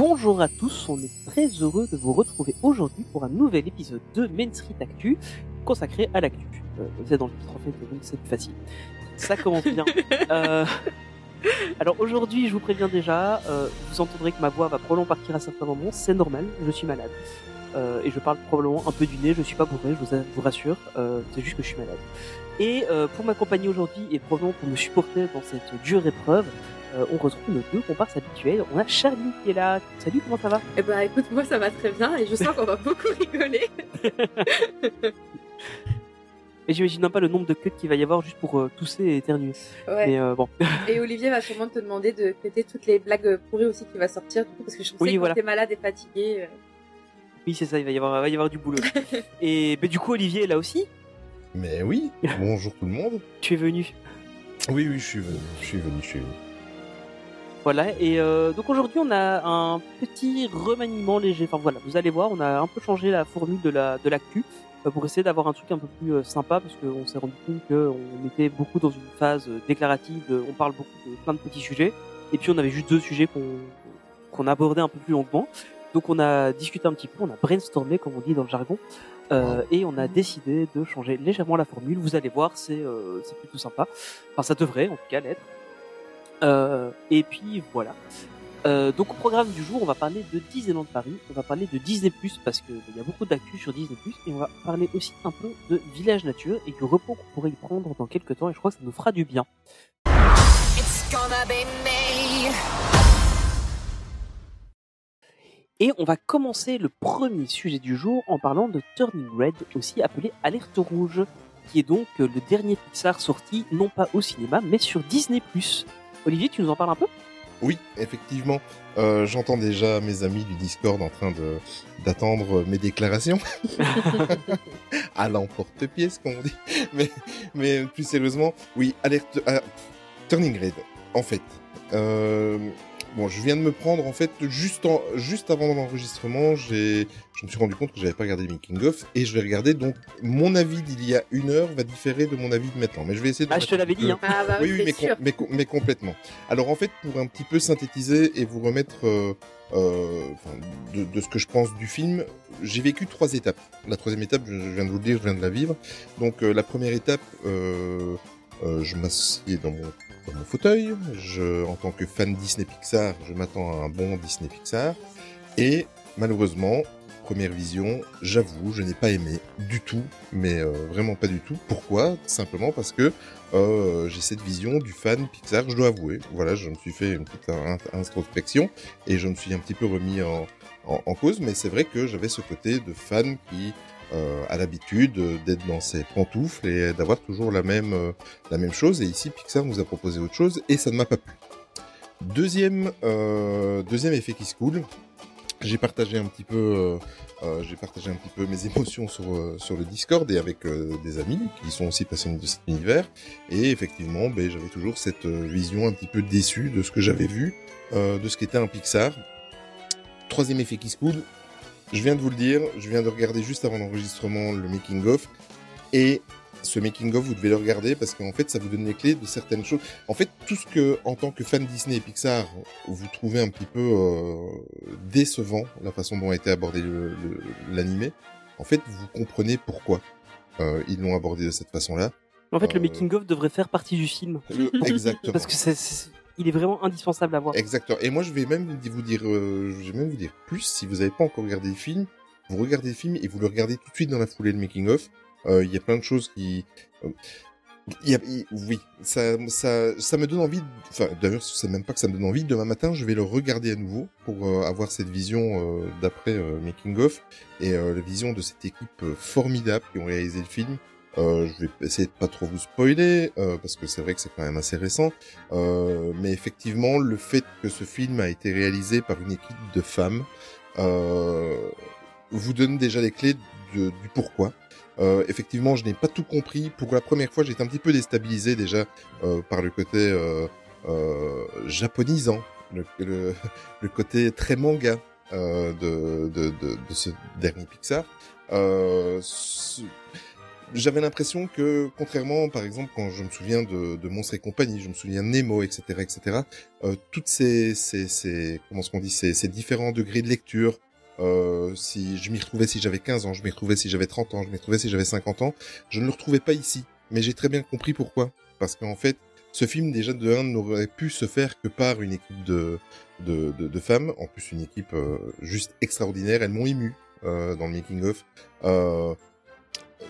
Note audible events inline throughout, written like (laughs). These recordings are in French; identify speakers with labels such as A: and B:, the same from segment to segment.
A: Bonjour à tous, on est très heureux de vous retrouver aujourd'hui pour un nouvel épisode de Main Street Actu consacré à l'actu. Euh, vous êtes dans le titre en fait, donc c'est plus facile. Ça commence bien. (laughs) Euh, alors aujourd'hui, je vous préviens déjà, euh, vous entendrez que ma voix va probablement partir à certains moments, c'est normal, je suis malade. Euh, et je parle probablement un peu du nez, je suis pas bourré, je vous, vous rassure, euh, c'est juste que je suis malade. Et pour m'accompagner aujourd'hui et probablement pour me supporter dans cette dure épreuve, euh, on retrouve nos deux comparses habituels. On a Charlie qui est là. Salut, comment ça va?
B: Eh ben écoute, moi ça va très bien et je sens qu'on va (laughs) beaucoup rigoler. (laughs)
A: Et j'imagine pas le nombre de cuts qu'il va y avoir juste pour euh, tousser et éternuer.
B: Ouais.
A: Mais euh, bon, (laughs)
B: Et Olivier va sûrement te demander de péter toutes les blagues pourries aussi qui va sortir du coup parce que je sais
A: Oui,
B: que
A: voilà.
B: t'es malade et fatigué. euh,
A: oui c'est ça, il va y avoir, il va y avoir du boulot. et mais du coup Olivier est là aussi?
C: Mais oui, bonjour tout le monde.
A: Tu es venu?
C: Oui, oui, je suis venu, je suis venu, je suis venu.
A: Voilà. Et euh, donc aujourd'hui on a un petit remaniement léger. Enfin voilà, vous allez voir, on a un peu changé la formule de la de l'actu euh, pour essayer d'avoir un truc un peu plus euh, sympa parce qu'on s'est rendu compte qu'on était beaucoup dans une phase euh, déclarative. on parle beaucoup de plein de petits sujets. Et puis on avait juste deux sujets qu'on qu'on abordait un peu plus longuement. Donc on a discuté un petit peu, on a brainstormé comme on dit dans le jargon, euh, et on a décidé de changer légèrement la formule. Vous allez voir, c'est euh, c'est plutôt sympa. Enfin ça devrait en tout cas l'être. Euh, et puis voilà. Euh, donc au programme du jour, on va parler de Disneyland Paris, on va parler de Disney parce que il y a beaucoup d'actu sur Disney et on va parler aussi un peu de Village Nature et du repos qu'on pourrait y prendre dans quelques temps et je crois que ça nous fera du bien. Et on va commencer le premier sujet du jour en parlant de Turning Red, aussi appelé Alerte Rouge, qui est donc le dernier Pixar sorti non pas au cinéma mais sur Disney+. Olivier, tu nous en parles un peu?
C: Oui, effectivement, euh, j'entends déjà mes amis du Discord en train de d'attendre mes déclarations. (laughs) à l'emporte-pièce, comme on dit. Mais, mais plus sérieusement, oui, alerte, ah, Turning Red, en fait. Euh, bon, je viens de me prendre, en fait, juste, en, juste avant l'enregistrement, j'ai, je me suis rendu compte que j'avais pas regardé making of et je vais regarder, donc, mon avis d'il y a une heure va différer de mon avis de maintenant. Mais je vais essayer de
A: Ah, je te l'avais dit, hein.
B: Ah bah
C: oui,
B: oui,
C: mais,
B: c'est
C: com-
B: sûr.
C: mais, com- mais complètement. Alors en fait, pour un petit peu synthétiser et vous remettre euh, euh, de, de ce que je pense du film, j'ai vécu trois étapes. La troisième étape, je, je viens de vous le dire, je viens de la vivre. Donc euh, la première étape, euh, euh, je m'assieds dans mon, dans mon fauteuil. Je, en tant que fan Disney Pixar, je m'attends à un bon Disney Pixar. Et malheureusement, première vision, j'avoue, je n'ai pas aimé du tout, mais euh, vraiment pas du tout. Pourquoi? Simplement parce que euh, j'ai cette vision du fan Pixar, je dois avouer. Voilà, je me suis fait une petite in- introspection et je me suis un petit peu remis en cause, mais c'est vrai que j'avais ce côté de fan qui euh, a l'habitude euh, d'être dans ses pantoufles et d'avoir toujours la même, euh, la même chose. Et ici, Pixar nous a proposé autre chose et ça ne m'a pas plu. Deuxième, euh, deuxième effet qui se coule, j'ai partagé un petit peu, j'ai partagé un petit peu mes (laughs) émotions sur sur le Discord et avec des amis qui sont aussi passionnés de cet univers. Et effectivement, ben, j'avais toujours cette vision un petit peu déçue de ce que j'avais vu, de ce qu'était un Pixar. Troisième effet qui se coule, je viens de vous le dire, je viens de regarder juste avant l'enregistrement le making of et ce making of vous devez le regarder parce qu'en fait ça vous donne les clés de certaines choses. En fait tout ce que en tant que fan Disney et Pixar vous trouvez un petit peu euh, décevant la façon dont a été abordé l'animé, en fait vous comprenez pourquoi euh, ils l'ont abordé de cette façon-là.
A: En fait, le
C: Euh,
A: making of devrait faire partie du film
C: Le- Exactement. (laughs)
A: parce que c'est- il est vraiment indispensable à voir.
C: Exactement. Et moi, je vais même vous dire, euh, je vais même vous dire plus. Si vous n'avez pas encore regardé le film, vous regardez le film et vous le regardez tout de suite dans la foulée le making of. Euh, Il y a plein de choses qui, euh, y a, oui, ça, ça, ça me donne envie. Enfin, d'ailleurs, c'est même pas que ça me donne envie. Demain matin, je vais le regarder à nouveau pour euh, avoir cette vision d'après making of et la vision de cette équipe formidable qui ont réalisé le film. Euh, je vais essayer de pas trop vous spoiler euh, parce que c'est vrai que c'est quand même assez récent. Euh, mais effectivement, le fait que ce film a été réalisé par une équipe de femmes euh, vous donne déjà les clés de- du pourquoi. Euh, effectivement, je n'ai pas tout compris. Pour la première fois, j'étais un petit peu déstabilisé déjà par le côté japonisant, le, le, (laughs) le côté très manga de, de, de, de ce dernier Pixar. Euh, j'avais l'impression que, contrairement, par exemple, quand je me souviens de, de Monstres et compagnie, je me souviens de Nemo, etc., etc., euh, toutes ces, ces, ces, comment est-ce qu'on dit, ces, ces différents degrés de lecture, euh, si je m'y retrouvais si j'avais 15 ans, je m'y retrouvais si j'avais 30 ans, je m'y retrouvais si j'avais 50 ans, je ne le retrouvais pas ici. Mais j'ai très bien compris pourquoi. Parce qu'en fait, ce film, déjà, de un, n'aurait pu se faire que par une équipe de, de, de, femmes, en plus une équipe euh, juste extraordinaire, elles m'ont ému euh, dans le making-of. Euh,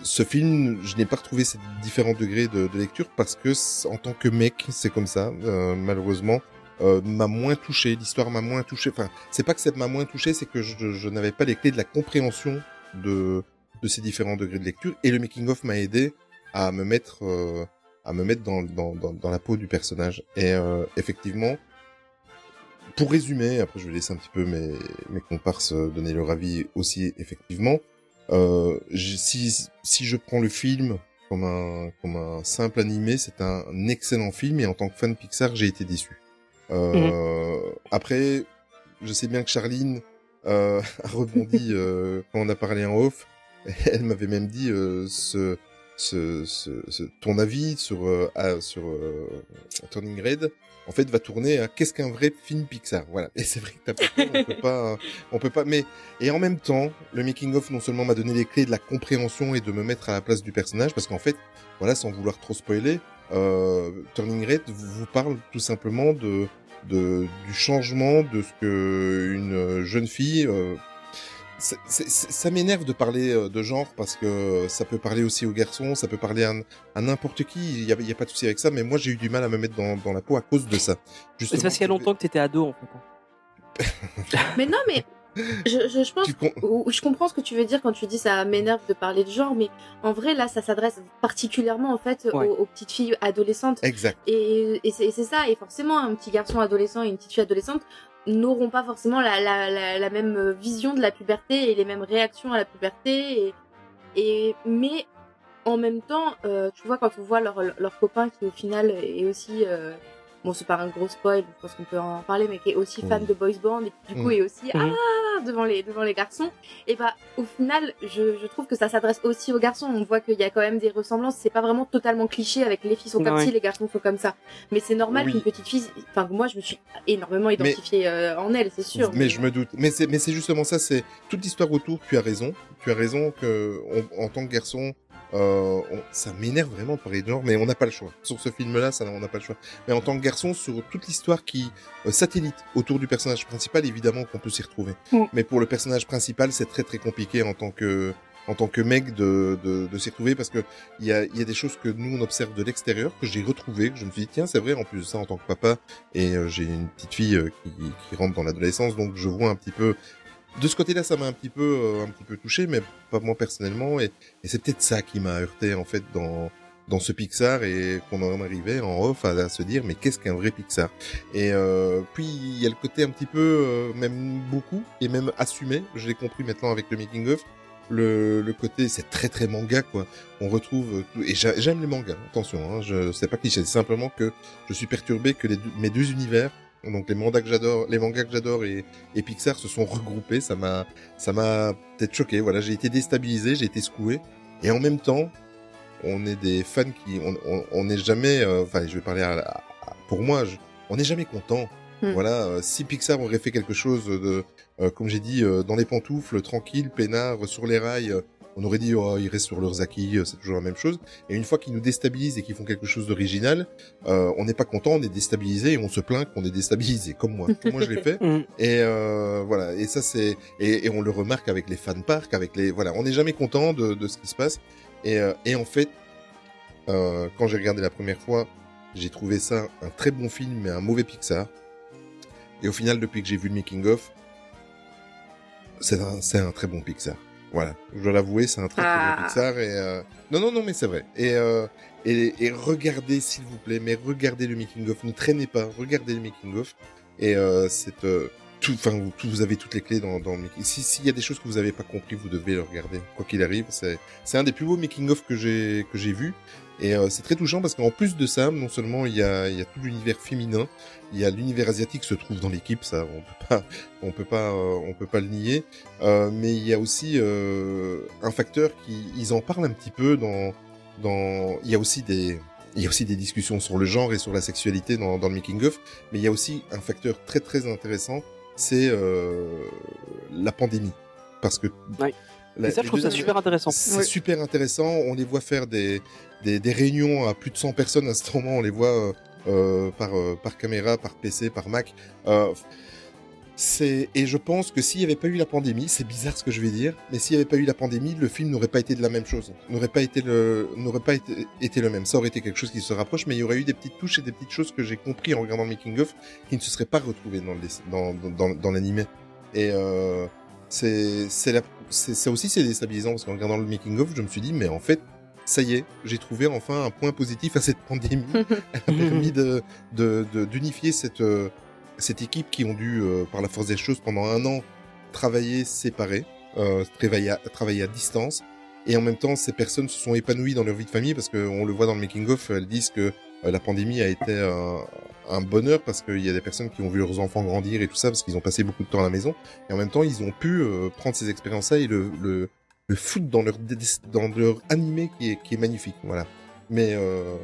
C: ce film, je n'ai pas retrouvé ces différents degrés de, de lecture parce que, en tant que mec, c'est comme ça, euh, malheureusement, euh, m'a moins touché. L'histoire m'a moins touché. Enfin, c'est pas que ça m'a moins touché, c'est que je, je n'avais pas les clés de la compréhension de, de ces différents degrés de lecture. Et le making of m'a aidé à me mettre, euh, à me mettre dans, dans, dans, dans la peau du personnage. Et euh, effectivement, pour résumer, après je vais laisser un petit peu mes, mes comparses euh, donner leur avis aussi, effectivement. Euh, si, si je prends le film comme un, comme un simple animé, c'est un excellent film et en tant que fan Pixar, j'ai été déçu. Euh, Après, je sais bien que Charline euh, (laughs) a rebondi quand on a parlé en off. Elle m'avait même dit ce, ce, ce, ce- ton avis sur sur Turning Red en fait va tourner à qu'est-ce qu'un vrai film Pixar? Voilà. Et c'est vrai que t'as on peut pas on peut pas mais et en même temps, le making of non seulement m'a donné les clés de la compréhension et de me mettre à la place du personnage parce qu'en fait, voilà, sans vouloir trop spoiler, euh, Turning Red vous parle tout simplement de, de du changement de ce que une jeune fille euh, c'est- c'est- c'est- ça m'énerve de parler euh, de genre parce que ça peut parler aussi aux garçons, ça peut parler à, à n'importe qui. Il y a, pas de souci avec ça, mais moi j'ai eu du mal à me mettre dans, dans la peau à cause de ça.
A: C'est parce qu'il y a longtemps que t'étais ado en fait. hein. (laughs)
B: Mais non, mais je, je, je pense je comprends ce que tu veux dire quand tu dis ça m'énerve de parler de genre, mais en vrai là ça s'adresse particulièrement en fait
A: Ouais.
B: aux, aux petites filles adolescentes.
C: Exact.
B: Et, et c'est et c'est ça, et forcément un petit garçon adolescent et une petite fille adolescente n'auront pas forcément la, la, la, la même vision de la puberté et les mêmes réactions à la puberté. Et, et mais en même temps, euh, tu vois quand on voit leur, leur copain qui au final est aussi euh, bon c'est pas un gros spoil, je pense qu'on peut en parler, mais qui est aussi fan de boys band et qui du coup
C: Oui.
B: est aussi
A: Mhm.
B: ah devant les devant les garçons. Et bah au final, je, je trouve que ça s'adresse aussi aux garçons. On voit qu'il y a quand même des ressemblances. C'est pas vraiment totalement cliché avec les filles sont comme
A: Ouais.
B: ci, les garçons sont comme ça. Mais c'est normal
C: Oui.
B: qu'une petite fille, enfin moi je me suis énormément identifiée euh, en elle, c'est sûr.
C: Mais je me doute. Mais c'est, mais c'est justement ça, c'est toute l'histoire autour. Tu as raison. Tu as raison que, on- en tant que garçon, on- ça m'énerve vraiment de parler de genre, mais on n'a pas le choix. Sur ce film-là, ça, on n'a pas le choix. Mais en tant que garçon, sur toute l'histoire qui euh, satellite autour du personnage principal, évidemment qu'on peut s'y retrouver.
A: Mm.
C: Mais pour le personnage principal, c'est très très compliqué en tant que en tant que mec de, de, de s'y retrouver parce que il y a, il y a des choses que nous on observe de l'extérieur que j'ai retrouvé que je me suis dit tiens c'est vrai en plus de ça en tant que papa et euh, j'ai une petite fille euh, qui, qui rentre dans l'adolescence donc je vois un petit peu de ce côté-là ça m'a un petit peu euh, un petit peu touché mais pas moi personnellement. Et, et c'est peut-être ça qui m'a heurté en fait dans dans ce Pixar et qu'on en arrivait en off à, se dire mais qu'est-ce qu'un vrai Pixar? Et euh, puis il y a le côté un petit peu euh, même beaucoup et même assumé je l'ai compris maintenant avec le making of. Le, le côté c'est très très manga quoi. On retrouve tout- et j'a- j'aime les mangas attention hein, je c'est pas cliché c'est simplement que je suis perturbé que les deux- mes deux univers donc les mangas que j'adore les mangas que j'adore et, et Pixar se sont regroupés. Ça m'a ça m'a peut-être choqué. Voilà j'ai été déstabilisé j'ai été secoué. Et en même temps on est des fans qui on n'est jamais euh, enfin je vais parler à, à- pour moi je- on n'est jamais content.
B: Hmm.
C: voilà euh, si Pixar aurait fait quelque chose de euh, comme j'ai dit dans les pantoufles tranquille peinard sur les rails on aurait dit oh, ils restent sur leurs acquis euh, c'est toujours la même chose et une fois qu'ils nous déstabilisent et qu'ils font quelque chose d'original euh, on n'est pas content on est déstabilisé et on se plaint qu'on est déstabilisé comme moi Comme moi je l'ai fait (laughs)
A: Mm.
C: et euh, voilà, et ça c'est et, et on le remarque avec les fan parks, avec les voilà, on n'est jamais content de, de ce qui se passe. Et, euh, et en fait, euh, quand j'ai regardé la première fois, j'ai trouvé ça un très bon film mais un mauvais Pixar. Et au final, depuis que j'ai vu le making of, c'est un c'est un très bon Pixar. Voilà, je dois l'avouer, c'est un très, très
B: Ah.
C: Pixar et euh, non non non mais c'est vrai. Et, euh, et et regardez s'il vous plaît, mais regardez le making of, ne traînez pas, regardez le making of et euh, c'est euh, tout, enfin, vous, tout- vous avez toutes les clés dans, dans le making. Si, s'il y a des choses que vous avez pas compris, vous devez le regarder, quoi qu'il arrive. C'est, c'est un des plus beaux making of que j'ai, que j'ai vu. Et euh, c'est très touchant parce qu'en plus de ça, non seulement il y a, il y a tout l'univers féminin, il y a l'univers asiatique se trouve dans l'équipe, ça on peut pas, (laughs) on peut pas, euh, on peut pas le nier. Euh, mais il y a aussi euh, un facteur qui, ils en parlent un petit peu dans, dans, il y a aussi des, il y a aussi des discussions sur le genre et sur la sexualité dans, dans le making of, mais il y a aussi un facteur très très intéressant, c'est euh, la pandémie, parce que
A: Ouais.
C: la-
A: Et ça, je trouve ça super intéressant.
C: c'est super intéressant. On les voit faire des, des, des réunions à plus de 100 personnes à ce moment. On les voit euh, euh, par, euh, par caméra, par PC, par Mac. Euh, c'est et je pense que s'il n'y avait pas eu la pandémie, c'est bizarre ce que je vais dire, mais s'il n'y avait pas eu la pandémie, le film n'aurait pas été de la même chose, n'aurait pas été le n'aurait pas été, le même. Ça aurait été quelque chose qui se rapproche, mais il y aurait eu des petites touches et des petites choses que j'ai compris en regardant making of qui ne se seraient pas retrouvées dans le dans dans, l'animé. Et euh, c'est c'est ça aussi c'est déstabilisant parce qu'en regardant le making of, je me suis dit mais en fait ça y est, j'ai trouvé enfin un point positif à cette pandémie. (laughs) Elle a permis de de de- d'unifier cette euh, cette équipe qui ont dû euh, par la force des choses pendant un an travailler séparés, euh, travailler à, travailler à distance. Et en même temps, ces personnes se sont épanouies dans leur vie de famille parce qu'on le voit dans le making of, elles disent que euh, la pandémie a été un, un bonheur parce qu'il y a des personnes qui ont vu leurs enfants grandir et tout ça parce qu'ils ont passé beaucoup de temps à la maison. Et en même temps, ils ont pu euh, prendre ces expériences-là et le, le, le foutre dans leur, dans leur animé qui est, qui est magnifique. Voilà. Mais euh,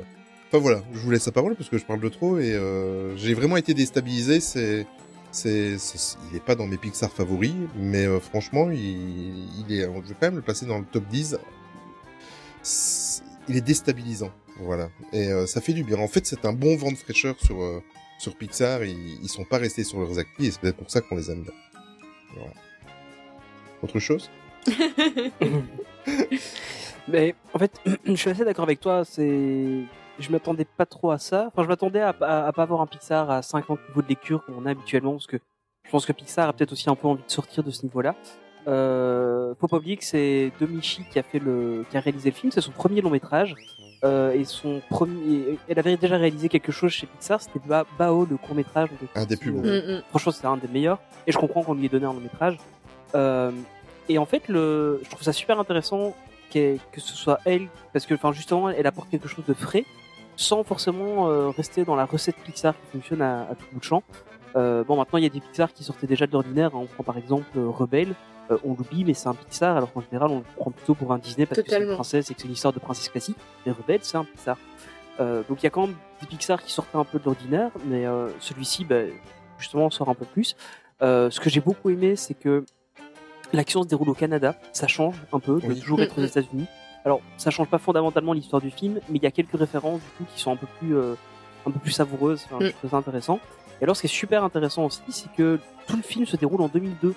C: enfin voilà, je vous laisse la parole parce que je parle de trop et euh, j'ai vraiment été déstabilisé. C'est c'est, c'est- il est pas dans mes Pixar favoris, mais euh, franchement, il, il est, je vais quand même le placer dans le top 10. C'est- Il est déstabilisant, voilà. Et euh, ça fait du bien. En fait, c'est un bon vent de fraîcheur sur euh, sur Pixar. Ils, ils sont pas restés sur leurs acquis et c'est peut-être pour ça qu'on les aime bien. Voilà. Autre chose? (laughs)
A: Mais en fait, (clears throat) je suis assez d'accord avec toi. C'est, je m'attendais pas trop à ça. Enfin, je m'attendais à, à, à pas avoir un Pixar à 50 niveaux de lecture comme on a habituellement, parce que je pense que Pixar a peut-être aussi un peu envie de sortir de ce niveau-là. Euh, faut pas oublier que c'est Domichi qui a fait le, qui a réalisé le film. C'est son premier long métrage. Euh, et son premier, elle avait déjà réalisé quelque chose chez Pixar. C'était Ba- Bao, le court métrage.
C: Un des plus beaux.
B: Mm, mm.
A: Franchement, c'est un des meilleurs. Et je comprends qu'on lui ait donné un long métrage. Euh, et en fait, le, je trouve ça super intéressant qu'elle- que ce soit elle, parce que, enfin, justement, elle apporte quelque chose de frais, sans forcément euh, rester dans la recette Pixar qui fonctionne à, à tout bout de champ. Euh, bon, maintenant, il y a des Pixar qui sortaient déjà de l'ordinaire. hein. On prend par exemple euh, Rebelle. Euh, on l'oublie, mais c'est un Pixar, alors qu'en général, on le prend plutôt pour un Disney parce que c'est une princesse et que c'est une histoire de princesse classique. Mais Rebelle, c'est un Pixar. Euh, donc il y a quand même des Pixar qui sortaient un peu de l'ordinaire, mais euh, celui-ci, bah, justement, sort un peu plus. Euh, ce que j'ai beaucoup aimé, c'est que l'action se déroule au Canada. Ça change un peu de
C: Oui.
A: toujours être aux
B: Mhm.
A: États-Unis. Alors, ça change pas fondamentalement l'histoire du film, mais il y a quelques références du coup qui sont un peu plus, euh, un peu plus savoureuses. Enfin,
B: Mm.
A: Je trouve ça intéressant. Et alors, ce qui est super intéressant aussi, c'est que tout le film se déroule en 2002.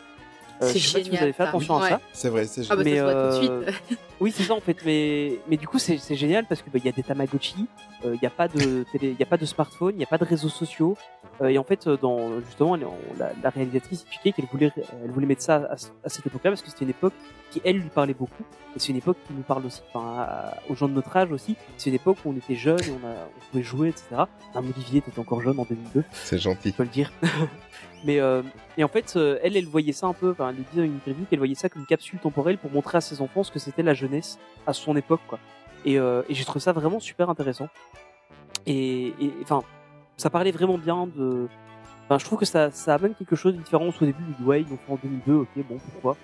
A: Euh,
B: C'est
A: je sais pas si vous
B: génial,
A: avez fait
B: ça.
A: attention à
B: Ouais.
A: ça.
C: C'est vrai, c'est
B: Ah bah
A: Mais,
B: ça se voit tout de
A: euh,
B: suite. (laughs)
A: Oui, c'est ça en fait, mais mais du coup c'est c'est génial parce que bah, il y a des Tamagotchi, euh, il y a pas de télé, il y a pas de smartphone, il y a pas de réseaux sociaux euh, et en fait dans justement elle- on- la, la réalisatrice expliquait qu'elle voulait elle voulait mettre ça à, à cette époque-là parce que c'était une époque qui elle lui parlait beaucoup et c'est une époque qui nous parle aussi, enfin aux gens de notre âge aussi. C'est une époque où on était jeunes, et on a on pouvait jouer etc. Un Olivier était encore jeune en 2002
C: c'est gentil.
A: je peux le dire. (laughs) Mais euh, et en fait, euh, elle, elle voyait ça un peu. Enfin, elle dit dans une interview qu'elle voyait ça comme une capsule temporelle pour montrer à ses enfants ce que c'était la jeunesse à son époque, quoi. Et, euh, et j'ai trouvé ça vraiment super intéressant. Et enfin, ça parlait vraiment bien de. Enfin, je trouve que ça, ça amène quelque chose de différent. Au début, du ouais, ils fait en 2002, ok, bon, pourquoi?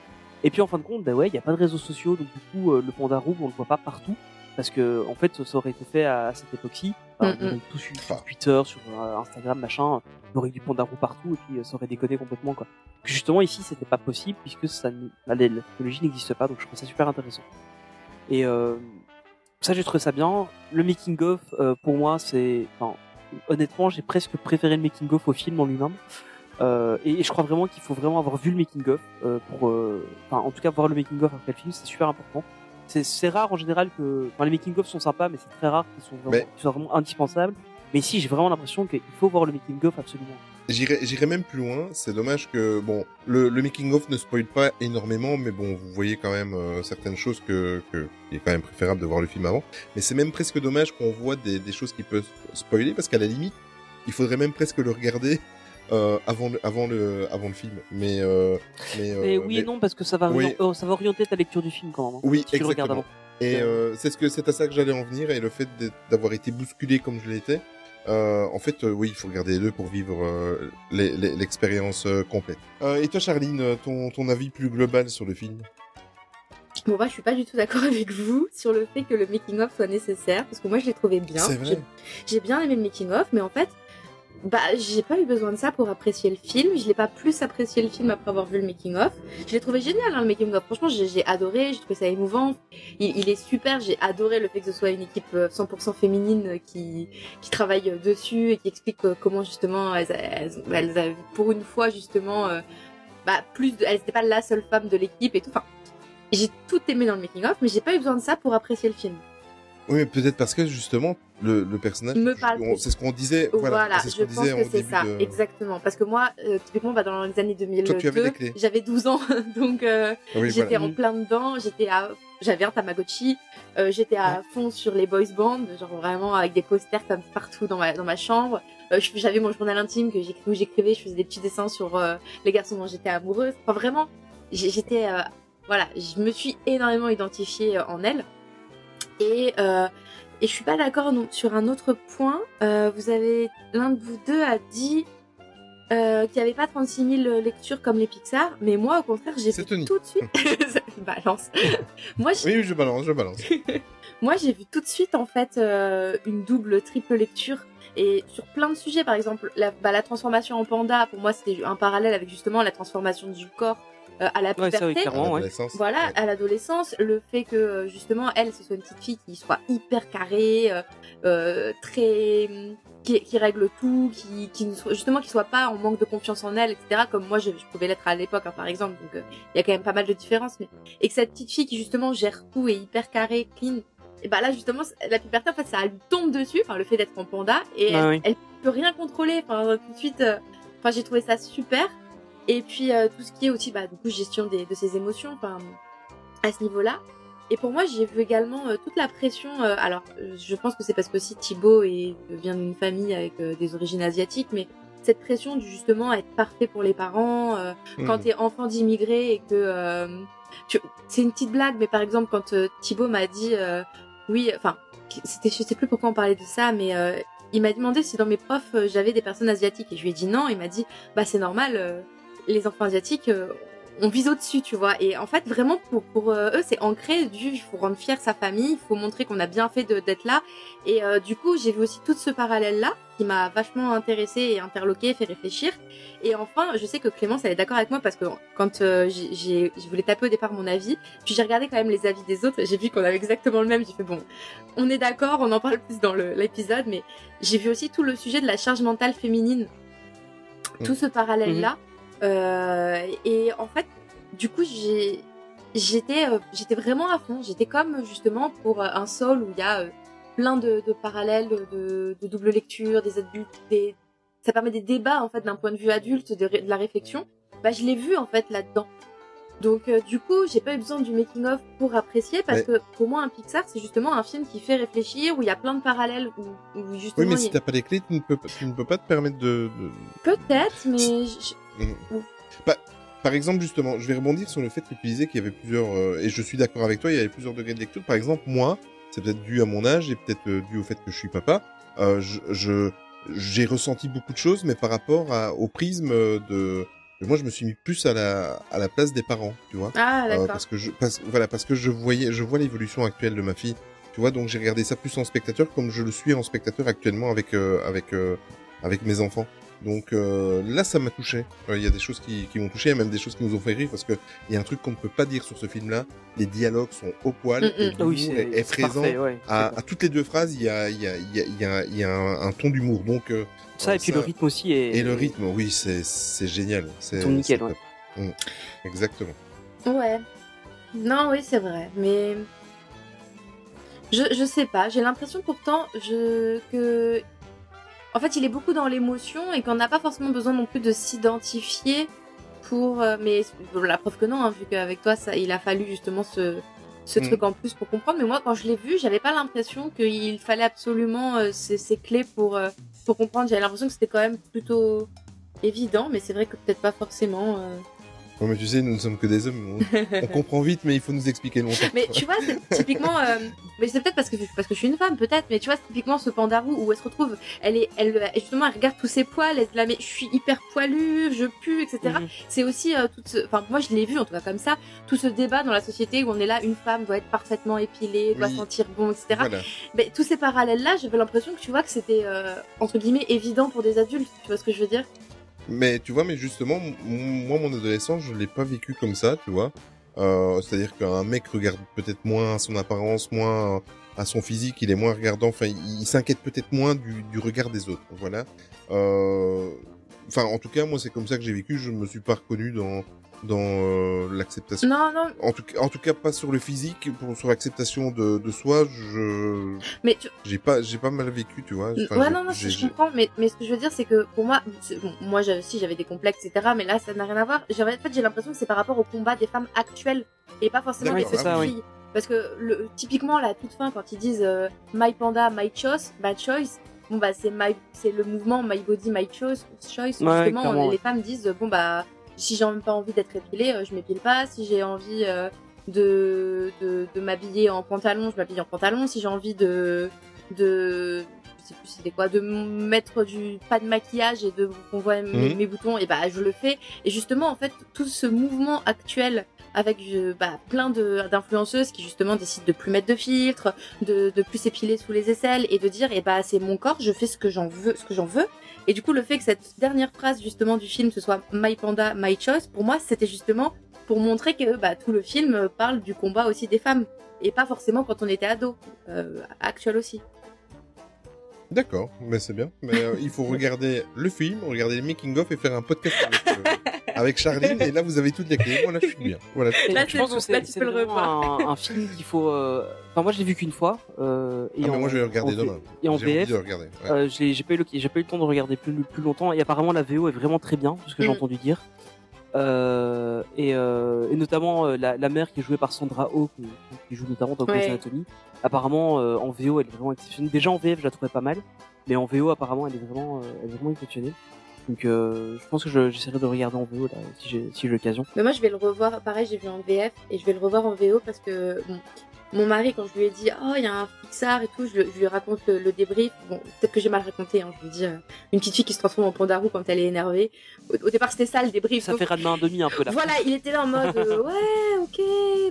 A: Et puis en fin de compte, bah ouais, il n'y a pas de réseaux sociaux, donc du coup, euh, le panda rouge, on le voit pas partout. Parce que, en fait, ça aurait été fait à, à cette époque-ci. Enfin,
B: Mm,
A: on aurait tous eu sur Twitter, sur euh, Instagram, machin. Il y aurait eu du roux partout et puis euh, ça aurait déconné complètement, quoi. Justement, ici, c'était pas possible puisque ça, n- la, la technologie n'existe pas, donc je trouve ça super intéressant. Et euh, ça, j'ai trouvé ça bien. Le making of, euh, pour moi, c'est, enfin, honnêtement, j'ai presque préféré le making of au film en lui-même. Euh, et, et je crois vraiment qu'il faut vraiment avoir vu le making of euh, pour, euh, enfin, en tout cas, voir le making of après le film, c'est super important. C'est, rare en général que, enfin, les making of sont sympas, mais c'est très rare qu'ils sont vraiment,
C: Mais-
A: indispensables. Mais ici, j'ai vraiment l'impression qu'il faut voir le making of absolument.
C: J'irai j'irai même plus loin. C'est dommage que bon, le, le making of ne spoil pas énormément, mais bon, vous voyez quand même euh, certaines choses que, que il est quand même préférable de voir le film avant. Mais c'est même presque dommage qu'on voit des, des choses qui peuvent spoiler, parce qu'à la limite, il faudrait même presque le regarder euh, avant le avant le avant le film, mais euh, mais, euh,
A: Mais oui et non, parce que ça va,
C: Oui.
A: orient- oh, ça va orienter ta lecture du film quand même. hein,
C: Oui,
A: si tu le regardes
C: exactement.
A: avant.
C: Et euh, c'est ce que c'est à ça que j'allais en venir et le fait d'avoir été bousculé comme je l'étais. Euh, en fait, euh, oui, il faut regarder les deux pour vivre euh, l'expérience euh, complète. Euh, et toi, Charline, ton, ton avis plus global sur le film?
B: Bon, moi, je suis pas du tout d'accord (laughs) avec vous sur le fait que le making-of soit nécessaire, parce que moi, je l'ai trouvé bien.
C: C'est vrai.
B: J'ai- J'ai bien aimé le making-of, mais en fait, bah, j'ai pas eu besoin de ça pour apprécier le film. Je l'ai pas plus apprécié le film après avoir vu le making-of. Je l'ai trouvé génial, hein, le making-of. Franchement, j'ai adoré, j'ai trouvé ça émouvant. Il, est super, j'ai adoré le fait que ce soit une équipe euh, 100% féminine euh, qui, travaille euh, dessus et qui explique euh, comment justement elles, elles, pour une fois justement, euh, bah, plus de, elles n'étaient pas la seule femme de l'équipe et tout. Enfin, j'ai tout aimé dans le making-of, mais j'ai pas eu besoin de ça pour apprécier le film.
C: Oui, mais peut-être parce que justement le, le personnage,
B: Me parle
C: c'est ce qu'on disait.
B: Voilà,
C: Voilà, ce
B: je
C: qu'on
B: pense
C: disait
B: que c'est ça,
C: de-
B: exactement. Parce que moi, euh, typiquement, bah, dans les années 2002,
C: Toi, tu avais les clés.
B: j'avais 12 ans, (laughs) donc euh,
C: oui,
B: j'étais
C: voilà.
B: en plein dedans. J'étais à, j'avais un Tamagotchi, euh, j'étais à fond sur les boys bands, genre vraiment avec des posters comme partout dans ma dans ma chambre. Euh, j'avais mon journal intime que j'écrivais, où j'écrivais, je faisais des petits dessins sur euh, les garçons dont j'étais amoureuse. Enfin vraiment, j'étais, euh, voilà, je me suis énormément identifiée en elle. Et euh, et je suis pas d'accord non- sur un autre point. Euh, vous avez l'un de vous deux a dit euh, qu'il n'y avait pas 36 000 lectures comme les Pixar, mais moi au contraire j'ai vu
C: Tony.
B: tout de suite. (laughs) Balance. (laughs) moi
C: Oui, oui, je balance, je balance. (laughs)
B: moi, j'ai vu tout de suite en fait euh, une double, triple lecture et sur plein de sujets. Par exemple, la, bah, la transformation en panda. Pour moi, c'était un parallèle avec justement la transformation du corps euh, à la
A: Ouais,
B: puberté.
A: ça, oui, ouais.
C: l'adolescence.
B: Voilà,
C: Ouais.
B: à l'adolescence, le fait que euh, justement elle, ce soit une petite fille qui soit hyper carrée, euh, euh, très, qui, qui règle tout, qui, qui ne soit, justement qui soit pas en manque de confiance en elle, etc. Comme moi je, je pouvais l'être à l'époque, hein, par exemple. Donc euh, il y a quand même pas mal de différences, mais et que cette petite fille qui justement gère tout et hyper carrée, clean. Et bah là justement la puberté en fait ça lui tombe dessus, enfin le fait d'être en panda et
A: Ah
B: elle,
A: oui.
B: elle peut rien contrôler. Enfin tout de suite, euh, enfin j'ai trouvé ça super. Et puis euh, tout ce qui est aussi bah du coup gestion des, de ses émotions, enfin à ce niveau-là. Et pour moi, j'ai vu également euh, toute la pression. euh, alors, euh, je pense que c'est parce que aussi Thibaut est, vient d'une famille avec euh, des origines asiatiques, mais cette pression du justement être parfait pour les parents, euh, quand t'es enfant d'immigrés et que euh, tu- c'est une petite blague, mais par exemple quand Thibaut m'a dit euh, oui, enfin c'était je sais plus pourquoi on parlait de ça, mais euh, il m'a demandé si dans mes profs j'avais des personnes asiatiques et je lui ai dit non. Il m'a dit bah c'est normal, euh, les enfants asiatiques euh, on vise au-dessus, tu vois. Et en fait, vraiment, pour, pour euh, eux, c'est ancré du il faut rendre fier sa famille, il faut montrer qu'on a bien fait de- d'être là. Et euh, du coup, j'ai vu aussi tout ce parallèle-là qui m'a vachement intéressée et interloquée, fait réfléchir. Et enfin, je sais que Clémence, elle est d'accord avec moi parce que quand euh, j'ai- j'ai, je voulais taper au départ mon avis, puis j'ai regardé quand même les avis des autres, et j'ai vu qu'on avait exactement le même. J'ai fait bon, on est d'accord, on en parle plus dans l'épisode, mais j'ai vu aussi tout le sujet de la charge mentale féminine, tout ce parallèle-là. Euh, et en fait, du coup, j'ai j'étais euh, j'étais vraiment à fond. J'étais comme justement pour euh, un sol où il y a euh, plein de, de parallèles, de, de double lecture, des adultes, des ça permet des débats en fait d'un point de vue adulte, de, la réflexion. Bah, je l'ai vu en fait là-dedans. Donc euh, du coup, j'ai pas eu besoin du making of pour apprécier parce que pour moi un Pixar c'est justement un film qui fait réfléchir où il y a plein de parallèles où, où justement
C: Oui, mais si
B: a-
C: t'as pas les clés, tu ne peux, pas- tu ne peux pas te permettre de. de-
B: peut-être mais je-
C: Par exemple, justement, je vais rebondir sur le fait que tu disais qu'il y avait plusieurs, euh, et je suis d'accord avec toi, il y avait plusieurs degrés de lecture. Par exemple, moi, c'est peut-être dû à mon âge et peut-être euh, dû au fait que je suis papa, euh, je, j'ai ressenti beaucoup de choses, mais par rapport à, au prisme de, moi, je me suis mis plus à la, à la place des parents, tu vois.
B: ah
C: Euh,
B: d'accord.
C: parce que je, parce, voilà, parce que je voyais, je vois l'évolution actuelle de ma fille, tu vois, donc j'ai regardé ça plus en spectateur, comme je le suis en spectateur actuellement avec, euh, avec, euh, avec mes enfants. Donc euh, là, ça m'a touché. Euh, Il y a des choses qui, qui m'ont touché, a même des choses qui nous ont fait rire parce que il y a un truc qu'on ne peut pas dire sur ce film-là. Les dialogues sont au poil,
B: Mm,
C: et
B: mm.
C: L'humour
A: oui,
C: est, présent.
A: parfait, ouais.
C: À, toutes les deux phrases, il y a, il y a, il y a, il y a, il y a un, un ton d'humour. Donc euh,
A: Ça, et puis
C: ça-
A: le rythme aussi est.
C: et le rythme, oui, c'est génial. C'est
A: Ton nickel, ouais.
C: Mm. Exactement.
B: Ouais. Non, oui, c'est vrai. Mais. Je, je sais pas. J'ai l'impression pourtant je, que. En fait, il est beaucoup dans l'émotion et qu'on n'a pas forcément besoin non plus de s'identifier pour. euh, mais la preuve que non, hein, vu qu'avec toi, ça, il a fallu justement ce, ce
C: Mm.
B: truc en plus pour comprendre. Mais moi, quand je l'ai vu, j'avais pas l'impression qu'il fallait absolument euh, ces, ces clés pour, euh, pour comprendre. J'avais l'impression que c'était quand même plutôt évident, mais c'est vrai que peut-être pas forcément. euh.
C: Ouais, mais tu sais, nous ne sommes que des hommes. On, on comprend vite, mais il faut nous expliquer longtemps.
B: Mais tu vois, c'est typiquement, euh, mais c'est peut-être parce que parce que je suis une femme, peut-être. Mais tu vois, c'est typiquement ce pandarou où elle se retrouve, elle est, elle justement, elle regarde tous ses poils, elle se dit là, mais je suis hyper poilue, je pue, etc.
A: Mhm.
B: C'est aussi euh, tout ce, enfin moi je l'ai vu en tout cas comme ça, tout ce débat dans la société où on est là, une femme doit être parfaitement épilée, doit
C: Oui.
B: sentir bon, etc.
C: Voilà.
B: Mais tous ces parallèles là, j'avais l'impression que tu vois que c'était euh, entre guillemets évident pour des adultes. Tu vois ce que je veux dire?
C: Mais tu vois, mais justement, moi, mon adolescence, je l'ai pas vécu comme ça, tu vois. Euh, C'est-à-dire qu'un mec regarde peut-être moins à son apparence, moins à son physique, il est moins regardant, enfin, il, il s'inquiète peut-être moins du, du regard des autres, voilà. Euh, Enfin, en tout cas, moi, c'est comme ça que j'ai vécu, je me suis pas reconnu dans dans euh, l'acceptation.
B: Non, non,
C: En tout, cas, en tout cas, pas sur le physique, pour, sur l'acceptation de, de soi, je
B: mais tu,
C: j'ai pas j'ai pas mal vécu, tu vois. Enfin,
B: ouais, non, non, je comprends, mais, mais ce que je veux dire, c'est que pour moi, bon, moi aussi j'avais des complexes, etc., mais là ça n'a rien à voir. En fait, j'ai l'impression que c'est par rapport au combat des femmes actuelles et pas forcément des
A: oui.
B: filles. Parce que le, typiquement, là, toute fin, quand ils disent euh, My Panda, My Choice, My Choice, bon bah c'est my, c'est le mouvement My Body, My Choice, choice
A: Ouais,
B: justement, les
A: ouais.
B: femmes disent bon bah si j'ai même pas envie d'être épilée, euh, je m'épile pas. Si j'ai envie euh, de, de, de m'habiller en pantalon, je m'habille en pantalon. Si j'ai envie de, de, je sais plus c'était quoi, de mettre du pas de maquillage et de qu'on voit mes,
C: Mhm.
B: mes boutons, et bah je le fais. Et justement en fait tout ce mouvement actuel avec euh, bah, plein d'influenceuses qui justement décident de plus mettre de filtre, de, de plus s'épiler sous les aisselles et de dire et bah c'est mon corps, je fais ce que j'en veux, ce que j'en veux. Et du coup le fait que cette dernière phrase justement du film ce soit My Panda, My Choice, pour moi c'était justement pour montrer que bah, tout le film parle du combat aussi des femmes et pas forcément quand on était ado, euh, actuel aussi.
C: D'accord, mais c'est bien. Mais euh, il faut regarder le film, regarder les making of et faire un podcast avec, euh, avec Charline. Et là, vous avez toutes les clés. Voilà, je suis bien. Voilà.
A: Et
B: Là,
A: je pense
B: bon,
A: que c'est
B: là, tu peux le
A: vraiment un, un film qu'il faut. euh, Enfin, moi, je l'ai vu qu'une fois. Euh, et
C: Ah, mais
A: en-
C: moi, je vais le regarder
A: en
C: demain.
A: Et en VF,
C: ouais.
A: euh, j'ai pas eu le j'ai pas eu le temps de regarder plus plus longtemps. Et apparemment, la VO est vraiment très bien, ce que j'ai
B: Mm.
A: entendu dire. Euh, et, euh, et notamment euh, la, la mère qui est jouée par Sandra Oh, qui, qui joue notamment dans Grey's
B: Ouais.
A: Anatomy. Apparemment, euh, en VO, elle est vraiment exceptionnelle. Déjà en VF, je la trouvais pas mal, mais en VO, apparemment, elle est vraiment, euh, elle est vraiment exceptionnelle. Donc, euh, je pense que je- j'essaierai de regarder en VO là, si j'ai si j'ai l'occasion.
B: Mais moi, je vais le revoir. Pareil, j'ai vu en VF et je vais le revoir en VO parce que bon, mon mari, quand je lui ai dit, oh, il y a un Pixar et tout, je, lui- je lui raconte le, le débrief. Bon, peut-être que j'ai mal raconté. Hein, je lui dis euh, une petite fille qui se transforme en pandarou quand elle est énervée. Au, au départ, c'était ça le débrief.
A: Ça
B: Donc,
A: fait Rademain un demi un peu là.
B: Voilà, il était là en mode euh, ouais, ok,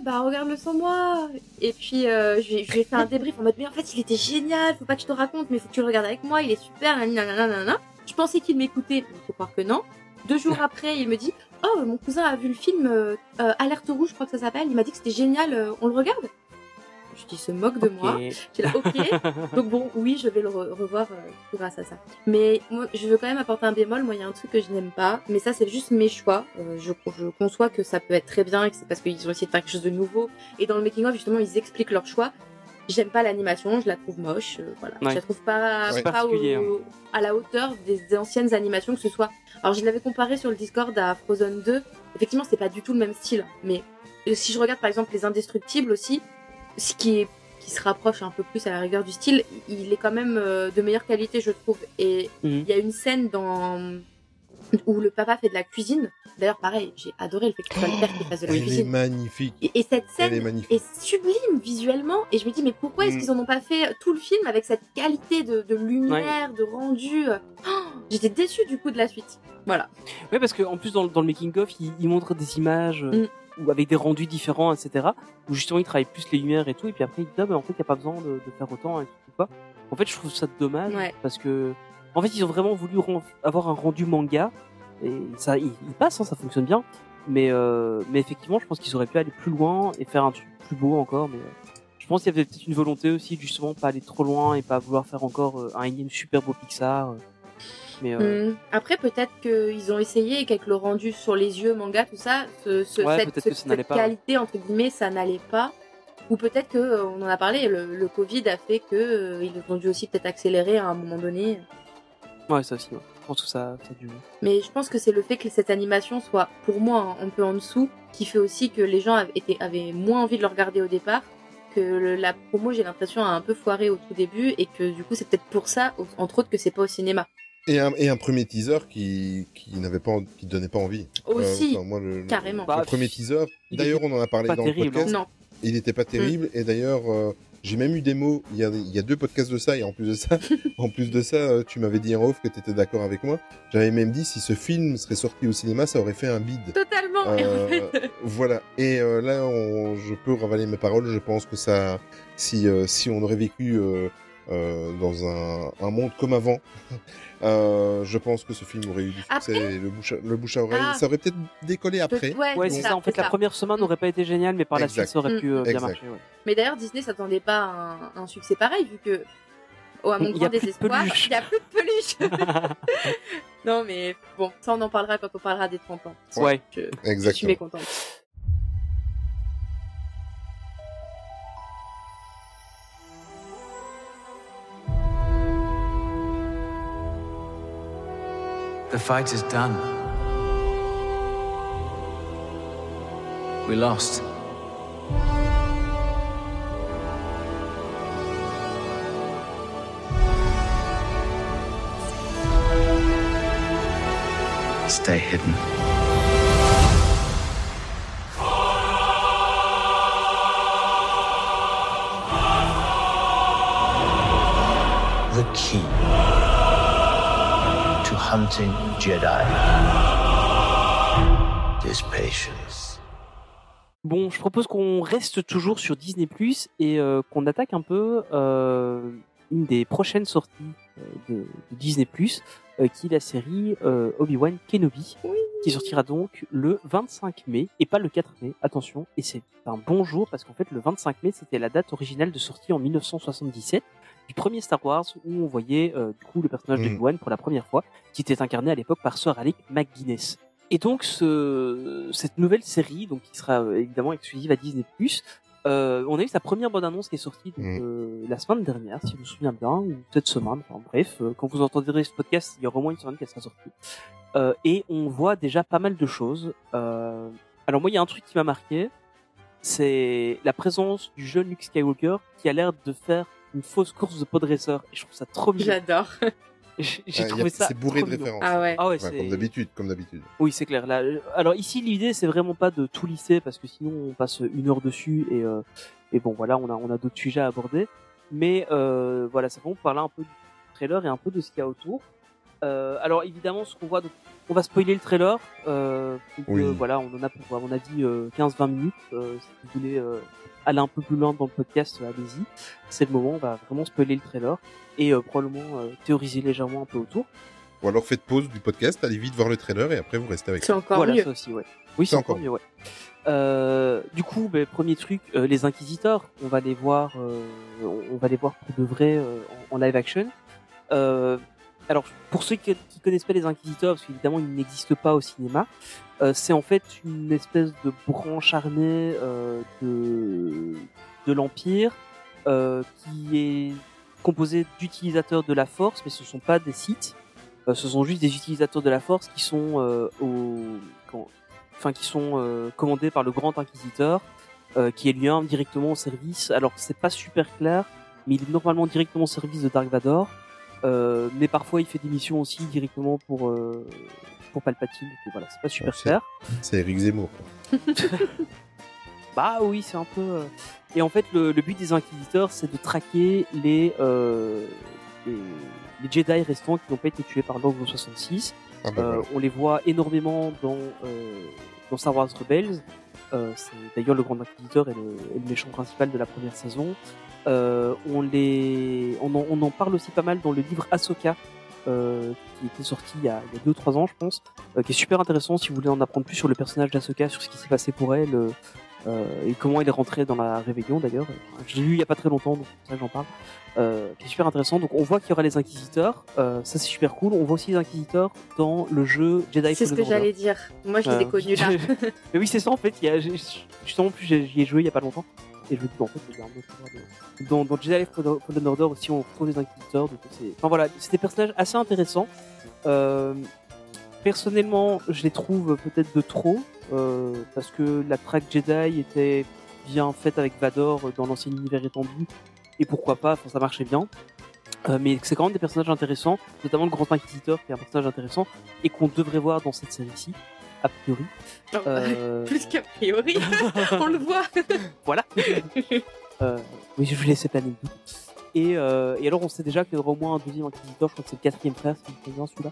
B: bah regarde-le sans moi. Et puis euh, je, lui ai- je lui ai fait un débrief en mode mais en fait il était génial, faut pas que je te raconte, mais faut que tu le regardes avec moi, il est super, nanana, nanana. Je pensais qu'il m'écoutait, mais faut croire que non. Deux jours (laughs) après, il me dit oh mon cousin a vu le film euh, euh, Alerte rouge, je crois que ça s'appelle. Il m'a dit que c'était génial, euh, on le regarde. Je dis il se moque de moi. J'ai là, ok. (laughs) Donc bon, oui, je vais le re- revoir grâce à ça. Mais moi, je veux quand même apporter un bémol. Moi, il y a un truc que je n'aime pas, mais ça, c'est juste mes choix. Je, je conçois que ça peut être très bien et que c'est parce qu'ils ont essayé de faire quelque chose de nouveau. Et dans le making of, justement, ils expliquent leur choix. J'aime pas l'animation, je la trouve moche. euh, voilà,
A: Ouais.
B: je la trouve pas,
C: C'est
B: pas au- à la hauteur des anciennes animations que ce soit. Alors, je l'avais comparé sur le Discord à Frozen 2. Effectivement, c'est pas du tout le même style, mais euh, si je regarde par exemple les Indestructibles aussi, ce qui est qui se rapproche un peu plus à la rigueur du style, il est quand même euh, de meilleure qualité, je trouve. Et
A: Mhm.
B: il y a une scène dans où le papa fait de la cuisine. D'ailleurs, pareil, j'ai adoré le fait que ce soit le père qui fasse de la
C: Elle est
B: cuisine.
C: magnifique.
B: Et, et cette
C: est
B: scène est sublime visuellement. Et je me dis, mais pourquoi est-ce
C: Mm.
B: qu'ils en ont pas fait tout le film avec cette qualité de, de lumière, de rendu Oh, J'étais déçue du coup de la suite. Voilà.
A: Ouais, parce qu'en plus, dans, le- dans le making-of, il, il montre des images euh,
B: Mm.
A: ou avec des rendus différents, etc. Où justement, il travaille plus les lumières et tout. Et puis après, il dit, ah, bah, en fait, il n'y a pas besoin de, de faire autant et tout. Quoi. En fait, je trouve ça dommage
B: Ouais.
A: parce que, en fait, ils ont vraiment voulu avoir un rendu manga. Et ça, il, il passe, hein, ça fonctionne bien. Mais, euh, mais effectivement, je pense qu'ils auraient pu aller plus loin et faire un truc plus beau encore. Mais euh, je pense qu'il y avait peut-être une volonté aussi, justement, pas aller trop loin et pas vouloir faire encore euh, un énième super beau Pixar. Mais euh,
B: Mm. Après, peut-être qu'ils ont essayé et qu'avec le rendu sur les yeux, manga, tout ça, ce, ce-
A: Ouais,
B: cette, ce-
A: ça
B: cette
A: pas.
B: qualité, entre guillemets, ça n'allait pas. Ou peut-être que, on en a parlé, le, le Covid a fait que ils ont dû aussi peut-être accélérer à un moment donné.
A: Ouais, ça aussi. ouais. Je pense que ça, ça a dû.
B: Mais je pense que c'est le fait que cette animation soit, pour moi, un peu en dessous, qui fait aussi que les gens avaient, été- avaient moins envie de le regarder au départ, que le- la promo, j'ai l'impression, a un peu foiré au tout début, et que du coup, c'est peut-être pour ça, entre autres, que c'est pas au cinéma.
C: Et un, et un premier teaser qui, qui n'avait pas, qui donnait pas envie.
B: Aussi,
C: enfin, moi, le, le-
B: carrément.
C: Le,
A: Bah,
C: premier teaser,
A: il
C: d'ailleurs, on en a parlé dans
A: terrible,
C: le podcast.
B: Non.
C: Il n'était pas terrible. Et d'ailleurs, euh, j'ai même eu des mots. Il y, a, il y a deux podcasts de ça. Et en plus de ça, (laughs) en plus de ça, euh, tu m'avais dit en off que tu étais d'accord avec moi. J'avais même dit si ce film serait sorti au cinéma, ça aurait fait un bide.
B: Totalement. Et en
C: Euh,
B: fait, (laughs)
C: voilà. Et euh, là, on- je peux ravaler mes paroles. Je pense que ça, si euh, si on aurait vécu euh, euh, dans un, un monde comme avant, euh, je pense que ce film aurait eu du succès.
B: Après-
C: le bouche à, le bouche à oreille,
B: Ah.
C: ça aurait peut-être décollé après.
B: ouais,
A: Ouais,
B: c'est
A: ça. En fait, la première semaine n'aurait pas été géniale, mais par la suite, ça aurait pu euh, bien marcher. ouais.
B: Mais d'ailleurs, Disney s'attendait pas à un, un succès pareil, vu que, oh, à mon
A: Il y a
B: grand
A: plus de
B: désespoir, il n'y a plus de peluche. (laughs) non, mais bon, ça, on en parlera quand on parlera des 30 ans.
A: Ouais.
B: Je, je suis
C: Exactement.
B: mécontente.
D: The fight is done. We lost. Stay hidden.
E: the key to hunting Jedi.
A: Bon, je propose qu'on reste toujours sur Disney Plus et euh, qu'on attaque un peu euh, une des prochaines sorties euh, de, Disney Plus, qui est la série Obi-Wan Kenobi, qui sortira donc le 25 mai et pas le 4 mai. Attention, et c'est un bon jour parce qu'en fait le 25 mai c'était la date originale de sortie en 1977 du premier Star Wars où on voyait euh, du coup le personnage de
C: Mhm.
A: Obi-Wan pour la première fois, qui était incarné à l'époque par Sir Alec McGuinness. Et donc ce, cette nouvelle série, donc qui sera euh, évidemment exclusive à Disney+, euh, on a eu sa première bande-annonce qui est sortie donc,
C: Mm.
A: euh, la semaine dernière, si je me souviens bien, ou cette semaine. Enfin bref, euh, quand vous entendrez ce podcast, il y aura au moins une semaine qu'elle sera sortie. Euh, et on voit déjà pas mal de choses. Euh, alors moi, il y a un truc qui m'a marqué, c'est la présence du jeune Luke Skywalker qui a l'air de faire une fausse course de podresseur. Et je trouve ça trop bien.
B: J'adore. (laughs)
A: J'ai
C: a-
A: trouvé ça.
C: C'est bourré de références.
B: Ah ouais.
A: Ah ouais,
C: Ouais,
A: c'est-
C: comme d'habitude, comme d'habitude.
A: oui, c'est clair. Là, euh, alors ici, l'idée, c'est vraiment pas de tout lisser parce que sinon, on passe une heure dessus et, euh, et bon, voilà, on a, on a d'autres sujets à aborder. Mais euh, voilà, c'est vraiment pour parler un peu du trailer et un peu de ce qu'il y a autour. Euh, alors évidemment, ce qu'on voit, donc, on va spoiler le trailer. Euh, donc,
C: Oui.
A: euh, voilà, on en a pour, à mon avis, euh, 15-20 minutes. Euh, si vous voulez euh, aller un peu plus loin dans le podcast, euh, allez-y. C'est le moment, on va vraiment spoiler le trailer et euh, probablement euh, théoriser légèrement un peu autour.
C: Ou alors faites pause du podcast, allez vite voir le trailer et après vous restez avec
B: C'est
C: ça.
B: encore
A: voilà,
B: mieux.
A: ça aussi, ouais. Oui,
C: C'est
A: encore mieux, ouais. Euh, du coup, ben, premier truc, euh, les inquisiteurs, on va les voir, euh, on on va les voir pour de vrai euh, en, en live action. Euh, alors, pour ceux qui, qui connaissent pas les inquisiteurs, parce qu'évidemment ils n'existent pas au cinéma, euh, c'est en fait une espèce de branche armée euh, de de l'empire euh, qui est composée d'utilisateurs de la force, mais ce sont pas des sites. Euh, ce sont juste des utilisateurs de la force qui sont euh, au, enfin qui sont euh, commandés par le Grand Inquisiteur, qui est lui directement au service. Alors c'est pas super clair, mais il est normalement directement au service de Dark Vador. Euh, mais parfois il fait des missions aussi directement pour euh, pour Palpatine. Donc, voilà, c'est pas super
C: c'est-
A: clair.
C: C'est Eric Zemmour. quoi. (laughs) (laughs)
A: Bah oui, c'est un peu. euh, Et en fait, le, le but des inquisiteurs, c'est de traquer les, euh, les les Jedi restants qui n'ont pas été tués par l'Ordre 66.
C: Ah bah
A: Euh,
C: voilà.
A: on les voit énormément dans euh, dans Star Wars Rebels. Euh, c'est d'ailleurs le Grand Inquisiteur et le, et le méchant principal de la première saison. Euh, on les, on en, on en parle aussi pas mal dans le livre Ahsoka, euh, qui était sorti il y a 2-3 ans, je pense, euh, qui est super intéressant si vous voulez en apprendre plus sur le personnage d'Ahsoka, sur ce qui s'est passé pour elle euh, et comment elle est rentrée dans la rébellion d'ailleurs. Je l'ai lu il y a pas très longtemps, donc ça j'en parle. Qui est super intéressant. Donc on voit qu'il y aura les inquisiteurs, ça c'est super cool. On voit aussi les inquisiteurs dans le jeu Jedi
B: C'est ce que j'allais dire. Moi, je les ai connus là. (laughs)
A: Mais oui, c'est ça en fait. Il y a, justement, en plus, j'y ai joué il y a pas longtemps. Et je me dis, en fait, un de- dans, dans Jedi Fallen Order aussi, on retrouve les inquisiteurs. Donc c'est, enfin voilà, c'est des personnages assez intéressants. Euh, personnellement, je les trouve peut-être de trop euh, parce que la track Jedi était bien faite avec Vador dans l'ancien univers étendu et pourquoi pas, ça marchait bien. Euh, mais c'est quand même des personnages intéressants, notamment le Grand Inquisiteur qui est un personnage intéressant et qu'on devrait voir dans cette série-ci, a priori.
B: Oh, (laughs)
A: Euh,
B: Plus qu'a priori, (laughs) on le voit. (laughs)
A: voilà. Euh, oui, je vais laisser planer le doute. Et, euh, et alors, on sait déjà qu'il y aura au moins un deuxième inquisiteur. Je crois que c'est le quatrième frère, souviens bien, celui-là.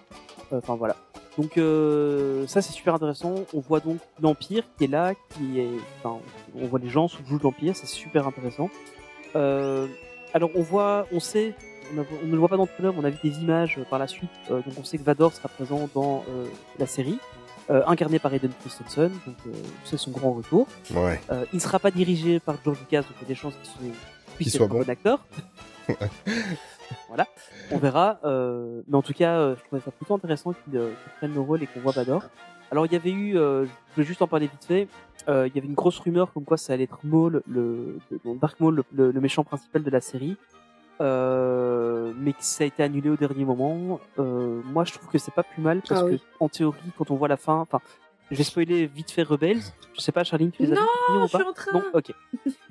A: Euh, Enfin, voilà. Donc, ça, c'est super intéressant. On voit donc l'Empire qui est là, qui est... Enfin, on voit les gens sous le joug de l'Empire. C'est super intéressant. Alors, on voit... On sait... On, a- on ne le voit pas dans le trailer, on a vu des images par la suite. Euh, donc, on sait que Vador sera présent dans euh, la série. Euh, incarné par Eden Christensen, donc euh, c'est son grand retour.
C: Ouais.
A: Euh, il ne sera pas dirigé par George Lucas, donc il y a des chances qu'il soit, puisse être un
C: bon.
A: acteur. (laughs) voilà, on verra. Euh, mais en tout cas, euh, je trouvais ça plutôt intéressant qu'il euh, qu'il prenne le rôle et qu'on voit Bador. Alors il y avait eu, je voulais juste en parler vite fait, il y avait une grosse rumeur comme quoi ça allait être Maul, le, le- Dark Maul, le méchant principal de la série. Euh, mais que ça a été annulé au dernier moment. Euh, moi, je trouve que c'est pas plus mal parce
B: Ah
A: que, en théorie, quand on voit la fin, enfin, je vais spoiler vite fait Rebels. Je sais pas, Charline, tu les as
B: Non,
A: ou
B: je suis
A: pas
B: en train.
A: Non, ok.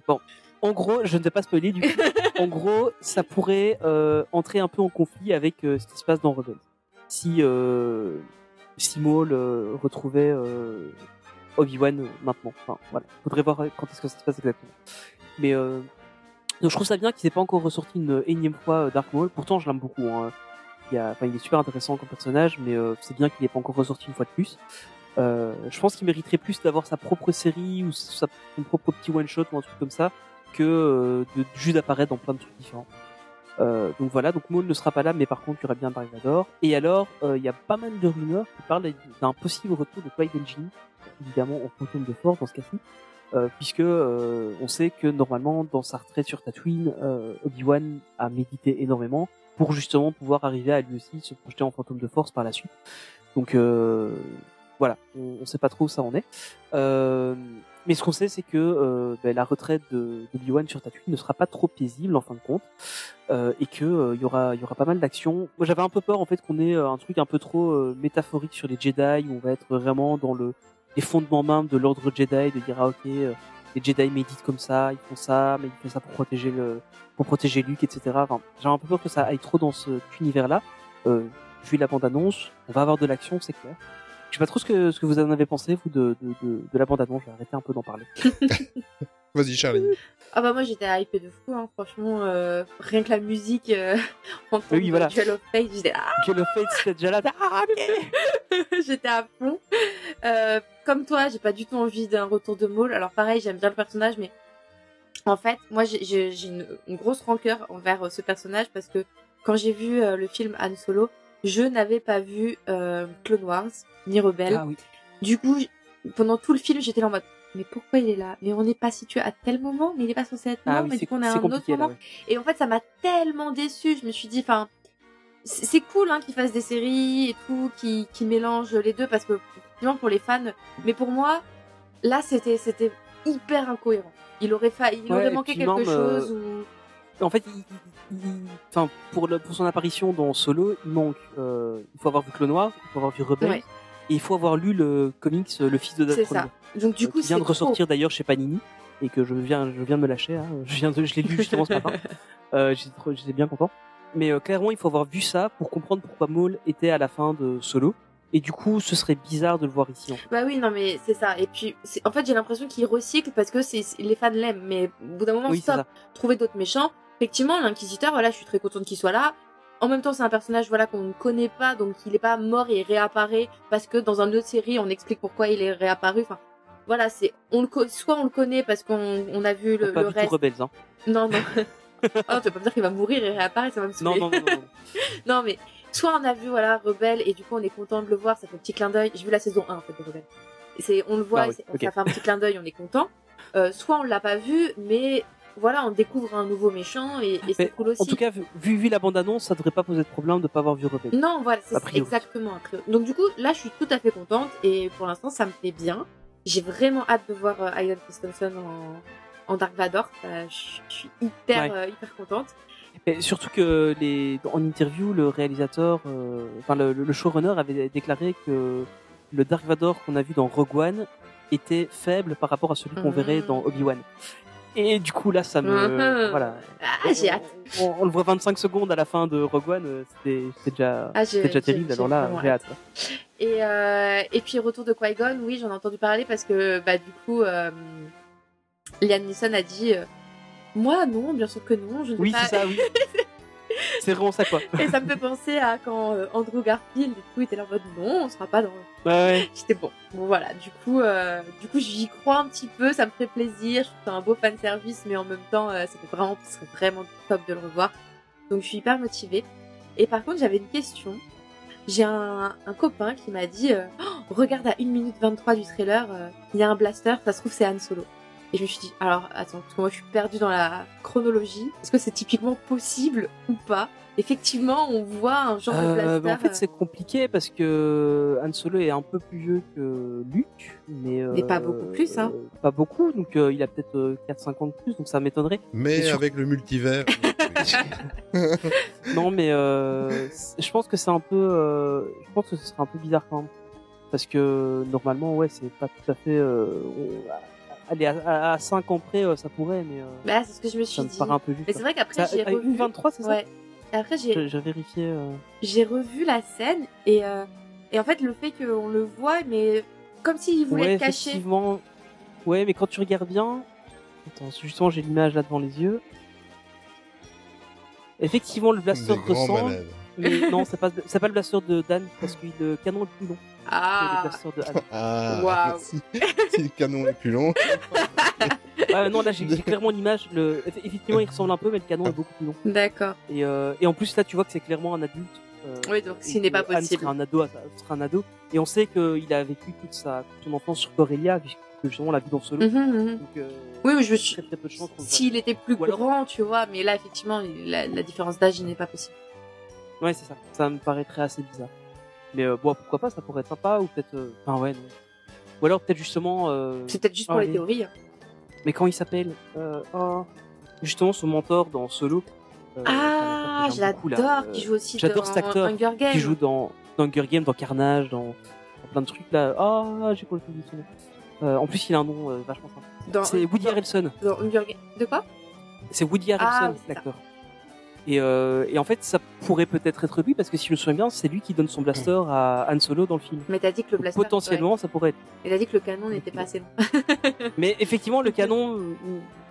A: Bon, en gros, je ne vais pas spoiler du coup. (laughs) en gros, ça pourrait euh, entrer un peu en conflit avec euh, ce qui se passe dans Rebels. Si si Maul retrouvait Obi-Wan maintenant. Enfin, voilà. Faudrait voir quand est-ce que ça se passe exactement. Mais donc je trouve ça bien qu'il n'ait pas encore ressorti une énième fois euh, Dark Maul. Pourtant, je l'aime beaucoup. Hein. Il, est super intéressant comme personnage, mais euh, c'est bien qu'il n'ait pas encore ressorti une fois de plus. Euh, je pense qu'il mériterait plus d'avoir sa propre série ou son propre petit one shot ou un truc comme ça que de juste apparaître dans plein de trucs différents. Donc voilà, donc Maul ne sera pas là, mais par contre il y aura bien Dark Vador. Et alors, il y a pas mal de rumeurs qui parlent d'un possible retour de Qui-Gon évidemment en fantôme de force dans ce cas-ci, euh, puisque euh, on sait que normalement dans sa retraite sur Tatooine, euh, Obi-Wan a médité énormément pour justement pouvoir arriver à lui aussi se projeter en fantôme de force par la suite. Donc euh, voilà, on, on sait pas trop où ça en est. Euh, mais ce qu'on sait, c'est que ben, la retraite de d'Obi-Wan sur Tatooine ne sera pas trop paisible en fin de compte, et que il y aura y aura pas mal d'actions. Moi, j'avais un peu peur en fait qu'on ait un truc un peu trop métaphorique sur les Jedi, où on va être vraiment dans le les fondements même de l'ordre Jedi, de dire ah ok, euh, les Jedi méditent comme ça, ils font ça, mais ils font ça pour protéger le pour protéger Luke, etc. Enfin, j'ai un peu peur que ça aille trop dans cet univers-là. Euh, vu la bande-annonce, on va avoir de l'action, c'est clair. Je sais pas trop ce que, ce que vous en avez pensé, vous, de, de, de, de la bande-annonce. Je vais arrêter un peu d'en parler. (laughs)
C: Vas-y, Charlie.
B: Ah bah moi j'étais hypée de fou, hein. franchement, euh, rien que la musique euh, (laughs) en tant
A: Oui, voilà.
B: Duel of Fate, j'étais ah,
A: Que le fait, c'était déjà là. (laughs) Ah, (laughs)
B: j'étais à fond. Euh, comme toi, j'ai pas du tout envie d'un retour de Maul. Alors pareil, j'aime bien le personnage, mais en fait, moi j'ai- une, une grosse rancœur envers euh, ce personnage parce que quand j'ai vu euh, le film Han Solo, je n'avais pas vu euh, Clone Wars ni Rebelle.
A: Ah oui.
B: Du coup, pendant tout le film, j'étais là en mode mais pourquoi il est là? Mais on n'est pas situé à tel moment, mais il est pas censé être
A: Ah
B: mort,
A: oui,
B: mais du coup on
A: c'est
B: un autre
A: là.
B: moment.
A: ouais.
B: Et en fait, ça m'a tellement déçue. Je me suis dit, enfin, c'est cool hein, qu'ils fassent des séries et tout, qui qui mélangent les deux parce que effectivement pour les fans. Mais pour moi, là, c'était c'était hyper incohérent. Il aurait fa... il
A: Ouais,
B: aurait manqué quelque
A: même, euh,
B: chose ou.
A: En fait, il, il- il- enfin, pour, le, pour son apparition dans Solo, il manque. euh, il faut avoir vu Clone Wars, il faut avoir vu Rebelle,
B: Ouais.
A: Et il faut avoir lu le comics euh, Le Fils de
B: C'est
A: Darth
B: ça. Donc du
A: euh,
B: coup,
A: qui vient de
B: c'est
A: ressortir d'ailleurs chez Panini et que je viens je viens de me lâcher hein. je viens de je l'ai lu justement ce matin (laughs) euh, j'étais bien content mais euh, clairement il faut avoir vu ça pour comprendre pourquoi Maul était à la fin de Solo et du coup ce serait bizarre de le voir ici en fait.
B: Bah oui, non mais c'est ça. Et puis, c'est- en fait, j'ai l'impression qu'il recycle parce que c'est c'est- les fans l'aiment. Mais au bout d'un moment,
A: oui c'est
B: stop. Trouver d'autres méchants. Effectivement, l'inquisiteur, voilà, je suis très contente qu'il soit là. En même temps, c'est un personnage voilà qu'on ne connaît pas, donc il est pas mort et il réapparaît parce que dans une autre série, on explique pourquoi il est réapparu. Enfin, voilà, c'est on le co- soit on le connaît parce qu'on on a vu le,
A: pas
B: le
A: tout. Rebels hein
B: Non, non. ah, (laughs) tu vas pas me dire qu'il va mourir et réapparaître, ça va me saouler.
A: non non, non, non. (laughs)
B: Non, mais soit on a vu voilà Rebelle et du coup on est content de le voir, ça fait un petit clin d'œil. J'ai vu la saison 1 en fait de Rebelle. C'est on le voit,
A: Ah oui,
B: ça fait un petit clin d'œil, on est content. Euh, soit on l'a pas vu, mais voilà, on découvre un nouveau méchant et, et c'est cool aussi.
A: en tout cas vu, vu la bande annonce ça devrait pas poser de problème de pas avoir vu Rebels
B: non, voilà, c'est exactement. Donc du coup, là, je suis tout à fait contente et pour l'instant, ça me plaît bien. J'ai vraiment hâte de voir euh, Ian Christensen en, en Dark Vador. Ça, je suis hyper,
A: Ouais.
B: euh, hyper contente.
A: Surtout que les, en interview, le réalisateur, euh, enfin le, le showrunner avait déclaré que le Dark Vador qu'on a vu dans Rogue One était faible par rapport à celui qu'on
B: Mhm.
A: verrait dans Obi-Wan. Et du coup, là, ça me.
B: Mhm.
A: Voilà.
B: Ah, j'ai hâte.
A: On, on le voit 25 secondes à la fin de Rogue One, euh, c'était c'était déjà,
B: Ah,
A: c'était déjà terrible.
B: j'ai
A: Alors là, j'ai
B: hâte. Et, euh, et puis retour de Qui-Gon, oui, j'en ai entendu parler parce que bah, du coup, euh, Liam Neeson a dit euh, Moi, non, bien sûr que non. Je ne
A: Oui,
B: pas...
A: c'est ça, oui. (laughs) (laughs) (laughs) c'est vraiment ça, quoi.
B: Et ça me fait penser à quand euh, Andrew Garfield et tout était là en mode Non, on sera pas dans.
A: Ouais, ouais. (laughs)
B: J'étais bon. Bon, voilà. Du coup, euh, du coup j'y crois un petit peu, ça me ferait plaisir. Je trouve un beau fan service, mais en même temps, euh, ça fait vraiment, ce serait vraiment top de le revoir. Donc, je suis hyper motivée. Et par contre, j'avais une question. J'ai un, un copain qui m'a dit euh, Oh, Regarde à 1 minute 23 du trailer, il y a un blaster, ça se trouve, c'est Han Solo. Et je me suis dit Alors, attends, parce que moi, je suis perdue dans la chronologie. Est-ce que c'est typiquement possible ou pas? Effectivement, on voit un genre de
A: Euh,
B: blaster.
A: bah, en fait,
B: euh,
A: c'est compliqué parce que Han Solo est un peu plus vieux que Luke, mais,
B: Mais pas
A: euh,
B: beaucoup plus, hein.
A: Pas beaucoup, donc euh, il a peut-être euh, 4-5 ans de plus, donc ça m'étonnerait.
C: Mais avec le multivers. (laughs) (laughs)
A: Non, mais euh, c- je pense que c'est un peu, euh, je pense que ce serait un peu bizarre quand même, parce que normalement, ouais, c'est pas tout à fait. Euh, on- Allez, à, à 5 ans près, euh, ça pourrait, mais euh,
B: Bah, c'est ce que je me suis
A: ça me paraît un peu juste.
B: Mais c'est vrai qu'après, j'ai
A: à
B: revu.
A: 1,23, c'est ça
B: Ouais. Après, j'ai
A: vérifié. euh,
B: j'ai revu la scène et, euh, et en fait, le fait qu'on le voit, mais comme s'il voulait
A: Ouais,
B: être caché.
A: effectivement. Ouais, mais quand tu regardes bien, attends, justement, j'ai l'image là devant les yeux. Effectivement, le blaster ressemble, mais (laughs) non, c'est pas, c'est pas le blaster de Dan parce que le canon est plus long le
B: Ah,
A: de.
C: Ah,
B: Waouh.
C: si, si (laughs) le canon est plus long. (laughs)
A: Ah non, là j'ai clairement l'image. Le... eff- Effectivement, il ressemble un peu, mais le canon est beaucoup plus long.
B: d'accord.
A: Et, euh, et en plus, là, tu vois que c'est clairement un adulte. euh,
B: Oui, donc ce n'est pas possible.
A: Sera un ado, sera un ado. Et on sait qu'il a vécu toute sa toute son enfance sur Corellia, puisque justement on l'a vu dans Solo.
B: Mhm, mhm.
A: Donc, euh,
B: Oui, mais je me suis. S'il était plus
A: Ou alors-
B: grand, tu vois, mais là, effectivement, la, la différence d'âge il n'est pas possible.
A: Ouais, c'est ça. Ça me paraîtrait assez bizarre. Mais euh, bon, pourquoi pas, ça pourrait être sympa, ou peut-être. euh, Enfin, ouais, non. Ou alors peut-être justement. euh,
B: C'est peut-être juste pour
A: ah,
B: les
A: oui.
B: théories. hein.
A: Mais quand il s'appelle euh, oh, Justement, son mentor dans Solo.
B: Ah, je l'adore, qui joue aussi
A: J'adore
B: dans
A: cet acteur
B: Hunger Games.
A: qui joue dans, dans Hunger Games, dans Carnage, dans, dans plein de trucs là. Ah, j'ai complètement oublié son. Euh, en plus, il a un nom euh, vachement sympa. C'est Woody Harrelson.
B: dans Hunger Games. De quoi?
A: C'est Woody Harrelson,
B: Ah, c'est ça.
A: l'acteur. Et, euh, et en fait, ça pourrait peut-être être lui parce que si je me souviens bien, c'est lui qui donne son blaster à Han Solo dans le film.
B: Mais t'as dit que le
A: Donc,
B: blaster.
A: potentiellement, ça pourrait être.
B: Mais t'as dit que le canon n'était pas assez long. (laughs)
A: Mais effectivement, le canon, euh,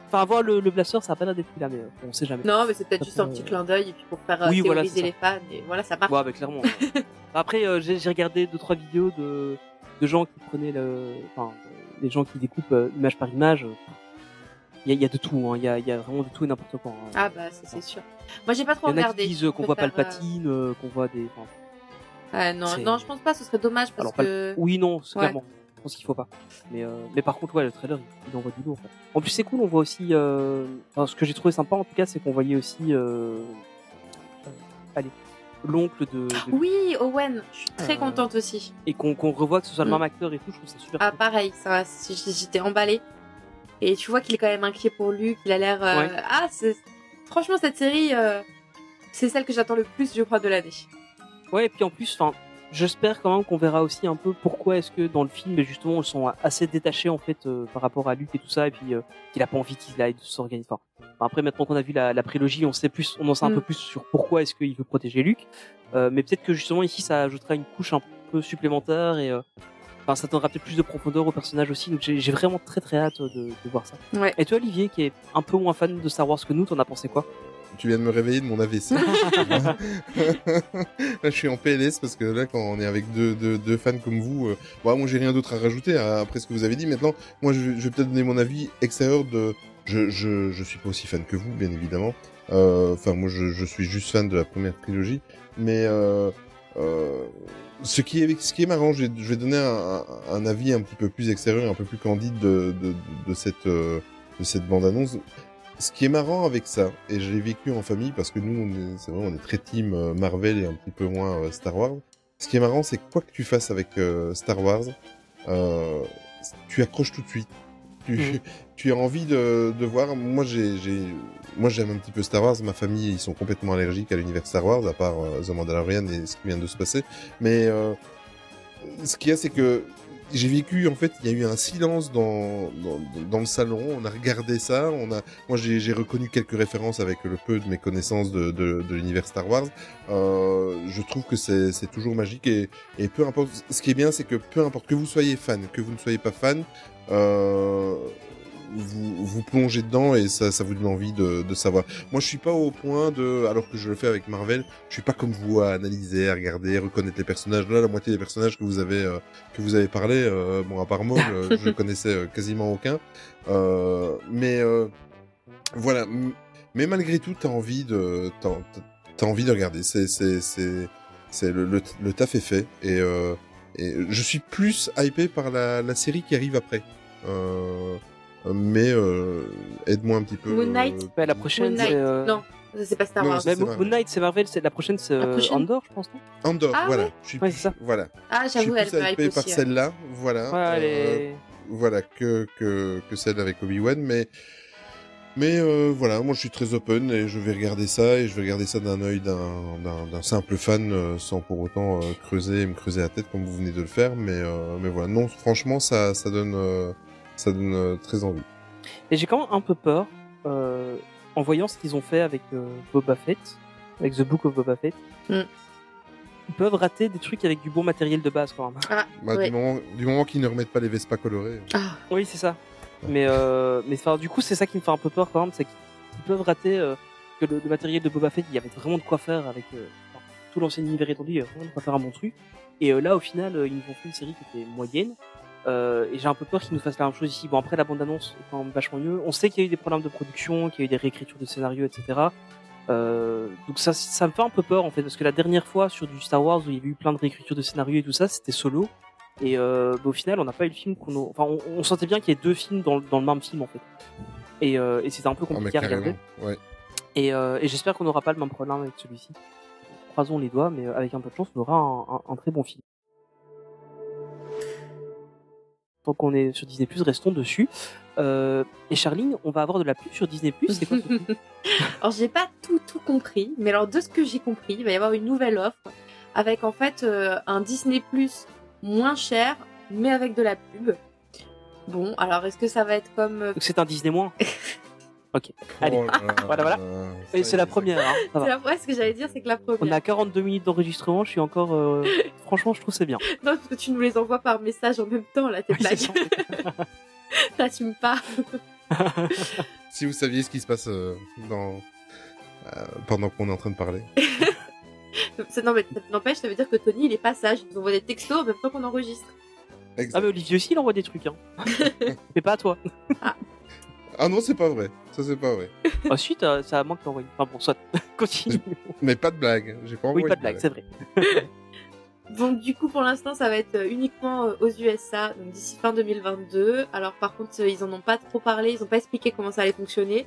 A: enfin, avoir le, le blaster, ça a pas l'air d'être là, mais on sait jamais.
B: Non, mais c'est peut-être juste un petit clin d'œil et puis pour faire euh,
A: Oui, voilà,
B: les fans. Et voilà, ça marche.
A: Ouais, bah, clairement. (laughs) Après, euh, j'ai regardé deux trois vidéos de, de gens qui prenaient le, enfin, les gens qui découpent image par image. Il y a, il y a de tout, hein. il y, a, il y a vraiment de tout et n'importe quoi. hein.
B: Ah bah ça c'est sûr. Moi j'ai pas trop
A: Il y en a
B: regardé.
A: qui disent euh, qu'on voit Palpatine, euh, qu'on voit des. enfin,
B: euh, ouais, non, non, je pense pas. Ce serait dommage parce
A: Alors, Pal-
B: que.
A: Oui, non, c'est
B: Ouais.
A: clairement. Je pense qu'il faut pas. Mais, euh, mais par contre, ouais, le trailer, il, il envoie du lourd. En plus, c'est cool, on voit aussi. Euh... enfin, ce que j'ai trouvé sympa, en tout cas, c'est qu'on voyait aussi. Euh... euh, Allez, l'oncle de. de- (gasps)
B: Oui, Owen, je suis très
A: Euh,
B: contente aussi.
A: Et qu'on qu'on revoit que ce soit le
B: Mm.
A: même acteur et tout, je trouve ça super
B: Ah
A: cool.
B: pareil, ça, j'étais emballée. Et tu vois qu'il est quand même inquiet pour lui, qu'il a l'air. euh,
A: Ouais.
B: Ah, franchement cette série, euh, c'est celle que j'attends le plus, je crois, de l'année.
A: Ouais, et puis en plus, enfin, j'espère quand même qu'on verra aussi un peu pourquoi est-ce que dans le film, justement, ils sont assez détachés en fait euh, par rapport à Luke et tout ça, et puis qu'il a pas envie qu'il aille s'organiser. Enfin, après, maintenant qu'on a vu la, la prélogie, on sait plus, on en sait un
B: Mm.
A: peu plus sur pourquoi est-ce qu'il veut protéger. Euh, mais peut-être que justement ici, ça ajoutera une couche un peu supplémentaire et enfin, ça donnera peut-être plus de profondeur au personnage aussi. Donc j'ai vraiment très très hâte de, de voir ça.
B: Ouais.
A: Et toi, Olivier, qui est un peu moins fan de Star Wars que nous, t'en as pensé quoi?
C: Tu viens de me réveiller de mon AVC. (laughs) là, je suis en PLS parce que là, quand on est avec deux, deux, deux fans comme vous, euh, bon, moi j'ai rien d'autre à rajouter après ce que vous avez dit. Maintenant, moi je, vais- je vais peut-être donner mon avis extérieur de. Je, je, je suis pas aussi fan que vous, bien évidemment. Euh, Enfin, moi je, je suis juste fan de la première trilogie, mais euh, euh, ce qui est ce qui est marrant, je vais, je vais donner un, un- avis un petit peu plus extérieur, un peu plus candide de, de, de cette euh, de cette bande annonce ce qui est marrant avec ça, et je l'ai vécu en famille parce que nous, c'est vrai, on est très team euh, Marvel et un petit peu moins euh, Star Wars. Ce qui est marrant, c'est que quoi que tu fasses avec Star Wars, euh, tu accroches tout de suite. Tu,
A: Mhm.
C: Tu envie de, voir. Moi, j'ai, moi, j'aime un petit peu Star Wars. Ma famille, ils sont complètement allergiques à l'univers Star Wars, à part euh, The Mandalorian et ce qui vient de se passer. Mais euh, ce qu'il y a, c'est que j'ai vécu en fait, il y a eu un silence dans, dans le salon. On a regardé ça. On a, moi j'ai reconnu quelques références avec le peu de mes connaissances de de, l'univers Star Wars. Euh, je trouve que c'est c'est toujours magique et et peu importe. Ce qui est bien, c'est que peu importe que vous soyez fan, que vous ne soyez pas fan. Euh, vous, vous plongez dedans et ça, ça vous donne envie de, de savoir. Moi, je suis pas au point de, alors que je le fais avec Marvel, je suis pas comme vous à analyser, à regarder, reconnaître les personnages. Là, la moitié des personnages que vous avez, euh, que vous avez parlé, euh, bon, à part Maul, euh, je (laughs) connaissais euh, quasiment aucun. Euh, mais euh, voilà. Mais malgré tout, t'as envie de, t'as, envie de regarder. C'est, c'est, c'est, c'est le, le, le taf est fait et, euh, et je suis plus hypé par la, la série qui arrive après. Euh, mais euh, aide-moi un petit peu.
B: Moon Knight
C: euh,
A: Ouais, la
B: Moon
A: prochaine,
B: Knight.
A: c'est. euh,
B: Non, c'est pas Star Wars.
A: Moon
C: Marvel.
A: Knight, c'est Marvel, c'est la prochaine, c'est Andor, je pense. Non?
C: Andor,
B: Ah
C: voilà.
B: ouais?
C: Je suis
A: Ouais, c'est ça.
C: Voilà.
B: Ah, j'avoue, elle peut
C: hypé
B: hype
C: par celle-là, voilà.
A: Ouais, elle
C: euh,
A: est-
C: voilà que que que celle avec Obi Wan, mais mais euh, voilà, moi je suis très open et je vais regarder ça et je vais regarder ça d'un œil d'un simple fan euh, sans pour autant euh, creuser et me creuser la tête comme vous venez de le faire, mais euh, mais voilà, non, franchement ça ça donne euh, ça donne euh, très envie.
A: Et j'ai quand même un peu peur euh, en voyant ce qu'ils ont fait avec euh, Boba Fett, avec The Book of Boba Fett.
B: Mm.
A: Ils peuvent rater des trucs avec du bon matériel de base quand même.
B: Ah,
C: Bah,
B: ouais.
C: du moment du moment qu'ils ne remettent pas les Vespa colorés.
B: Ah,
A: Oui, c'est ça. Mais euh, mais enfin, du coup, c'est ça qui me fait un peu peur quand même, c'est qu'ils peuvent rater euh, que le, le matériel de Boba Fett, il y avait vraiment de quoi faire avec euh, enfin, tout l'ancien univers étendu, il y avait vraiment de quoi faire un bon truc. Et euh, là, au final, euh, ils nous ont fait une série qui était moyenne. Euh, et j'ai un peu peur qu'ils nous fassent la même chose ici. Bon, après, la bande-annonce est quand même vachement mieux. On sait qu'il y a eu des problèmes de production, qu'il y a eu des réécritures de scénarios, etc. Euh, donc ça, ça me fait un peu peur en fait, parce que la dernière fois sur du Star Wars où il y avait eu plein de réécritures de scénarios et tout ça, c'était solo. Et euh, bah, au final, on n'a pas eu le film qu'on, a- enfin, on, on sentait bien qu'il y ait deux films dans, le- dans le même film en fait. Et, euh, et c'était un peu
C: Ah
A: compliqué à regarder.
C: Ouais.
A: Et, euh, et j'espère qu'on n'aura pas le même problème avec celui-ci. Croisons les doigts, mais euh, avec un peu de chance, on aura un, un- un très bon film. Tant qu'on est sur Disney+, restons dessus. Euh, et Charline, on va avoir de la pub sur Disney+. C'est quoi ce (laughs)
B: Alors j'ai pas tout tout compris, mais alors de ce que j'ai compris, il va y avoir une nouvelle offre avec en fait euh, un Disney Plus moins cher, mais avec de la pub. Bon, alors est-ce que ça va être comme euh,
A: Donc c'est un Disney moins? (laughs) Ok, allez.
C: Oh là, (laughs)
A: Voilà, voilà. Et c'est
C: est,
A: la première. Hein, ça va.
B: c'est la... ouais, ce que j'allais dire, c'est que la
A: On
B: première.
A: a 42 minutes d'enregistrement, je suis encore... euh, Franchement, je trouve c'est bien.
B: Non, parce que tu nous les envoies par message en même temps, là, tes
A: Oui, c'est
B: blagues.
A: ça. (laughs)
B: T'assumes pas. (laughs)
C: Si vous saviez ce qui se passe euh, dans euh, pendant qu'on est en train de parler.
B: Non, mais n'empêche, ça veut dire que Tony, il est pas sage. Il nous envoie des textos en même temps qu'on enregistre.
C: Exact.
A: Ah mais Olivier aussi, il envoie des trucs. Hein. mais pas à toi.
C: Ah non, c'est pas vrai. Ça c'est pas vrai. (laughs)
A: Ensuite, euh, ça manque d'envoyer. Enfin bon, soit. (laughs) Continue.
C: Mais pas de blague. J'ai pas
A: Oui,
C: envoyé
A: pas de blague, c'est vrai. (laughs)
B: Donc du coup pour l'instant ça va être euh, uniquement euh, aux USA donc d'ici fin 2022. Alors par contre euh, ils en ont pas trop parlé, ils ont pas expliqué comment ça allait fonctionner.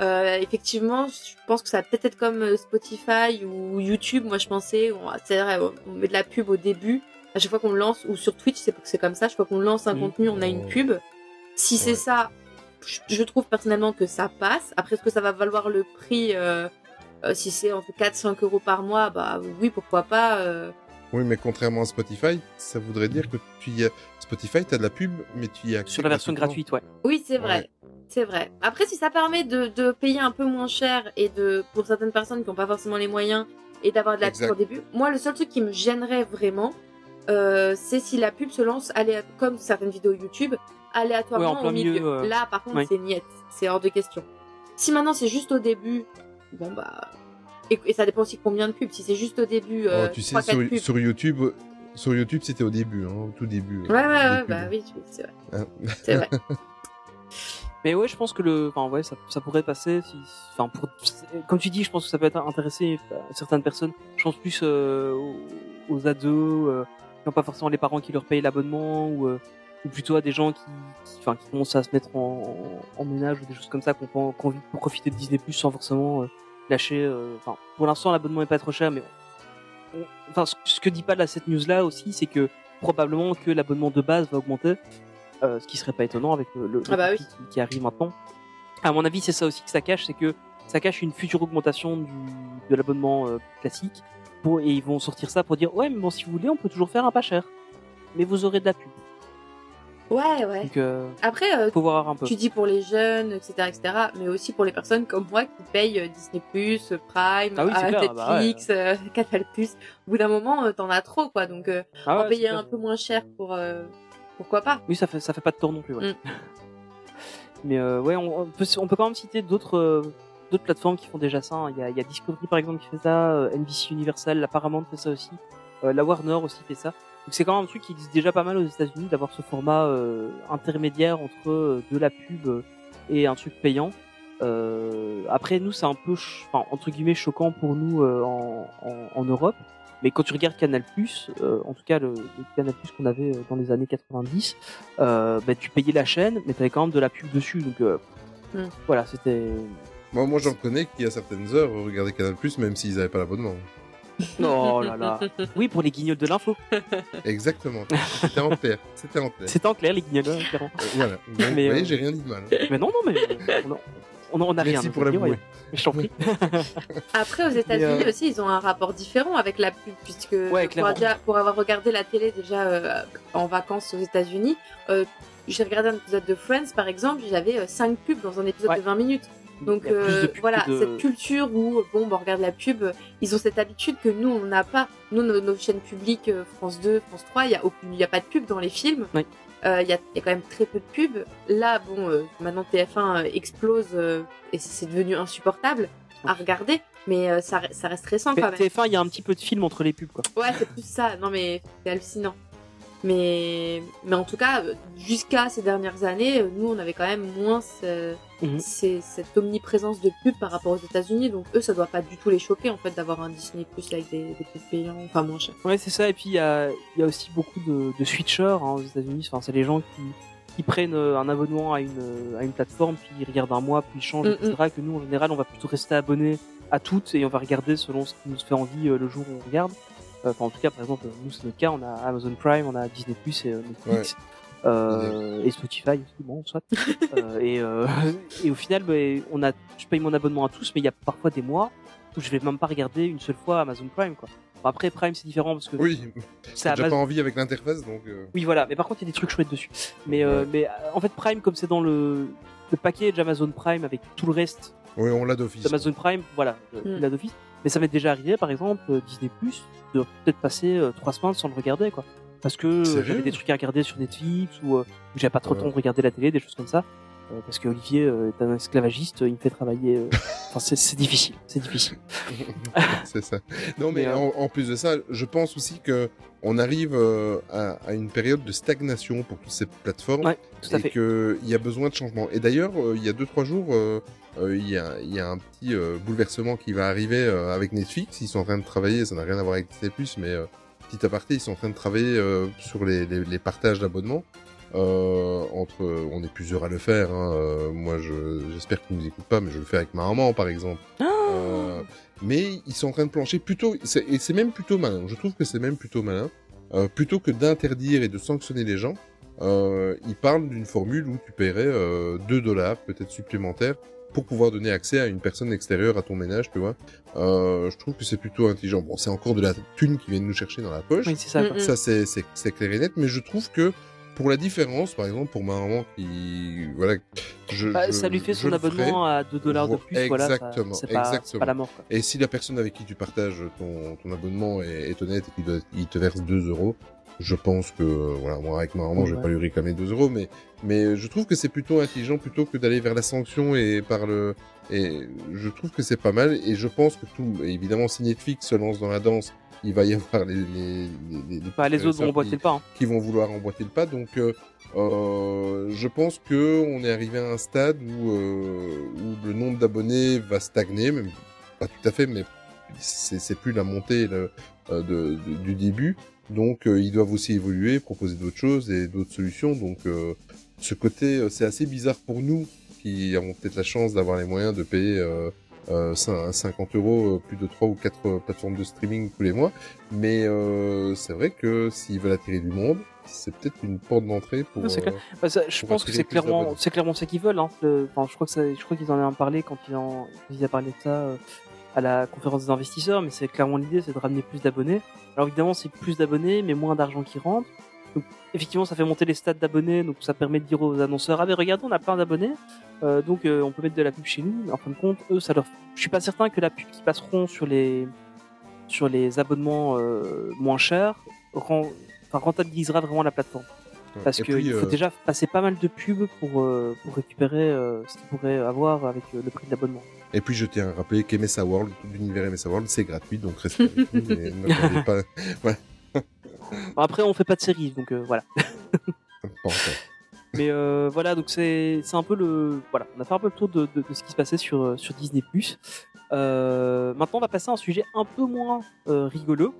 B: Euh, effectivement je pense que ça va peut-être être comme Spotify ou YouTube. Moi je pensais on- c'est vrai on- met de la pub au début à chaque fois qu'on lance ou sur Twitch c'est c'est comme ça. Chaque fois qu'on lance un
A: Mhm.
B: contenu on a une pub. Si c'est ça je, trouve personnellement que ça passe. Après est-ce que ça va valoir le prix euh, euh, si c'est entre 4-5 euros par mois, bah oui, pourquoi pas. euh,
C: Oui, mais contrairement à Spotify, ça voudrait dire que tu y as... Spotify, t'as de la pub, mais tu y as
A: Sur la version gratuite, ouais.
B: Oui, c'est vrai. C'est vrai. Après, si ça permet de, de payer un peu moins cher et de pour certaines personnes qui n'ont pas forcément les moyens et d'avoir de la
C: Exact.
B: pub au début, moi, le seul truc qui me gênerait vraiment, euh, c'est si la pub se lance alléa- comme certaines vidéos YouTube, aléatoirement
A: Ouais,
B: au milieu.
A: milieu, euh,
B: Là, par contre,
A: ouais.
B: c'est niette. C'est hors de question. Si maintenant c'est juste au début, bon bah. Et, et ça dépend aussi combien de pubs. Si c'est juste au début, euh,
C: Oh, tu sais,
B: 3, 4
C: sur,
B: pubs.
C: sur YouTube, sur YouTube, c'était au début, hein, au tout début.
B: Ouais, ouais, ouais,
C: pubs.
B: bah oui, c'est vrai.
C: Hein.
B: C'est vrai. (laughs)
A: Mais ouais, je pense que le, enfin ouais, ça, ça pourrait passer. Si, enfin pour, comme tu dis, je pense que ça peut être intéressé à certaines personnes. Je pense plus euh, aux, aux ados euh, qui n'ont pas forcément les parents qui leur payent l'abonnement ou, euh, ou plutôt à des gens qui, qui, enfin, qui commencent à se mettre en, en ménage ou des choses comme ça, qu'on qu'on envie de profiter de Disney Plus sans forcément euh, lâcher. euh, Enfin, pour l'instant, l'abonnement est pas trop cher, mais on- enfin, ce, ce que dit pas là cette news là aussi, c'est que probablement que l'abonnement de base va augmenter. Euh, ce qui serait pas étonnant avec le, le,
B: Ah bah oui.
A: qui, qui arrive maintenant. À mon avis, c'est ça aussi que ça cache, c'est que ça cache une future augmentation du, de l'abonnement euh, classique. Pour, et ils vont sortir ça pour dire ouais, mais bon, si vous voulez, on peut toujours faire un pas cher, mais vous aurez de la pub.
B: Ouais, ouais.
A: Donc, euh,
B: Après, euh,
A: faut voir un peu.
B: tu dis pour les jeunes, etc., etc., mais aussi pour les personnes comme moi qui payent euh, Disney+, Prime,
A: Ah oui, c'est
B: euh,
A: clair, bah.
B: Netflix, euh, (laughs) Canal+. Au bout d'un moment, euh, t'en as trop, quoi. Donc, euh,
A: Ah
B: en
A: ouais,
B: payer
A: c'est clair.
B: un peu moins cher pour... euh, pourquoi pas
A: Oui, ça fait ça fait pas de tort non plus. Ouais.
B: Mm. (laughs)
A: Mais euh, ouais, on, on peut on peut quand même citer d'autres euh, d'autres plateformes qui font déjà ça. hein. Il y a, il y a Discovery par exemple qui fait ça, euh, NBC Universal, la Paramount fait ça aussi, euh, la Warner aussi fait ça. Donc c'est quand même un truc qui existe déjà pas mal aux États-Unis d'avoir ce format euh, intermédiaire entre euh, de la pub euh, et un truc payant. Euh, après nous c'est un peu ch- enfin, entre guillemets choquant pour nous euh, en, en, en Europe. Mais quand tu regardes Canal+, euh, en tout cas le, le Canal+, qu'on avait dans les années 90, euh, bah, tu payais la chaîne, mais t'avais quand même de la pub dessus. Donc euh,
B: Mm.
A: voilà, c'était.
C: Moi, moi j'en connais qui, à certaines heures, regardaient Canal+, même s'ils n'avaient pas l'abonnement.
A: Oh là là. Oui, pour les guignols de l'info.
C: Exactement. C'était en clair. C'était en clair.
A: C'était en clair, les guignols, hein, clairement.
C: Euh, voilà.
A: Mais,
C: vous voyez,
A: euh,
C: j'ai rien dit de mal.
A: Mais non, non, mais euh, on a, on a, a rien.
C: Merci pour l'avouer.
A: ouais. Je t'en prie. (laughs)
B: Après, aux États-Unis
A: euh,
B: aussi, ils ont un rapport différent avec la pub, puisque
A: Ouais,
B: pour,
A: clairement.
B: déjà- pour avoir regardé la télé déjà euh, en vacances aux États-Unis, euh, j'ai regardé un épisode de Friends, par exemple, j'avais 5 pubs dans un épisode
A: Ouais.
B: de 20 minutes. Donc
A: Il
B: euh, voilà,
A: de-
B: cette culture où bon, bah, on regarde la pub, ils ont cette habitude que nous on n'a pas. Nous, nos, nos chaînes publiques, euh, France 2, France 3, il y a il a pas de pub dans les films.
A: Oui.
B: Euh, Il y, a, il y a quand même très peu de pubs. Là, bon, euh, maintenant TF1 euh, explose euh, et c'est devenu insupportable à regarder, mais euh, ça, ça reste récent
A: Mais
B: quand même.
A: TF1, il y a un petit peu de film entre les pubs, quoi.
B: Ouais, c'est plus ça. Non, mais c'est hallucinant. Mais, mais en tout cas, jusqu'à ces dernières années, nous, on avait quand même moins ce-
A: Mhm.
B: ces- cette omniprésence de pub par rapport aux États-Unis. Donc, eux, ça doit pas du tout les choquer, en fait, d'avoir un Disney Plus avec des, des pubs payants, enfin moins cher.
A: Ouais, c'est ça. Et puis il y a, il y a aussi beaucoup de, de switchers hein, aux États-Unis. Enfin, c'est les gens qui, qui prennent euh, un abonnement à une, euh, à une plateforme, puis ils regardent un mois, puis ils changent,
B: Mm,
A: etc. Que nous, en général, on va plutôt rester abonné à toutes et on va regarder selon ce qui nous fait envie euh, le jour où on regarde. Euh, Enfin, en tout cas, par exemple, nous, c'est notre cas. On a Amazon Prime, on a Disney Plus et euh, Netflix. Euh, et Spotify aussi, bon, soit. (laughs) Euh, et, euh, et au final, bah, on a, je paye mon abonnement à tous, mais il y a parfois des mois où je vais même pas regarder une seule fois Amazon Prime, quoi. Bon, après, Prime, c'est différent parce que
C: Oui,
A: c'est
C: j'ai déjà
A: Amazon-
C: pas envie avec l'interface, donc... euh,
A: oui, voilà. Mais par contre, il y a des trucs chouettes dessus. Mais, euh, mais en fait, Prime, comme c'est dans le, le package Amazon Prime avec tout le reste
C: Oui, on l'a d'office.
A: d'Amazon Prime, voilà,
B: Mm.
A: il a d'office. Mais ça m'est déjà arrivé, par exemple, euh, Disney Plus, de peut-être passer euh, trois semaines sans le regarder, quoi. Parce que euh, j'avais des trucs à regarder sur Netflix ou j'avais pas trop le temps de regarder la télé, des choses comme ça. Euh, parce que Olivier euh, est un esclavagiste, il me fait travailler. euh, (laughs) Enfin, c'est- difficile, c'est difficile. (laughs)
C: c'est ça. Non, mais,
A: Mais,
C: en, en plus de ça, je pense aussi que on arrive à, à une période de stagnation pour toutes ces plateformes
A: Ouais, tout à
C: et qu'il y a besoin de changement. Et d'ailleurs, il y a deux trois jours, il y, a, il y a un petit euh, bouleversement qui va arriver euh, avec Netflix. Ils sont en train de travailler, ça n'a rien à voir avec Disney+, mais euh, petit aparté, ils sont en train de travailler euh, sur les, les, les partages d'abonnements. Euh, entre, on est plusieurs à le faire. Hein. euh, moi, je, j'espère qu'ils nous écoutent pas, mais je le fais avec ma maman, par exemple. Euh, mais ils sont en train de plancher plutôt, et c'est même plutôt malin. Je trouve que c'est même plutôt malin. Euh, plutôt que d'interdire et de sanctionner les gens, euh, ils parlent d'une formule où tu paierais euh, 2 dollars peut-être supplémentaires pour pouvoir donner accès à une personne extérieure à ton ménage, tu vois. Euh, je trouve que c'est plutôt intelligent. Bon, c'est encore de la thune qui vient de nous chercher dans la poche.
A: Oui, c'est ça.
C: Ça, c'est, c'est, c'est clair et net, mais je trouve que pour la différence, par exemple, pour ma maman qui, voilà, je,
A: Bah,
C: je-
A: ça lui fait
C: je
A: son abonnement à 2 dollars de plus, voilà.
C: exactement,
A: C'est pas, c'est
C: exactement.
A: pas la mort, quoi.
C: Et si la personne avec qui tu partages ton, ton abonnement est, est honnête et qu'il te verse 2 euros, je pense que, euh, voilà, moi avec ma maman, je vais
A: Ouais.
C: pas lui réclamer 2 euros, mais, mais je trouve que c'est plutôt intelligent plutôt que d'aller vers la sanction et par le, et je trouve que c'est pas mal et je pense que tout, évidemment, si Netflix se lance dans la danse, il va y avoir les, les, les, les,
A: Bah, les autres vont emboîter
C: qui-
A: le pas. hein.
C: qui vont vouloir emboîter le pas. Donc, euh, euh, je pense que on est arrivé à un stade où, euh, où le nombre d'abonnés va stagner, même pas tout à fait, mais c'est c'est plus la montée le- euh, de, de- du début. Donc, euh, ils doivent aussi évoluer, proposer d'autres choses et d'autres solutions. Donc, euh, ce côté, euh, c'est assez bizarre pour nous qui avons peut-être la chance d'avoir les moyens de payer. Euh, euh, cin- 50 euros, euh, plus de 3 ou 4 plateformes de streaming tous les mois. Mais euh, c'est vrai que s'ils veulent attirer du monde, c'est peut-être une porte d'entrée pour.
A: Clair.
C: euh,
A: Bah, ça, je
C: pour
A: pense que c'est clairement, c'est clairement ça qu'ils veulent. Hein. Le- Enfin, je crois que ça, je crois qu'ils en avaient parlé quand ils en, ils a parlé de ça euh, à la conférence des investisseurs, mais c'est clairement l'idée, c'est de ramener plus d'abonnés. Alors évidemment, c'est plus d'abonnés, mais moins d'argent qui rentre. Donc, effectivement, ça fait monter les stats d'abonnés, donc ça permet de dire aux annonceurs ah mais regardez, on a plein d'abonnés, euh, donc euh, on peut mettre de la pub chez nous. Mais en fin de compte, eux, ça leur, je suis pas certain que la pub qui passeront sur les sur les abonnements euh, moins chers rend... enfin, rentabilisera vraiment la plateforme. Parce qu'il faut
C: euh,
A: déjà passer pas mal de pubs pour, euh, pour récupérer euh, ce qu'ils pourraient avoir avec le prix de l'abonnement.
C: Et puis je tiens à rappeler qu'MSA World, l'univers MSA World, c'est gratuit, donc restez avec (laughs) nous et n'attendez pas. Ouais,
A: Bon, après, on fait pas de séries, donc euh, voilà.
C: encore.
A: Mais euh, voilà, donc c'est un peu le voilà, on a fait un peu le tour de, de, de ce qui se passait sur euh, sur Disney+. Euh, maintenant, on va passer à un sujet un peu moins rigolo.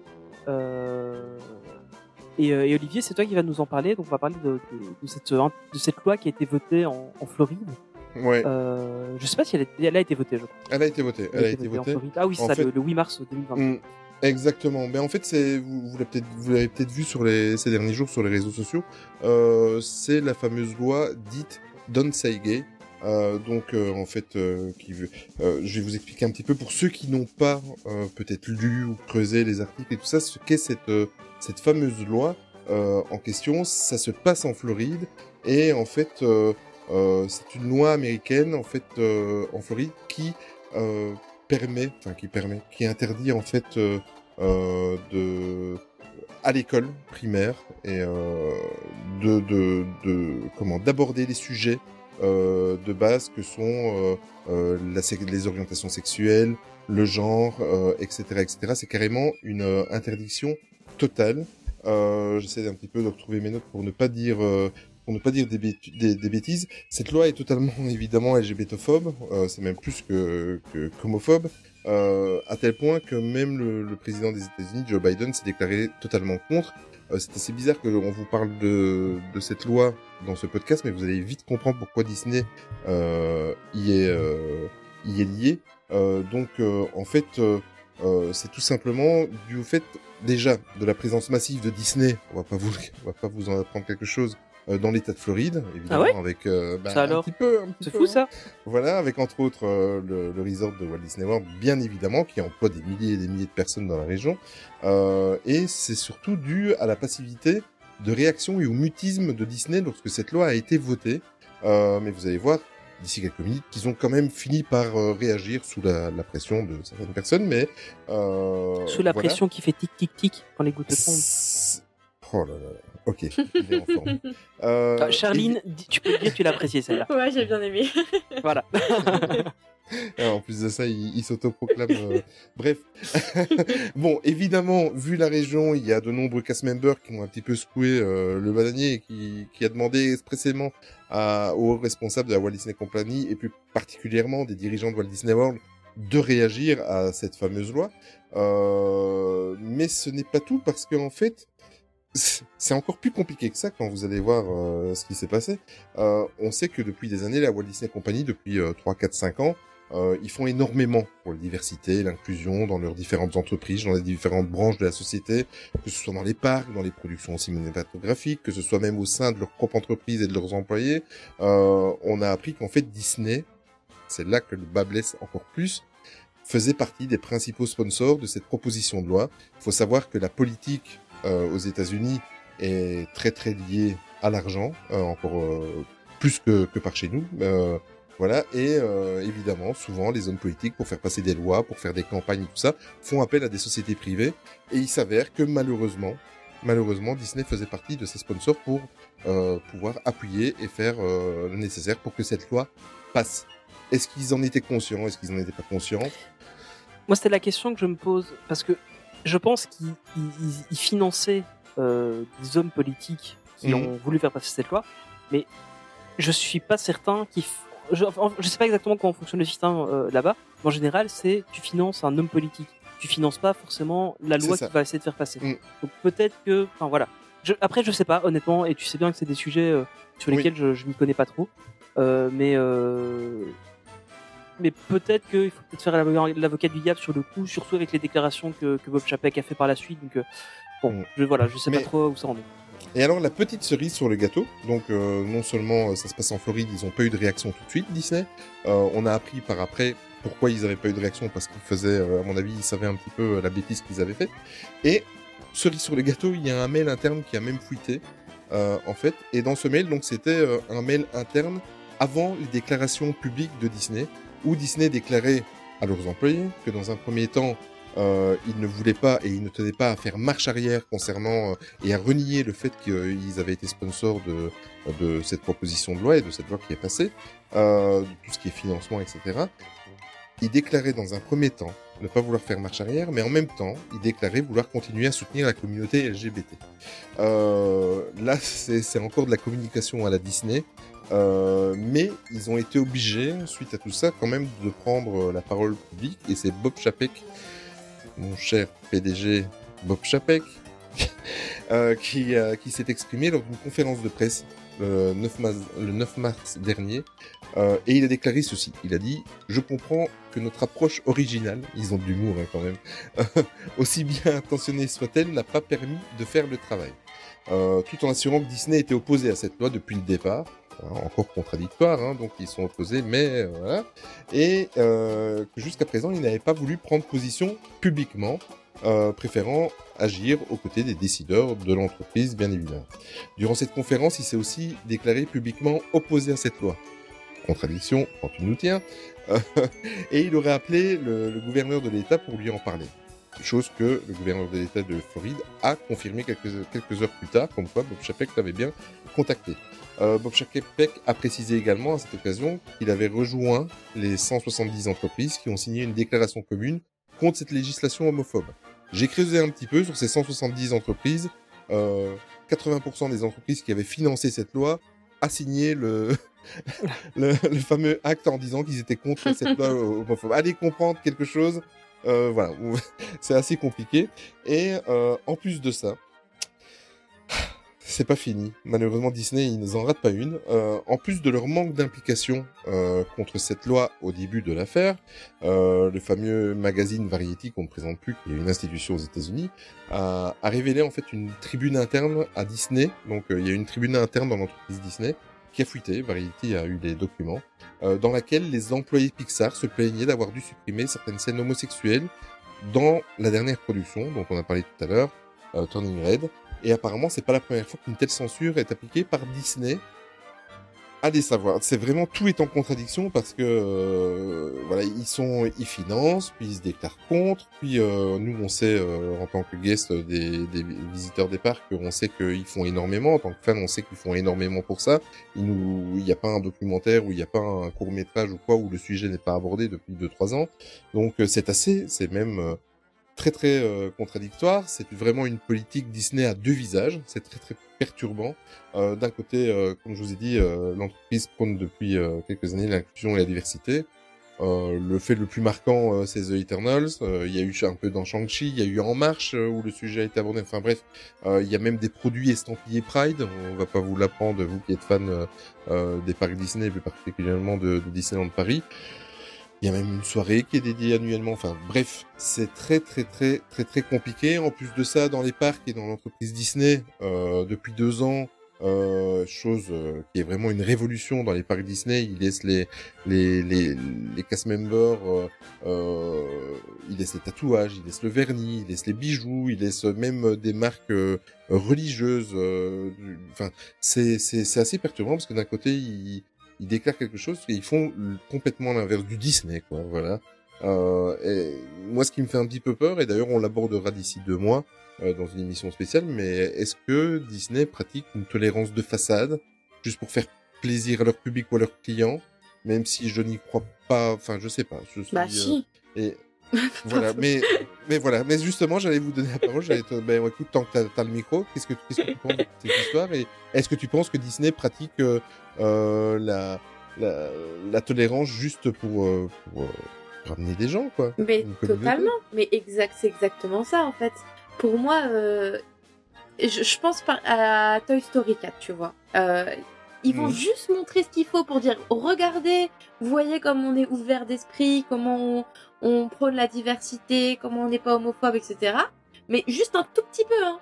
A: Et, et Olivier, c'est toi qui va nous en parler. Donc, on va parler de, de, de cette de cette loi qui a été votée en, en Floride.
C: Ouais,
A: Euh, je sais pas si elle, est- elle a été votée. Je crois.
C: elle a été votée. Elle a été votée.
A: Ah oui, c'est ça,
C: fait-
A: le, le 8 mars 2020.
C: Mm, Exactement. Mais en fait, c'est vous, vous l'avez peut-être vous l'avez peut-être vu sur les ces derniers jours sur les réseaux sociaux. Euh, c'est la fameuse loi dite Don't Say Gay. Euh, donc euh, en fait, euh, qui veut- euh, je vais vous expliquer un petit peu pour ceux qui n'ont pas euh, peut-être lu ou creusé les articles et tout ça, ce qu'est cette euh, cette fameuse loi euh, en question. Ça se passe en Floride et en fait, c'est une loi américaine en fait euh, en Floride qui euh, permet, enfin qui permet, qui interdit en fait euh, euh, de à l'école primaire et euh, de, de, de comment d'aborder les sujets euh, de base que sont euh, euh, les orientations sexuelles, le genre, euh, etc., etc. C'est carrément une euh, interdiction totale. Euh, J'essaie d'un petit peu de retrouver mes notes pour ne pas dire euh, pour ne pas dire des, bêtises. Cette loi est totalement (laughs) évidemment LGBTophobe. Euh, C'est même plus que que qu'homophobe. Euh, à tel point que même le, le président des États-Unis, Joe Biden, s'est déclaré totalement contre. Euh, c'est assez bizarre que on vous parle de, de cette loi dans ce podcast, mais vous allez vite comprendre pourquoi Disney euh, y est euh, y est lié. Euh, donc en fait, c'est tout simplement dû au fait déjà de la présence massive de Disney. On va pas vous (laughs) on va pas vous en apprendre quelque chose dans l'État de Floride, évidemment,
A: Ah ouais
C: avec euh, bah,
A: Ça alors
C: un petit peu,
A: C'est fou
C: hein.
A: ça.
C: Voilà, avec entre autres euh, le, le resort de Walt Disney World, bien évidemment, qui emploie des milliers et des milliers de personnes dans la région. Euh, et c'est surtout dû à la passivité de réaction et au mutisme de Disney lorsque cette loi a été votée. Euh, mais vous allez voir d'ici quelques minutes qu'ils ont quand même fini par euh, réagir sous la, la pression de certaines personnes. Mais euh,
A: Sous la
C: voilà.
A: pression qui fait tic tic tic quand les gouttes tombent.
C: Oh là là, ok, il est en forme. (laughs) Euh,
A: Charline, tu peux dire, tu l'as apprécié celle-là.
B: Ouais, j'ai bien aimé. (laughs)
A: Voilà. (laughs)
C: Ah, en plus de ça, il, il s'autoproclame. euh, Bref. bon, évidemment, vu la région, il y a de nombreux cast members qui ont un petit peu secoué euh, le bananier et qui, qui a demandé expressément à, aux responsables de la Walt Disney Company et plus particulièrement des dirigeants de Walt Disney World de réagir à cette fameuse loi. Euh, mais ce n'est pas tout parce qu'en fait, c'est encore plus compliqué que ça quand vous allez voir euh, ce qui s'est passé. Euh, on sait que depuis des années, la Walt Disney Company, depuis euh, 3, 4, 5 ans, euh, ils font énormément pour la diversité, l'inclusion dans leurs différentes entreprises, dans les différentes branches de la société, que ce soit dans les parcs, dans les productions cinématographiques, que ce soit même au sein de leur propre entreprise et de leurs employés. Euh, on a appris qu'en fait Disney, c'est là que le bas blesse encore plus, faisait partie des principaux sponsors de cette proposition de loi. Il faut savoir que la politique aux États-Unis est très très liée à l'argent, euh, encore euh, plus que, que par chez nous. Euh, voilà, et euh, évidemment, souvent, les hommes politiques, pour faire passer des lois, pour faire des campagnes tout ça, font appel à des sociétés privées. Et il s'avère que malheureusement, malheureusement, Disney faisait partie de ces sponsors pour euh, pouvoir appuyer et faire euh, le nécessaire pour que cette loi passe. Est-ce qu'ils en étaient conscients? Est-ce qu'ils en étaient pas conscients?
A: Moi, c'était la question que je me pose parce que je pense qu'ils ils- ils- ils finançaient euh, des hommes politiques qui
C: Mhm.
A: ont voulu faire passer cette loi, mais je suis pas certain qu'ils. f- Je, je sais pas exactement comment fonctionne le système euh, là-bas. En général, c'est tu finances un homme politique. Tu finances pas forcément la loi qui va essayer de faire passer.
C: Mhm.
A: Donc peut-être que, enfin voilà. Je, après, je sais pas honnêtement, et tu sais bien que c'est des sujets euh, sur
C: Oui.
A: lesquels je, je m'y connais pas trop. Mais mais peut-être qu'il faut peut-être faire l'avocat du diable sur le coup, surtout avec les déclarations que, que Bob Chapek a fait par la suite. Donc, euh, bon,
C: Mm.
A: je, voilà, je sais
C: Mais-
A: pas trop où ça en est.
C: Et alors la petite cerise sur le gâteau, donc euh, non seulement euh, ça se passe en Floride, ils ont pas eu de réaction tout de suite Disney. Euh, on a appris par après pourquoi ils avaient pas eu de réaction parce qu'ils faisaient, à mon avis, ils savaient un petit peu la bêtise qu'ils avaient fait. Et cerise sur le gâteau, il y a un mail interne qui a même fuité en fait. Et dans ce mail, donc c'était un mail interne avant les déclarations publiques de Disney, où Disney déclarait à leurs employés que dans un premier temps, euh, ils ne voulaient pas et ils ne tenaient pas à faire marche arrière concernant euh, et à renier le fait qu'ils avaient été sponsors de, cette proposition de loi et de cette loi qui est passée, euh, tout ce qui est financement, etc. Ils déclaraient dans un premier temps ne pas vouloir faire marche arrière, mais en même temps, ils déclaraient vouloir continuer à soutenir la communauté LGBT. Là, c'est encore de la communication à la Disney. Euh, mais ils ont été obligés, suite à tout ça, quand même de prendre la parole publique. Et c'est Bob Chapek, mon cher PDG Bob Chapek, (laughs) euh, qui, euh, s'est exprimé lors d'une conférence de presse le 9 mars, le 9 mars dernier. Euh, et il a déclaré ceci. Il a dit Je comprends que notre approche originale, ils ont de l'humour hein, quand même, (laughs) aussi bien intentionnée soit-elle, n'a pas permis de faire le travail. Euh, tout en assurant que Disney était opposé à cette loi depuis le départ. Hein, encore contradictoire, hein, donc ils sont opposés, mais euh, voilà. Et euh, que jusqu'à présent, ils n'avaient pas voulu prendre position publiquement, euh, préférant agir aux côtés des décideurs de l'entreprise, bien évidemment. Durant cette conférence, il s'est aussi déclaré publiquement opposé à cette loi. Contradiction quand tu nous tiens. (laughs) et il aurait appelé le, le gouverneur de l'État pour lui en parler. Chose que le gouverneur de l'État de Floride a confirmé quelques, quelques heures plus tard, comme quoi Bob Chapek l'avait bien contacté. Euh, Bob Chapek a précisé également à cette occasion qu'il avait rejoint les 170 entreprises qui ont signé une déclaration commune contre cette législation homophobe. J'ai creusé un petit peu sur ces 170 entreprises. Euh, 80% des entreprises qui avaient financé cette loi a signé le, (laughs) le, le fameux acte en disant qu'ils étaient contre cette loi (laughs) homophobe. Allez comprendre quelque chose. Euh, voilà, (laughs) c'est assez compliqué. Et euh, en plus de ça, c'est pas fini. Malheureusement, Disney, ils ne en ratent pas une. Euh, en plus de leur manque d'implication euh, contre cette loi au début de l'affaire, euh, le fameux magazine Variety qu'on ne présente plus, qui est une institution aux États-Unis, a, a révélé en fait une tribune interne à Disney. Donc, euh, il y a une tribune interne dans l'entreprise Disney qui a fuité. Variety a eu les documents euh, dans laquelle les employés Pixar se plaignaient d'avoir dû supprimer certaines scènes homosexuelles dans la dernière production, dont on a parlé tout à l'heure, euh, Turning Red. Et apparemment, c'est pas la première fois qu'une telle censure est appliquée par Disney. Allez savoir, c'est vraiment tout est en contradiction parce que euh, voilà, ils sont, ils financent, puis ils se déclarent contre, puis euh, nous on sait euh, en tant que guest des, des visiteurs des parcs, on sait qu'ils font énormément, en tant que fan on sait qu'ils font énormément pour ça. Il nous, il n'y a pas un documentaire ou il n'y a pas un court métrage ou quoi où le sujet n'est pas abordé depuis 2-3 ans, donc euh, c'est assez, c'est même euh, très très euh, contradictoire. C'est vraiment une politique Disney à deux visages. C'est très très perturbant. Euh, D'un côté, euh, comme je vous ai dit, euh, l'entreprise prône depuis euh, quelques années l'inclusion et la diversité. Euh, le fait le plus marquant, c'est The Eternals. Il y a eu un peu dans Shang-Chi, il y a eu En Marche où le sujet a été abordé. Enfin bref, il y a même des produits estampillés Pride. On va pas vous l'apprendre, vous qui êtes fan des parcs Disney, plus particulièrement de, de Disneyland Paris. Il y a même une soirée qui est dédiée annuellement. Enfin, bref, c'est très, très, très, très, très compliqué. En plus de ça, dans les parcs et dans l'entreprise Disney, euh, depuis deux ans, euh, chose euh, qui est vraiment une révolution dans les parcs Disney. Ils laissent les les les, les cast members, euh, euh, ils laissent les tatouages, ils laissent le vernis, ils laissent les bijoux, ils laissent même des marques euh, religieuses. Enfin, c'est c'est c'est assez perturbant parce que d'un côté ils ils déclarent quelque chose et ils font complètement l'inverse du Disney, quoi. Voilà. Euh, et moi, ce qui me fait un petit peu peur, et d'ailleurs on l'abordera d'ici deux mois euh, dans une émission spéciale, mais est-ce que Disney pratique une tolérance de façade juste pour faire plaisir à leur public ou à leurs clients, même si je n'y crois pas. Enfin, je sais pas. Je suis,
B: Bah
C: euh,
B: si.
C: et (laughs) voilà, mais mais voilà, mais justement, j'allais vous donner la parole. J'allais te, ben écoute, tant que t'as as le micro, qu'est-ce que qu'est-ce que tu penses de cette histoire et est-ce que tu penses que Disney pratique euh, euh, la, la la tolérance juste pour euh, pour, euh, pour amener des gens quoi?
B: Mais totalement. Mais exact, c'est exactement ça en fait. Pour moi, je, je pense par, à Toy Story 4, tu vois. Ils vont
C: Mhm.
B: juste montrer ce qu'il faut pour dire regardez, vous voyez comme on est ouvert d'esprit, comment on, on prône la diversité, comment on n'est pas homophobe, etc. Mais juste un tout petit peu, hein.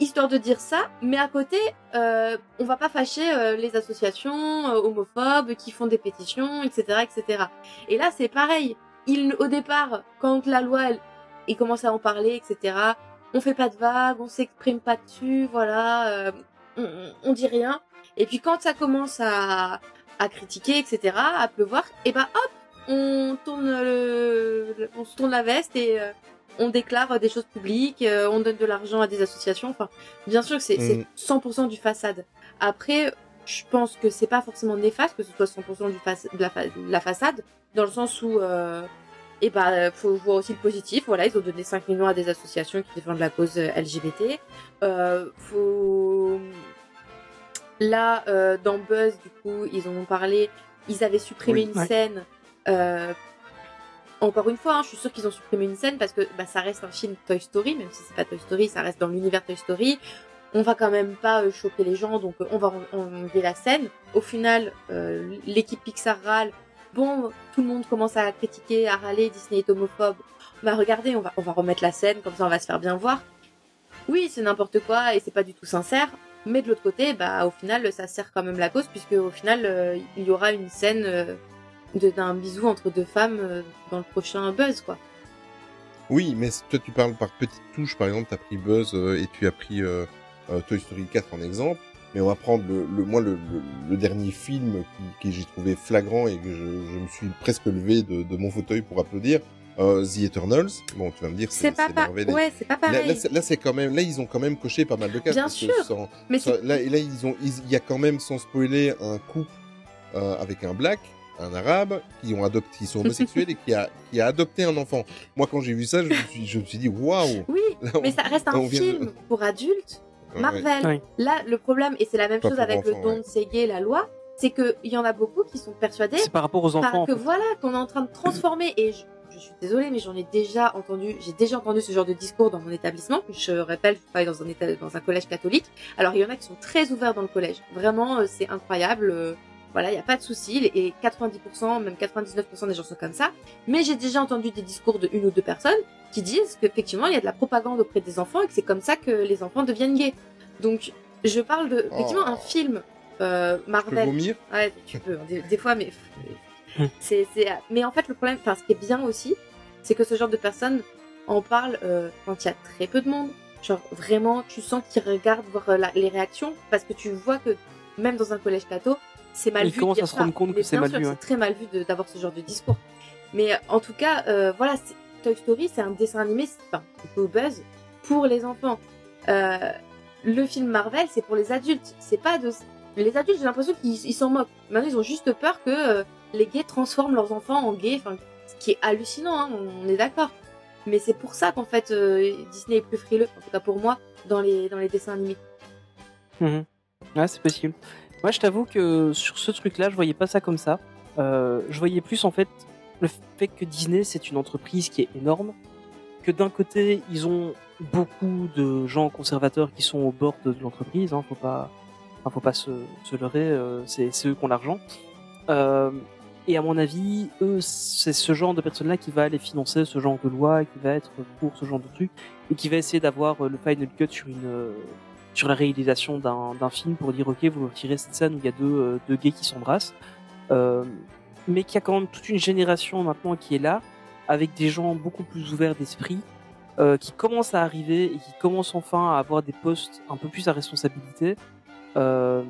B: Histoire de dire ça, mais à côté, euh, on va pas fâcher euh, les associations euh, homophobes qui font des pétitions, etc., etc. Et là, c'est pareil. Il, au départ, quand la loi, elle, il commence à en parler, etc. On fait pas de vagues, on s'exprime pas dessus, voilà. on, dit rien. Et puis quand ça commence à, à critiquer, etc., à pleuvoir, et ben hop, on tourne le, on se tourne la veste et euh, on déclare des choses publiques, euh, on donne de l'argent à des associations. Enfin, bien sûr que c'est
C: Mm.
B: c'est 100% du façade. Après, je pense que c'est pas forcément néfaste que ce soit 100% du fa- de, la fa- de la façade, dans le sens où, euh, eh ben, faut voir aussi le positif. Voilà, ils ont donné 5 millions à des associations qui défendent la cause euh, LGBT. Euh, faut là euh, dans Buzz, du coup, ils en ont parlé. Ils avaient supprimé
C: Oui.
B: une
A: Ouais.
B: scène. Euh, encore une fois, hein, je suis sûre qu'ils ont supprimé une scène parce que bah, ça reste un film Toy Story, même si c'est pas Toy Story, ça reste dans l'univers Toy Story. On va quand même pas euh, choquer les gens, donc euh, on va en- enlever la scène. Au final, l'équipe Pixar râle. Bon, tout le monde commence à critiquer, à râler, Disney est homophobe. Bah on va, on va remettre la scène, comme ça on va se faire bien voir. Oui, c'est n'importe quoi et c'est pas du tout sincère. Mais de l'autre côté, bah au final, ça sert quand même la cause puisque au final, il y aura une scène d'un bisou entre deux femmes euh, dans le prochain Buzz, quoi.
C: Oui, mais toi tu parles par petites touches, par exemple, tu as pris Buzz euh, et tu as pris euh, euh, Toy Story 4 en exemple, mais on va prendre le, le moi le, le, le dernier film qui, que j'ai trouvé flagrant et que je, je me suis presque levé de, de mon fauteuil pour applaudir, euh, The Eternals. Bon, tu vas me dire,
B: C'est pas, pa-
C: Marvel
B: ouais, c'est pas pareil.
C: là, c'est- là, c'est quand même, là, ils ont quand même coché pas mal de cases.
B: Bien
C: parce que
B: sûr,
C: sans-
B: mais
C: sans- là, et là, ils ont, il y a quand même, sans spoiler, un couple euh, avec un black, un arabe, qui ont adopté, qui sont homosexuels et qui a, qui a adopté un enfant. Moi, quand j'ai vu ça, je me suis, je me suis dit, waouh.
B: Oui,
C: Là, on-
B: mais ça reste un
C: de-
B: film pour adultes. Marvel.
A: Ouais.
B: Là, le problème, et c'est la même
C: Pas
B: chose avec le don
C: ouais.
B: de Ségué, la loi, c'est qu'il y en a beaucoup qui sont persuadés
A: C'est par rapport aux enfants.
B: par-
A: en
B: que
A: fait.
B: voilà, qu'on est en train de transformer. Et je, je suis désolée, mais j'en ai déjà entendu, j'ai déjà entendu ce genre de discours dans mon établissement. Je rappelle, je travaille dans un, éta- dans un collège catholique. Alors, il y en a qui sont très ouverts dans le collège. Vraiment, euh, c'est incroyable. Voilà, il n'y a pas de souci. Et 90%, même 99% des gens sont comme ça. Mais j'ai déjà entendu des discours de une ou deux personnes qui disent qu'effectivement, il y a de la propagande auprès des enfants et que c'est comme ça que les enfants deviennent gays. Donc, je parle de, effectivement,
C: Oh.
B: un film euh,
C: peux
B: Marvel.
C: vomir?
B: Ouais, tu peux, des, des fois, mais. c'est, c'est... Mais en fait, le problème, enfin, ce qui est bien aussi, c'est que ce genre de personnes en parlent euh, quand il y a très peu de monde. Genre, vraiment, tu sens qu'ils regardent voir euh, la- les réactions parce que tu vois que même dans un collège catho, c'est mal
A: Ils
B: vu. de
A: commencent à se rendre compte que c'est mal
B: sûr,
A: vu, ouais.
B: C'est très mal vu d'avoir ce genre de discours. Mais euh, en tout cas, euh, voilà, Toy Story, c'est un dessin animé, c'est- enfin, c'est au buzz pour les enfants. Euh, le film Marvel, c'est pour les adultes. C'est pas de. Les adultes, j'ai l'impression qu'ils ils s'en moquent. Maintenant, ils ont juste peur que euh, les gays transforment leurs enfants en gays, enfin, ce qui est hallucinant, hein, on est d'accord. Mais c'est pour ça qu'en fait, Disney est plus frileux, en tout cas pour moi, dans les, dans les dessins animés.
A: Mhm. Ouais, c'est possible. Moi, je t'avoue que sur ce truc-là, je voyais pas ça comme ça. Euh, je voyais plus en fait le fait que Disney, c'est une entreprise qui est énorme, que d'un côté, ils ont beaucoup de gens conservateurs qui sont au bord de l'entreprise. Hein, faut pas, enfin, faut pas se, leurrer. euh, c'est eux qui ont l'argent. Euh, et à mon avis, eux, c'est ce genre de personnes-là qui va aller financer ce genre de loi, qui va être pour ce genre de truc, et qui va essayer d'avoir euh, le final cut sur une sur la réalisation d'un film pour dire ok, vous retirez cette scène où il y a deux, euh, deux gays qui s'embrassent, euh, mais qu'il y a quand même toute une génération maintenant qui est là, avec des gens beaucoup plus ouverts d'esprit, euh, qui commencent à arriver et qui commencent enfin à avoir des postes un peu plus à responsabilité. Euh,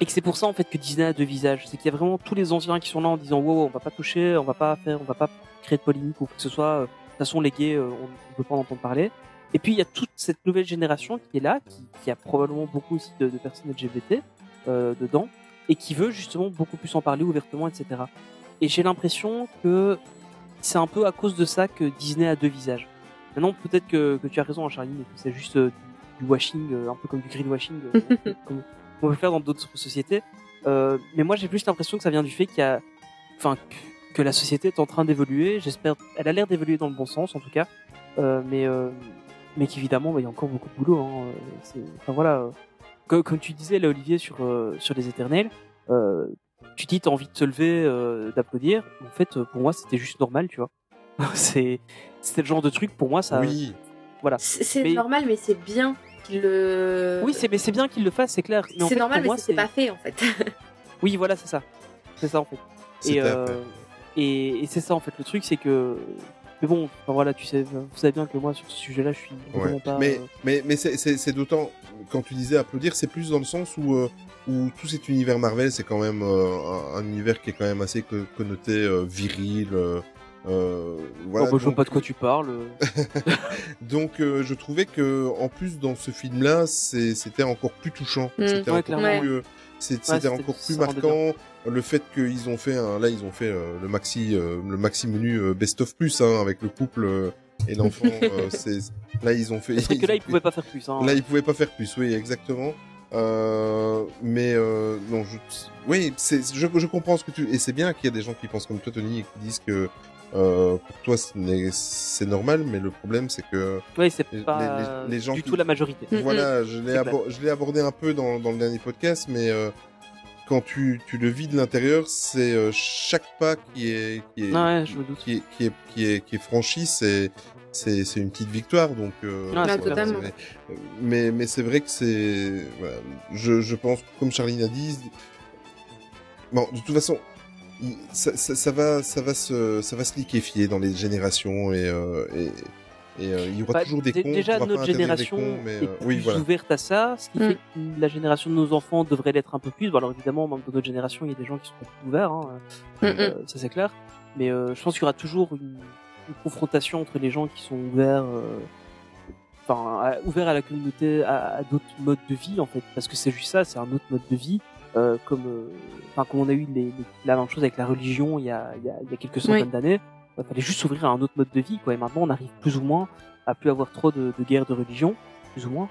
A: et que c'est pour ça en fait que Disney a deux visages, c'est qu'il y a vraiment tous les anciens qui sont là en disant wow, on va pas toucher, on va pas faire, on va pas créer de polémique ou que ce soit. De toute façon, les gays, euh, on ne peut pas en entendre parler. Et puis il y a toute cette nouvelle génération qui est là, qui, qui a probablement beaucoup aussi de, de personnes LGBT euh, dedans, et qui veut justement beaucoup plus en parler ouvertement, etc. Et j'ai l'impression que c'est un peu à cause de ça que Disney a deux visages. Maintenant, peut-être que, que tu as raison, Charlie, mais que c'est juste euh, du, washing, euh, un peu comme du greenwashing, euh, (laughs) comme on peut faire dans d'autres sociétés. Euh, mais moi, j'ai plus l'impression que ça vient du fait qu'il y a, enfin, que, que la société est en train d'évoluer. J'espère, elle a l'air d'évoluer dans le bon sens, en tout cas. Euh, mais, euh, mais qu'évidemment, bah, il y a encore beaucoup de boulot. Hein. Euh, c'est- Enfin voilà, comme, comme tu disais là, Olivier, sur euh, sur les éternels, euh, tu dis t'as envie de te lever, euh, d'applaudir. En fait, pour moi, c'était juste normal, tu vois. (laughs) c'est c'était le genre de truc pour moi, ça.
C: Oui.
A: Voilà.
B: C'est c'est
A: Mais-
B: normal, mais c'est bien qu'il le.
A: Oui, c'est mais c'est bien qu'il le fasse, c'est clair.
B: C'est normal, mais
A: moi,
B: c'était pas fait en fait. (laughs)
A: Oui, voilà, c'est ça. C'est ça en fait. Euh, et, et c'est ça en fait. Le truc, c'est que Mais bon, enfin, voilà, tu sais, vous savez bien que moi sur ce sujet-là, je suis vraiment
C: Ouais.
A: pas.
C: Mais,
A: euh,
C: mais, mais c'est- d'autant, quand tu disais applaudir, c'est plus dans le sens où, euh, où tout cet univers Marvel, c'est quand même euh, un, un univers qui est quand même assez co- connoté euh, viril. euh, euh, voilà,
A: oh, bah, je vois pas de quoi tu parles. (laughs)
C: Donc euh, je trouvais que en plus dans ce film-là, c'était encore plus touchant.
B: Mm.
C: C'était
A: Ouais,
C: encore euh,
A: Ouais,
C: c'était
A: c'était-
C: encore plus marquant. Le fait qu'ils ont fait un, là ils ont fait euh, le maxi euh, le maxi menu euh, best of plus hein, avec le couple euh, et l'enfant. (laughs) euh, c'est là ils ont fait.
A: C'est vrai que là, ils
C: fait-
A: pouvaient pas faire plus. Hein.
C: Là, ils pouvaient pas faire plus, oui, exactement. Euh, mais euh, non, je, oui, c'est, je, je comprends ce que tu et c'est bien qu'il y a des gens qui pensent comme toi, Tony, et qui disent que euh, pour toi c'est normal, mais le problème c'est que
A: Ouais, c'est pas
C: les- les gens
A: du
C: qui-
A: tout la majorité.
C: Voilà, je l'ai, je abordé un peu dans, dans le dernier podcast, mais euh, quand tu, tu le vis de l'intérieur, c'est euh, chaque pas qui est qui est,
A: Ah ouais, je me doute.
C: qui est, qui est, qui est, qui est franchi, c'est c'est c'est une petite victoire donc euh,
A: Ah,
C: voilà,
B: totalement.
C: mais mais c'est vrai que c'est voilà, je je pense comme Charline a dit bon de toute façon ça, ça, ça va ça va se ça va se liquéfier dans les générations et euh, et et euh, il y aura
A: Bah,
C: toujours des cons
A: déjà notre génération
C: cons, mais
A: est
C: euh, oui
A: plus
C: voilà
A: ouverte à ça, ce qui
B: Mm.
A: fait que la génération de nos enfants devrait l'être un peu plus. Bon, alors évidemment, même dans notre génération, il y a des gens qui sont plus ouverts, hein,
B: Mm,
A: euh, ça c'est clair. Mais euh, je pense qu'il y aura toujours une, une confrontation entre les gens qui sont ouverts, euh, enfin à- ouverts à la communauté, à, à d'autres modes de vie en fait, parce que c'est juste ça, c'est un autre mode de vie. Euh, comme, euh, enfin, comme on a eu les, les- la même chose avec la religion il y a, il y a, il y a quelques centaines
B: Oui.
A: d'années, il fallait juste s'ouvrir à un autre mode de vie, quoi. Et maintenant, on arrive plus ou moins à plus avoir trop de, de guerres de religion, plus ou moins.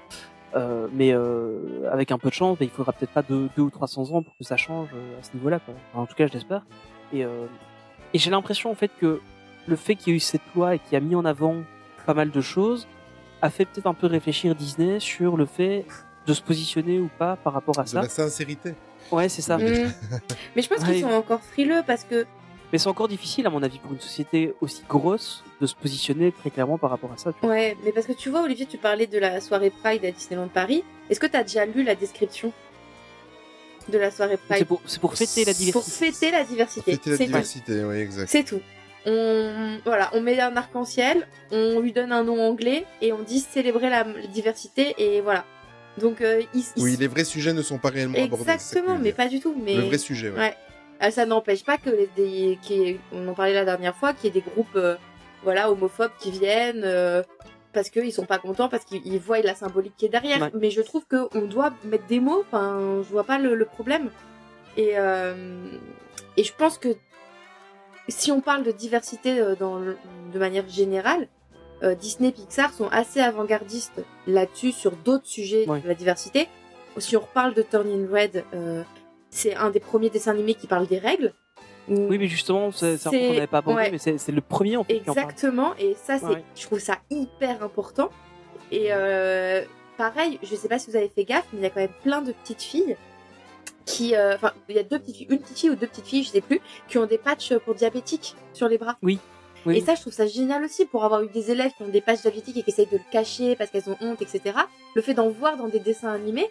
A: Euh, mais euh, avec un peu de chance, bah, il faudra peut-être pas deux, deux ou 300 ans pour que ça change euh, à ce niveau-là. Quoi. Enfin, en tout cas, je l'espère. Et, euh, et j'ai l'impression en fait que le fait qu'il y ait eu cette loi et qui a mis en avant pas mal de choses a fait peut-être un peu réfléchir Disney sur le fait de se positionner ou pas par rapport à
C: de
A: ça.
C: la sincérité
A: Ouais, c'est ça.
C: Mm.
B: Mm. (laughs) Mais je pense qu'ils sont encore frileux parce que
A: Mais c'est encore difficile, à mon avis, pour une société aussi grosse de se positionner très clairement par rapport à ça.
B: Ouais, mais parce que tu vois, Olivier, tu parlais de la soirée Pride à Disneyland Paris. Est-ce que tu as déjà lu la description de la soirée
A: C'est
B: Pride
A: pour, c'est pour fêter la
B: Pour
A: diversité.
B: fêter la diversité.
C: Fêter la
B: C'est tout.
C: diversité oui exact
B: C'est tout. On, voilà, on met un arc-en-ciel, on lui donne un nom anglais et on dit célébrer la, la diversité et voilà. Donc, euh,
C: oui les vrais sujets ne sont pas réellement abordés
B: exactement,
C: je veux
B: mais pas du tout. Mais
C: le vrai sujet ouais.
B: Ouais. Euh, ça n'empêche pas que les, des, on en parlait la dernière fois, qu'il y ait des groupes, euh, voilà, homophobes qui viennent euh, parce qu'ils sont pas contents, parce qu'ils ils voient la symbolique qui est derrière.
A: Ouais.
B: Mais je trouve que on doit mettre des mots. Enfin, je vois pas le, le problème. Et euh, et je pense que si on parle de diversité dans de manière générale, euh, Disney, Pixar sont assez avant-gardistes là-dessus sur d'autres sujets
A: Ouais.
B: de la diversité. Si on reparle de Turning Red, euh, c'est un des premiers dessins animés qui parle des règles.
A: Oui, mais justement, c'est un qu'on n'avait pas abordé,
B: ouais.
A: mais c'est le premier en fait.
B: Exactement, et ça, c'est,
A: Ouais.
B: je trouve ça hyper important. Et euh, pareil, je sais pas si vous avez fait gaffe, mais il y a quand même plein de petites filles qui, euh, enfin, il y a deux petites filles, une petite fille ou deux petites filles, je sais plus, qui ont des patchs pour diabétiques sur les bras.
A: Oui.
B: Et ça, je trouve ça génial aussi pour avoir eu des élèves qui ont des patchs diabétiques et qui essayent de le cacher parce qu'elles ont honte, etc. Le fait d'en voir dans des dessins animés,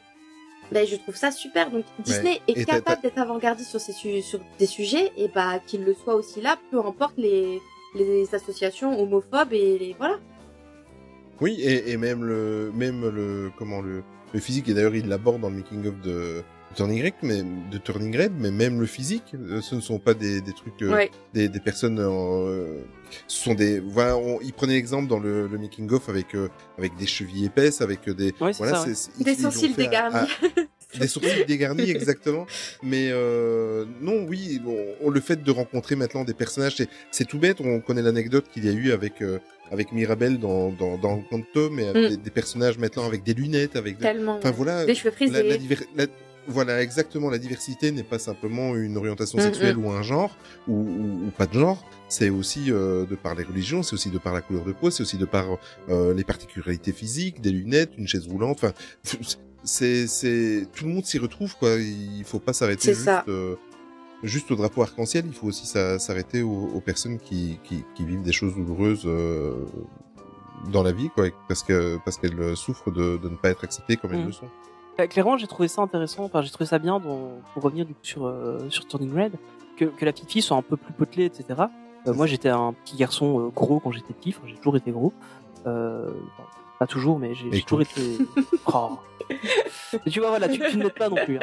B: ben, je trouve ça super. Donc Disney est capable d'être avant-gardiste sur, ces su- sur des sujets et bah qu'il le soit aussi là, peu importe les, les associations homophobes et les, voilà.
C: Oui, et, et même le, même le, comment le, le physique, et d'ailleurs il l'aborde dans le making of de Turning Red, mais de Turning Red, mais même le physique, euh, ce ne sont pas des, des trucs, euh,
B: Ouais.
C: des, des personnes, euh, ce sont des, voilà, on, il prenait l'exemple dans le, le making of avec, euh, avec des chevilles épaisses, avec des,
A: Ouais,
C: voilà,
A: ça, ouais.
B: Des
C: ils
B: sourcils
C: à-
B: dégarnis.
C: à- des sourcils dégarnis, (laughs) exactement. Mais euh, non, oui, bon, on- le fait de rencontrer maintenant des personnages, c'est, c'est tout bête. On connaît l'anecdote qu'il y a eu avec euh, avec Mirabelle dans dans dans Quantum, mais avec
B: Mm.
C: des, des personnages maintenant avec des lunettes, avec des...
B: Tellement.
C: enfin voilà,
B: Des cheveux frisés.
C: la, la diver- la- voilà exactement. La diversité n'est pas simplement une orientation
B: Mm,
C: sexuelle
B: mm.
C: ou un genre ou, ou, ou pas de genre. C'est aussi euh, de par les religions, c'est aussi de par la couleur de peau, c'est aussi de par euh, les particularités physiques, des lunettes, une chaise roulante. Enfin, c'est c'est tout le monde s'y retrouve quoi. Il faut pas s'arrêter juste
B: ça.
C: euh, juste au drapeau arc-en-ciel. Il faut aussi s'a- s'arrêter aux, aux personnes qui, qui qui vivent des choses douloureuses. euh, dans la vie, quoi, parce que parce qu'elles souffrent de, de ne pas être acceptées comme elles
A: Mm.
C: le sont.
A: Euh, Clairement, j'ai trouvé ça intéressant. Enfin, j'ai trouvé ça bien dans- pour revenir du coup sur euh, sur Turning Red, que, que la petite fille soit un peu plus potelée, etc. Euh, moi, j'étais un petit garçon euh, gros quand j'étais petit. Enfin, j'ai toujours été gros. Euh, enfin, pas toujours, mais j'ai toujours été. (laughs) Oh. Tu vois, voilà, tu, tu ne m'aides pas non plus. hein.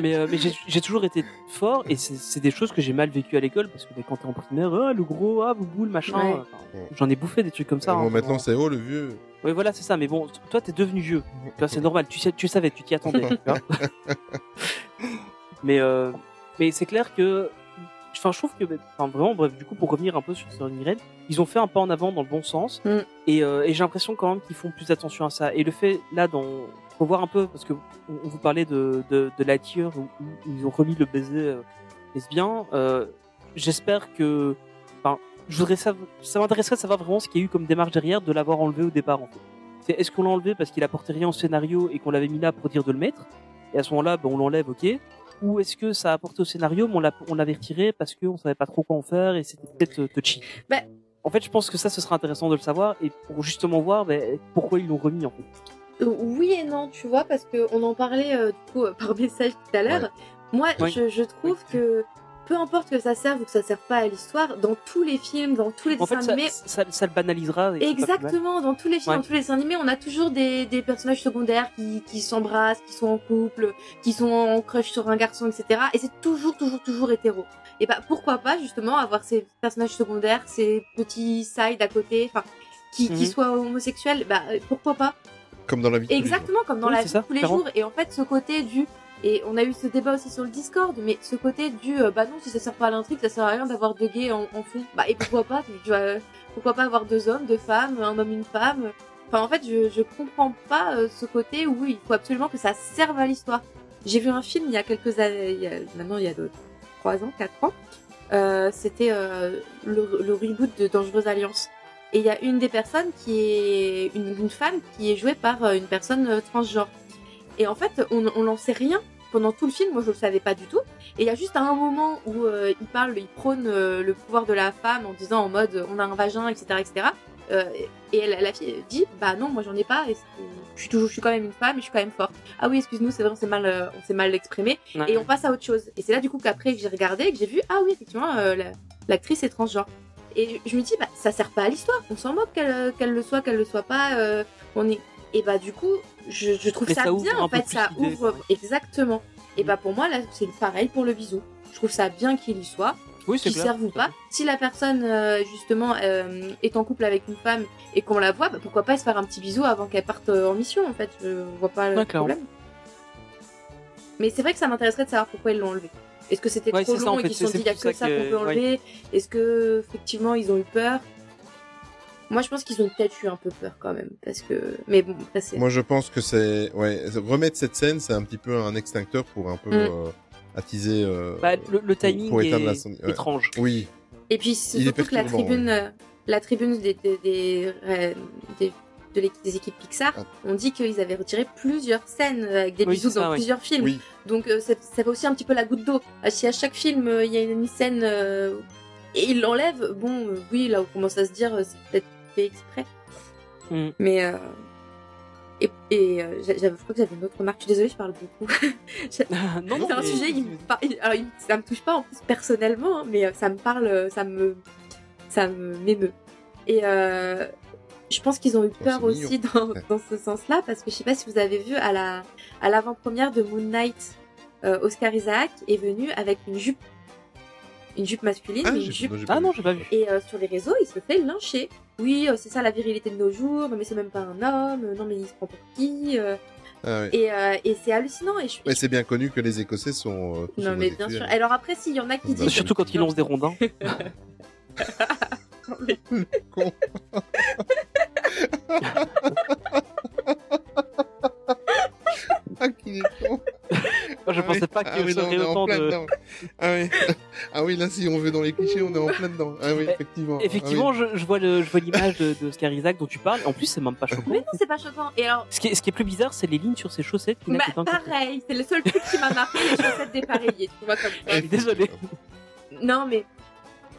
A: Mais, euh, mais j'ai toujours été fort et c'est des choses que j'ai mal vécues à l'école parce que mais quand t'es en primaire, ah, le gros, ah, boubou, le machin.
B: Ouais.
A: enfin, J'en ai bouffé des trucs comme ça.
C: Bon,
A: hein.
C: maintenant, c'est oh le vieux.
A: Oui, voilà, c'est ça. Mais bon, toi, t'es devenu vieux. C'est normal. Tu sais, tu savais, tu t'y attendais. vois. (laughs) mais euh, mais c'est clair que, enfin, je trouve que, enfin, vraiment, bref, du coup, pour revenir un peu sur Turning Red, ils ont fait un pas en avant dans le bon sens.
B: Mm.
A: Et, euh, et j'ai l'impression quand même qu'ils font plus attention à ça. Et le fait là, dans, faut voir un peu parce que on, vous parlait de de, de Lightyear où, où ils ont remis le baiser euh, lesbien. Euh, J'espère que, enfin, je voudrais ça, ça m'intéresserait de savoir vraiment ce qu'il y a eu comme démarche derrière de l'avoir enlevé au départ en fait. C'est est-ce qu'on l'a enlevé parce qu'il apportait rien au scénario et qu'on l'avait mis là pour dire de le mettre? Et à ce moment-là ben, on l'enlève ok ou est-ce que ça a apporté au scénario mais on l'a l'avait retiré parce qu'on savait pas trop quoi en faire et c'était peut-être euh, touchy?
B: Bah-
A: En fait je pense que ça ce serait intéressant de le savoir et pour justement voir ben, pourquoi ils l'ont remis en fait.
B: Euh, Oui et non, tu vois, parce que on en parlait euh, du coup euh, par (laughs) message tout à l'heure. Moi,
A: Oui.
B: je, je trouve que peu importe que ça serve ou que ça serve pas à l'histoire, dans tous les films, dans tous les
A: En
B: dessins
A: fait ça,
B: animés,
A: ça, ça le banalisera.
B: Exactement, dans tous les films,
A: Ouais.
B: dans tous les dessins animés, on a toujours des, des personnages secondaires qui, qui s'embrassent, qui sont en couple, qui sont en crush sur un garçon, etc. Et c'est toujours, toujours, toujours hétéro. Et bah pourquoi pas justement avoir ces personnages secondaires, ces petits sides à côté, enfin, qui, qui
A: Mhm.
B: soient homosexuels, bah euh, pourquoi pas
C: Comme dans la vie. de tous les jours.
B: Exactement, comme dans
A: Oui,
B: la vie
A: ça,
B: de tous les
A: clairement.
B: jours. Et en fait, ce côté du et on a eu ce débat aussi sur le Discord, mais ce côté du euh, bah non, si ça sert pas à l'intrigue, ça sert à rien d'avoir deux gays en, en fond. Bah et pourquoi pas tu, vois, Pourquoi pas avoir deux hommes, deux femmes, un homme, une femme Enfin en fait, je, je comprends pas euh, ce côté où il faut absolument que ça serve à l'histoire. J'ai vu un film il y a quelques années, il y a- maintenant il y a de, trois ans, quatre ans. Euh, C'était euh, le, le reboot de Dangereuse Alliance. Et il y a une des personnes qui est une, une femme qui est jouée par euh, une personne euh, transgenre. Et en fait, on n'en sait rien pendant tout le film. Moi, je le savais pas du tout. Et il y a juste un moment où euh, il parle, il prône euh, le pouvoir de la femme en disant en mode on a un vagin, etc., etc. Euh, et elle, la fille dit bah non, moi j'en ai pas. Et je suis toujours, je suis quand même une femme et je suis quand même forte. Ah oui, excuse-nous, c'est vrai, on s'est mal, on s'est mal exprimé.
A: Ouais.
B: Et on passe à autre chose. Et c'est là du coup qu'après que j'ai regardé, que j'ai vu ah oui effectivement la- l'actrice est transgenre. Et je me dis bah ça sert pas à l'histoire. On s'en moque qu'elle qu'elle le soit, qu'elle le soit pas. euh, on est et bah du coup je, je trouve ça, bien en fait ça ouvre exactement. Et bah pour moi là c'est pareil pour le bisou. Je trouve ça bien qu'il y soit
A: Oui, c'est
B: qui servent ou pas. Si la personne euh, justement euh, est en couple avec une femme et qu'on la voit, bah, pourquoi pas se faire un petit bisou avant qu'elle parte euh, en mission en fait. Je vois pas le problème. Mais c'est vrai que ça m'intéresserait de savoir pourquoi ils l'ont enlevé. Est-ce que c'était
A: Ouais,
B: trop
A: ça,
B: long
A: en
B: et qu'ils se sont dit il y a que
A: ça
B: ça qu'on peut enlever Est-ce que effectivement ils ont eu peur? Moi je pense qu'ils ont peut-être eu un peu peur quand même parce que mais bon ça c'est
C: Moi, je pense que c'est ouais remettre cette scène, c'est un petit peu un extincteur pour un peu
B: Mm.
C: euh, attiser. euh,
A: Bah, le, le
C: pour-
A: timing
C: pour éteindre la
A: est
C: ouais.
A: étrange.
C: Oui,
B: Et puis surtout que la tribune, la tribune des, des, des, des- de des équipes Pixar,
C: Ah.
B: on dit qu'ils avaient retiré plusieurs scènes euh, avec des
A: Oui,
B: bisous
A: ça,
B: dans
A: oui.
B: plusieurs films.
C: oui.
B: Donc euh, ça, ça fait aussi un petit peu la goutte d'eau. Ah, Si à chaque film euh, il y a une scène euh, et ils l'enlèvent, bon, euh, oui, là on commence à se dire euh, c'est peut-être fait exprès.
A: Mm.
B: Mais euh, et, et euh, je crois que j'avais une autre remarque. Je suis désolée, je parle beaucoup. (laughs)
A: non, (laughs) non,
B: c'est un
A: mais-
B: sujet qui me par- alors, il- ça me touche pas en plus personnellement, hein, mais ça me parle, ça me, ça me m'émeut. Et euh, je pense qu'ils ont eu peur aussi dans, ce sens-là, parce que je sais pas si vous avez vu à la à l'avant-première de Moon Knight, euh, Oscar Isaac est venu avec une jupe, une jupe masculine,
C: Ah,
B: mais une jupe
A: Ah non, j'ai pas vu.
B: et euh, sur les réseaux, il se fait lyncher. Oui, euh, c'est ça la virilité de nos jours. Non, mais c'est même pas un homme. Non, mais il se prend pour qui euh,
C: Ah.
B: Et, euh, et c'est hallucinant. Et je,
C: Mais c'est bien connu que les Écossais sont. euh, tous
B: non, mais bien sûr. Alors après, s'il y en a qui disent.
A: Surtout quand ils lancent des rondins. (laughs) (laughs)
C: Con. (laughs) ah, qu'il est con.
A: Moi, je
C: Ah
A: pensais
C: oui.
A: pas
C: Ah
A: qu'il
C: oui, là, on est en
A: autant
C: plein
A: de.
C: dedans. Ah oui. ah oui, là, si on veut dans les clichés, on est en plein dedans. Ah oui,
A: Eh,
C: effectivement.
A: Effectivement,
C: Ah oui.
A: je, je vois le- je vois l'image de, de Oscar Isaac dont tu parles. En plus, c'est même pas choquant.
B: Mais non, c'est pas choquant. Et alors,
A: Ce qui est, ce qui est plus bizarre, c'est les lignes sur ses chaussettes qui
B: bah, pareil, c'est le seul truc qui m'a marqué, les chaussettes dépareillées. Tu vois comme ça.
A: Je suis désolé.
B: Non, mais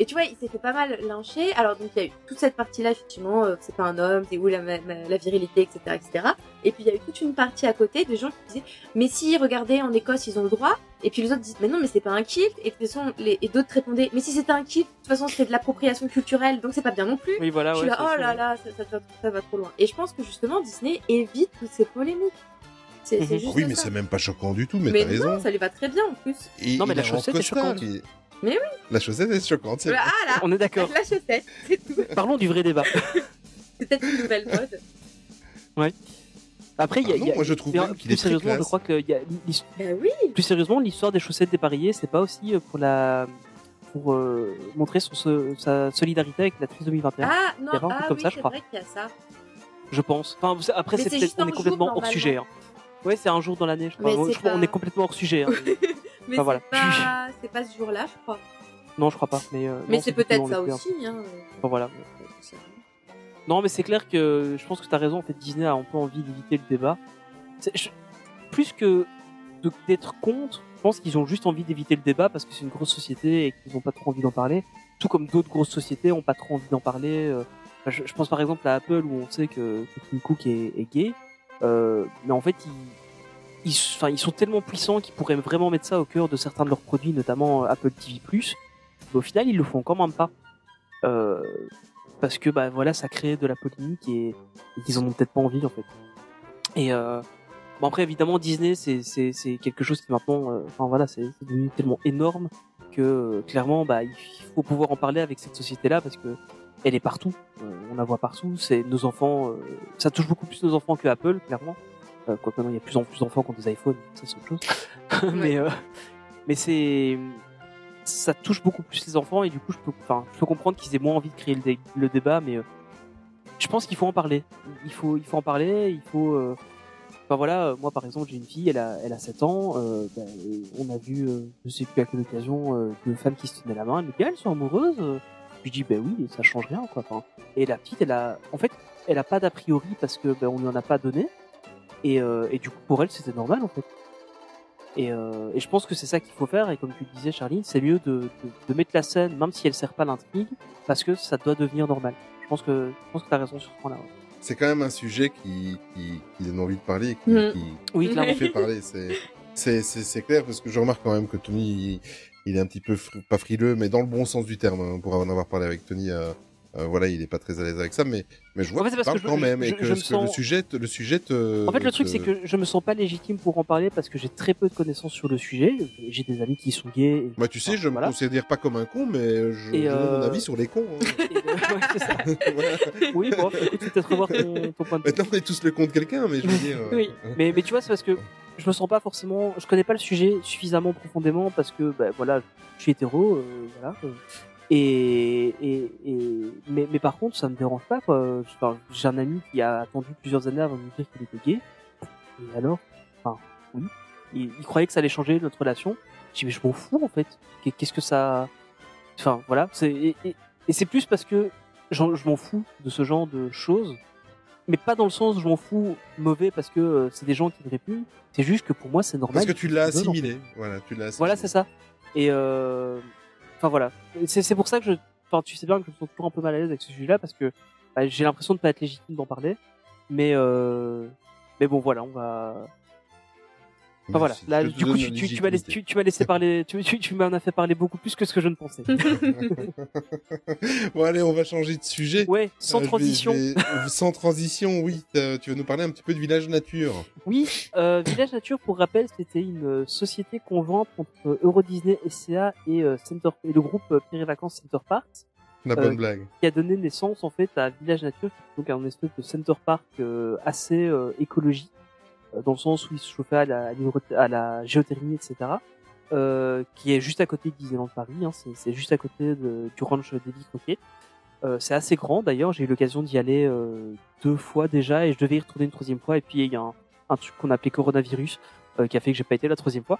B: Et tu vois, il s'est fait pas mal lyncher. Alors donc il y a eu toute cette partie-là effectivement, euh, c'est pas un homme, c'est où la, ma- ma- la virilité, etc., etc. Et puis il y a eu toute une partie à côté de gens qui disaient, mais si, regardez, en Écosse ils ont le droit. Et puis les autres disent, mais non, mais c'est pas un kilt. Et de toute façon, les... et d'autres répondaient, mais si c'était un kilt, de toute façon c'est de l'appropriation culturelle, donc c'est pas bien non plus.
A: Oui, voilà.
B: Je
A: ouais,
B: suis là, oh là là, ça, ça, va- ça va trop loin. Et je pense que justement Disney évite toutes ces polémiques. C'est c'est
A: Mhm.
B: juste
C: Oui, mais
B: ça.
C: c'est même pas choquant du tout, mais,
B: Mais
C: t'as raison.
B: non, ça lui va très bien en plus.
C: Et
A: Non, mais la chaussette est choquante.
B: Mais oui.
C: La chaussette est choquante, c'est vrai.
B: Ah là,
A: On est d'accord.
B: la chaussette, c'est tout.
A: Parlons du vrai débat. (laughs)
B: C'est peut-être une nouvelle mode.
A: Après, il y a,
C: Ah
A: y a-
C: moi, je trouve même qu'il
A: plus
C: est
A: sérieusement, je crois que il y a
B: Ben oui.
A: plus sérieusement, l'histoire des chaussettes dépareillées, c'est pas aussi euh, pour la pour euh, montrer son, ce- sa solidarité avec la trisomie 21.
B: Ah non,
A: Il y
B: ah
A: comme
B: oui,
A: ça, je
B: c'est vrai qu'il y a ça.
A: Je pense. Enfin, vous- après, c'est peut-être on est
B: jour,
A: complètement hors sujet. Hein. Ouais, c'est un jour dans l'année. Je crois. Je on est complètement hors sujet. hein. (laughs)
B: Mais
A: Enfin, voilà. (laughs)
B: c'est pas, ce jour-là, je crois.
A: non, je crois pas. Mais, euh,
B: Mais c'est peut-être ça aussi, hein.
A: Enfin, voilà. Non, mais c'est clair que je pense que tu as raison. En fait, Disney a un peu envie d'éviter le débat. Je- Plus que d'être contre, je pense qu'ils ont juste envie d'éviter le débat parce que c'est une grosse société et qu'ils n'ont pas trop envie d'en parler. Tout comme d'autres grosses sociétés n'ont pas trop envie d'en parler. euh. Enfin, je, je pense par exemple à Apple où on sait que, que Tim Cook est, est gay. Euh, mais en fait, ils, ils, ils sont tellement puissants qu'ils pourraient vraiment mettre ça au cœur de certains de leurs produits, notamment euh, Apple TV+. Mais au final, ils le font quand même pas. Euh, parce que bah voilà ça crée de la polémique et, et qu'ils en ont peut-être pas envie en fait et euh, bon après évidemment Disney c'est quelque chose qui maintenant euh, enfin voilà c'est devenu tellement énorme que euh, clairement bah il faut pouvoir en parler avec cette société là parce que elle est partout on la voit partout c'est nos enfants ça touche beaucoup plus nos enfants que Apple clairement quoique non il y a de plus en plus d'enfants qui ont des iPhones ça c'est autre chose. (laughs) Mais euh, mais c'est ça touche beaucoup plus les enfants et du coup je peux enfin je peux comprendre qu'ils aient moins envie de créer le, dé- le débat mais euh, je pense qu'il faut en parler. Il faut il faut en parler il faut euh, enfin voilà euh, moi par exemple j'ai une fille elle a elle a 7 ans euh, bah, on a vu euh, je sais plus à quelle occasion euh, deux femmes qui se tenaient la main mais elles sont amoureuses. Euh. je lui dis ben oui ça change rien quoi enfin. Et la petite elle a en fait elle a pas d'a priori parce que ben, on lui en a pas donné et, euh, et du coup pour elle c'était normal en fait et, euh, et je pense que c'est ça qu'il faut faire. Et comme tu le disais, Charline, c'est mieux de, de, de mettre la scène, même si elle sert pas l'intrigue, parce que ça doit devenir normal. Je pense que je pense que t'as raison sur ce point-là. ouais.
C: C'est quand même un sujet qui, qui, qui donne envie de parler et qui,
B: Mhm.
C: qui,
A: Oui,
C: qui fait parler. C'est, c'est, c'est, c'est clair parce que je remarque quand même que Tony, il, il est un petit peu fri- pas frileux, mais dans le bon sens du terme. hein, pour en avoir parlé avec Tony, euh, euh, voilà, il est pas très à l'aise avec ça, mais mais je vois
A: En fait,
C: que
A: parce que
C: quand
A: je-
C: même et que,
A: me sens-
C: le sujet, te- le sujet te.
A: En fait, le truc, c'est que je me sens pas légitime pour en parler parce que j'ai très peu de connaissances sur le sujet. J'ai des amis qui sont gays. et-
C: Moi, tu sais, je me
A: Voilà.
C: considère pas comme un con, mais je,
A: Et,
C: je donne mon
A: euh,
C: avis sur les cons. hein. (laughs)
A: et, euh, ouais, c'est ça. (laughs)
C: Voilà.
A: Oui, bon, peut-être revoir ton, ton point de vue.
C: Maintenant, on est tous le con de quelqu'un, mais je veux dire. euh,
A: Oui, mais, mais tu vois, c'est parce que je me sens pas forcément, je connais pas le sujet suffisamment profondément parce que, bah, voilà, je suis hétéro, euh, voilà. Et, et, et mais, mais par contre, ça me dérange pas, quoi. Enfin, J'ai un ami qui a attendu plusieurs années avant de me dire qu'il était gay. Et alors, enfin, oui. Il, il croyait que ça allait changer notre relation. Je dis, mais je m'en fous, en fait. Qu'est- Qu'est-ce que ça, enfin, voilà. C'est, et, et, et c'est plus parce que je m'en fous de ce genre de choses mais pas dans le sens je m'en fous mauvais parce que euh, c'est des gens qui me répugnent. C'est juste que pour moi c'est normal.
C: Parce que tu l'as assimilé. Voilà, tu l'as.
A: Voilà, c'est ça. Et euh... enfin voilà, c'est pour ça que je, enfin tu sais bien que je me sens toujours un peu mal à l'aise avec ce sujet-là parce que bah, j'ai l'impression de pas être légitime d'en parler. Mais euh... mais bon voilà, on va. Enfin voilà, là du coup tu,
C: la
A: tu, tu m'as laissé, tu, tu m'as laissé parler, tu, tu, tu m'en as fait parler beaucoup plus que ce que je ne pensais. (laughs)
C: bon, allez, on va changer de sujet.
A: Ouais, sans
C: Euh, je vais-
A: transition.
C: je vais- Sans transition, oui. Euh, Tu veux nous parler un petit peu de Village Nature
A: Oui, euh, Village Nature, pour rappel, c'était une euh, société conjointe entre euh, Euro Disney SCA et, euh, Center, et le groupe euh, Péri-Vacances Center Parks,
C: La
A: Euh,
C: bonne blague.
A: qui a donné naissance en fait à Village Nature, qui est donc un espèce de Center Park euh, assez euh, écologique, euh, dans le sens où il se chauffait à la, à la géothermie, etc. Euh, qui est juste à côté de Disneyland Paris, hein, c'est juste à côté de, du ranch Davy Crockett. Euh, c'est assez grand d'ailleurs, j'ai eu l'occasion d'y aller euh, deux fois déjà et je devais y retourner une troisième fois et puis il y a un, un truc qu'on appelait coronavirus euh, qui a fait que j'ai pas été la troisième fois.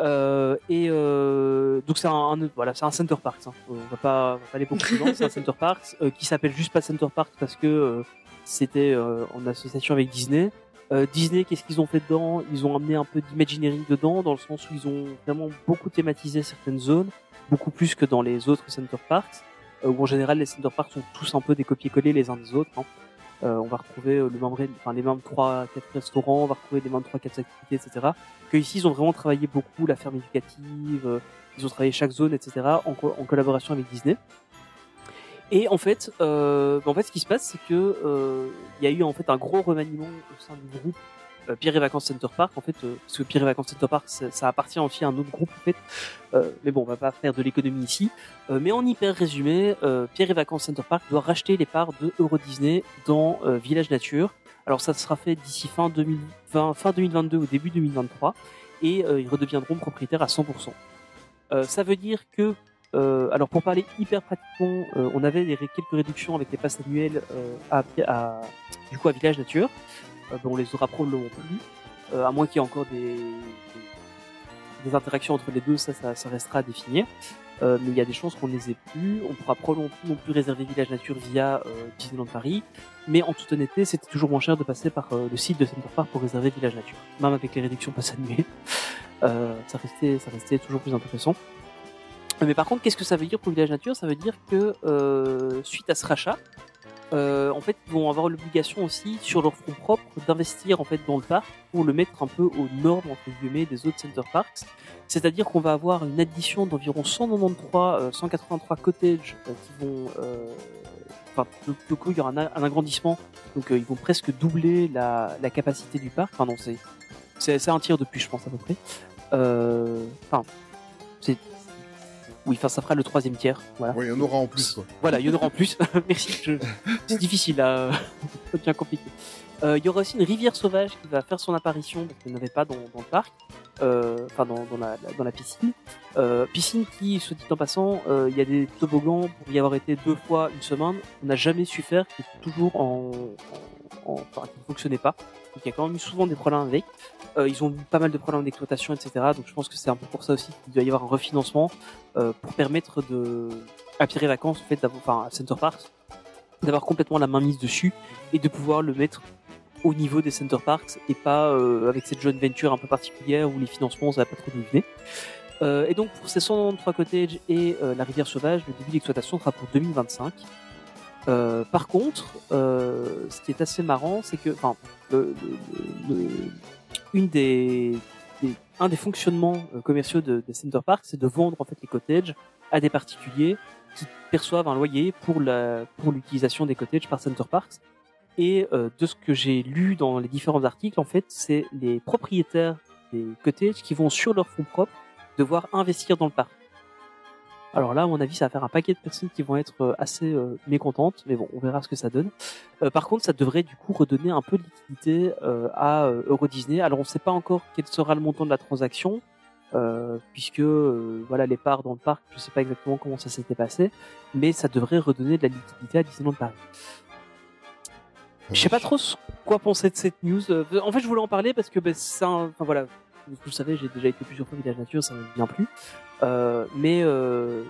A: Euh, et euh, donc c'est un, voilà c'est un center park. Hein. On va pas, on va pas aller beaucoup plus loin. C'est un center park euh, qui s'appelle juste pas center park parce que euh, c'était euh, en association avec Disney. Euh, Disney, qu'est-ce qu'ils ont fait dedans? Ils ont amené un peu d'imagineering dedans, dans le sens où ils ont vraiment beaucoup thématisé certaines zones. beaucoup plus que dans les autres Center Parks, euh, où en général les Center Parks sont tous un peu des copier-coller les uns des autres. hein. Euh, on va retrouver euh, le membre, enfin, les mêmes 3 quatre restaurants, on va retrouver les mêmes 3 quatre activités, etc. Que ici, ils ont vraiment travaillé beaucoup la ferme éducative, euh, ils ont travaillé chaque zone, etc. en, en collaboration avec Disney. Et en fait, euh, en fait, ce qui se passe, c'est que euh, il y a eu en fait un gros remaniement au sein du groupe euh, Pierre et Vacances Center Park. En fait, euh, parce que Pierre et Vacances Center Park, ça, ça appartient aussi à un autre groupe en fait. Euh, mais bon, on va pas faire de l'économie ici. Euh, mais en hyper résumé, euh, Pierre et Vacances Center Park doit racheter les parts de Euro Disney dans euh, Village Nature. Alors ça sera fait d'ici fin 2020, fin 2022 ou début 2023, et euh, ils redeviendront propriétaires à 100%. Euh, ça veut dire que euh, alors pour parler hyper pratiquement, euh, on avait des quelques réductions avec les passes annuelles euh, à, à, du coup à Village Nature. Euh, on les aura probablement plus, euh, à moins qu'il y ait encore des, des, interactions entre les deux, ça, ça, ça restera à définir. Euh, mais il y a des chances qu'on les ait plus. On pourra probablement plus non plus réserver Village Nature via Disneyland Paris. Mais en toute honnêteté, c'était toujours moins cher de passer par le site de Center Park pour réserver Village Nature. Même avec les réductions passes annuelles, ça restait, ça restait toujours plus intéressant. Mais par contre, qu'est-ce que ça veut dire pour Village Nature? Ça veut dire que euh, suite à ce rachat, euh, en fait, ils vont avoir l'obligation aussi sur leur fonds propres d'investir en fait dans le parc pour le mettre un peu aux normes entre guillemets des autres center parks. C'est-à-dire qu'on va avoir une addition d'environ 193, euh, 183 cottages euh, qui vont, euh, enfin, de coup, il y aura un, agrandissement, donc euh, ils vont presque doubler la, la capacité du parc. Enfin non, c'est c'est un tiers depuis, je pense à peu près. Enfin, c'est oui, enfin ça fera le troisième tiers. Voilà.
C: Oui, il y en aura en plus, quoi.
A: Voilà, il y en aura en plus. (laughs) (laughs) Merci. je- C'est difficile à. (laughs) C'est bien compliqué. Euh, il y aura aussi une rivière sauvage qui va faire son apparition parce qu'il n'y en avait pas dans, dans le parc, euh, enfin dans, dans, la, dans la piscine. Euh, piscine qui, soit dit en passant, il y a des toboggans pour y avoir été deux fois une semaine, on n'a jamais su faire, qui est toujours en, qui ne fonctionnait pas. Donc il y a quand même eu souvent des problèmes avec. Euh, ils ont eu pas mal de problèmes d'exploitation, etc. Donc je pense que c'est un peu pour ça aussi qu'il doit y avoir un refinancement euh, pour permettre de à Pierre Vacances, en fait, enfin à Center Parks, d'avoir complètement la main mise dessus et de pouvoir le mettre au niveau des Center Parks et pas euh, avec cette joint venture un peu particulière où les financements ça va pas trop nous. Euh, et donc pour ces 193 cottages et la rivière sauvage, le début d'exploitation sera pour 2025. Euh, par contre, euh, ce qui est assez marrant, c'est que, des, un des fonctionnements euh, commerciaux de, Center Park, c'est de vendre en fait les cottages à des particuliers qui perçoivent un loyer pour l'utilisation des cottages par Center Parks. Et de ce que j'ai lu dans les différents articles, en fait, c'est les propriétaires des cottages qui vont sur leur fonds propres devoir investir dans le parc. Alors là, à mon avis, ça va faire un paquet de personnes qui vont être euh, assez euh, mécontentes, mais bon, on verra ce que ça donne. Euh, par contre, ça devrait du coup redonner un peu de liquidité euh, à Euro Disney. Alors, on ne sait pas encore quel sera le montant de la transaction, puisque voilà les parts dans le parc, je sais pas exactement comment ça s'était passé, mais ça devrait redonner de la liquidité à Disneyland Paris. Je sais pas trop quoi penser de cette news. En fait, je voulais en parler parce que ben, c'est un... Enfin voilà, vous le savez, j'ai déjà été plusieurs fois au Village Nature, ça me vient plus. Euh, mais euh,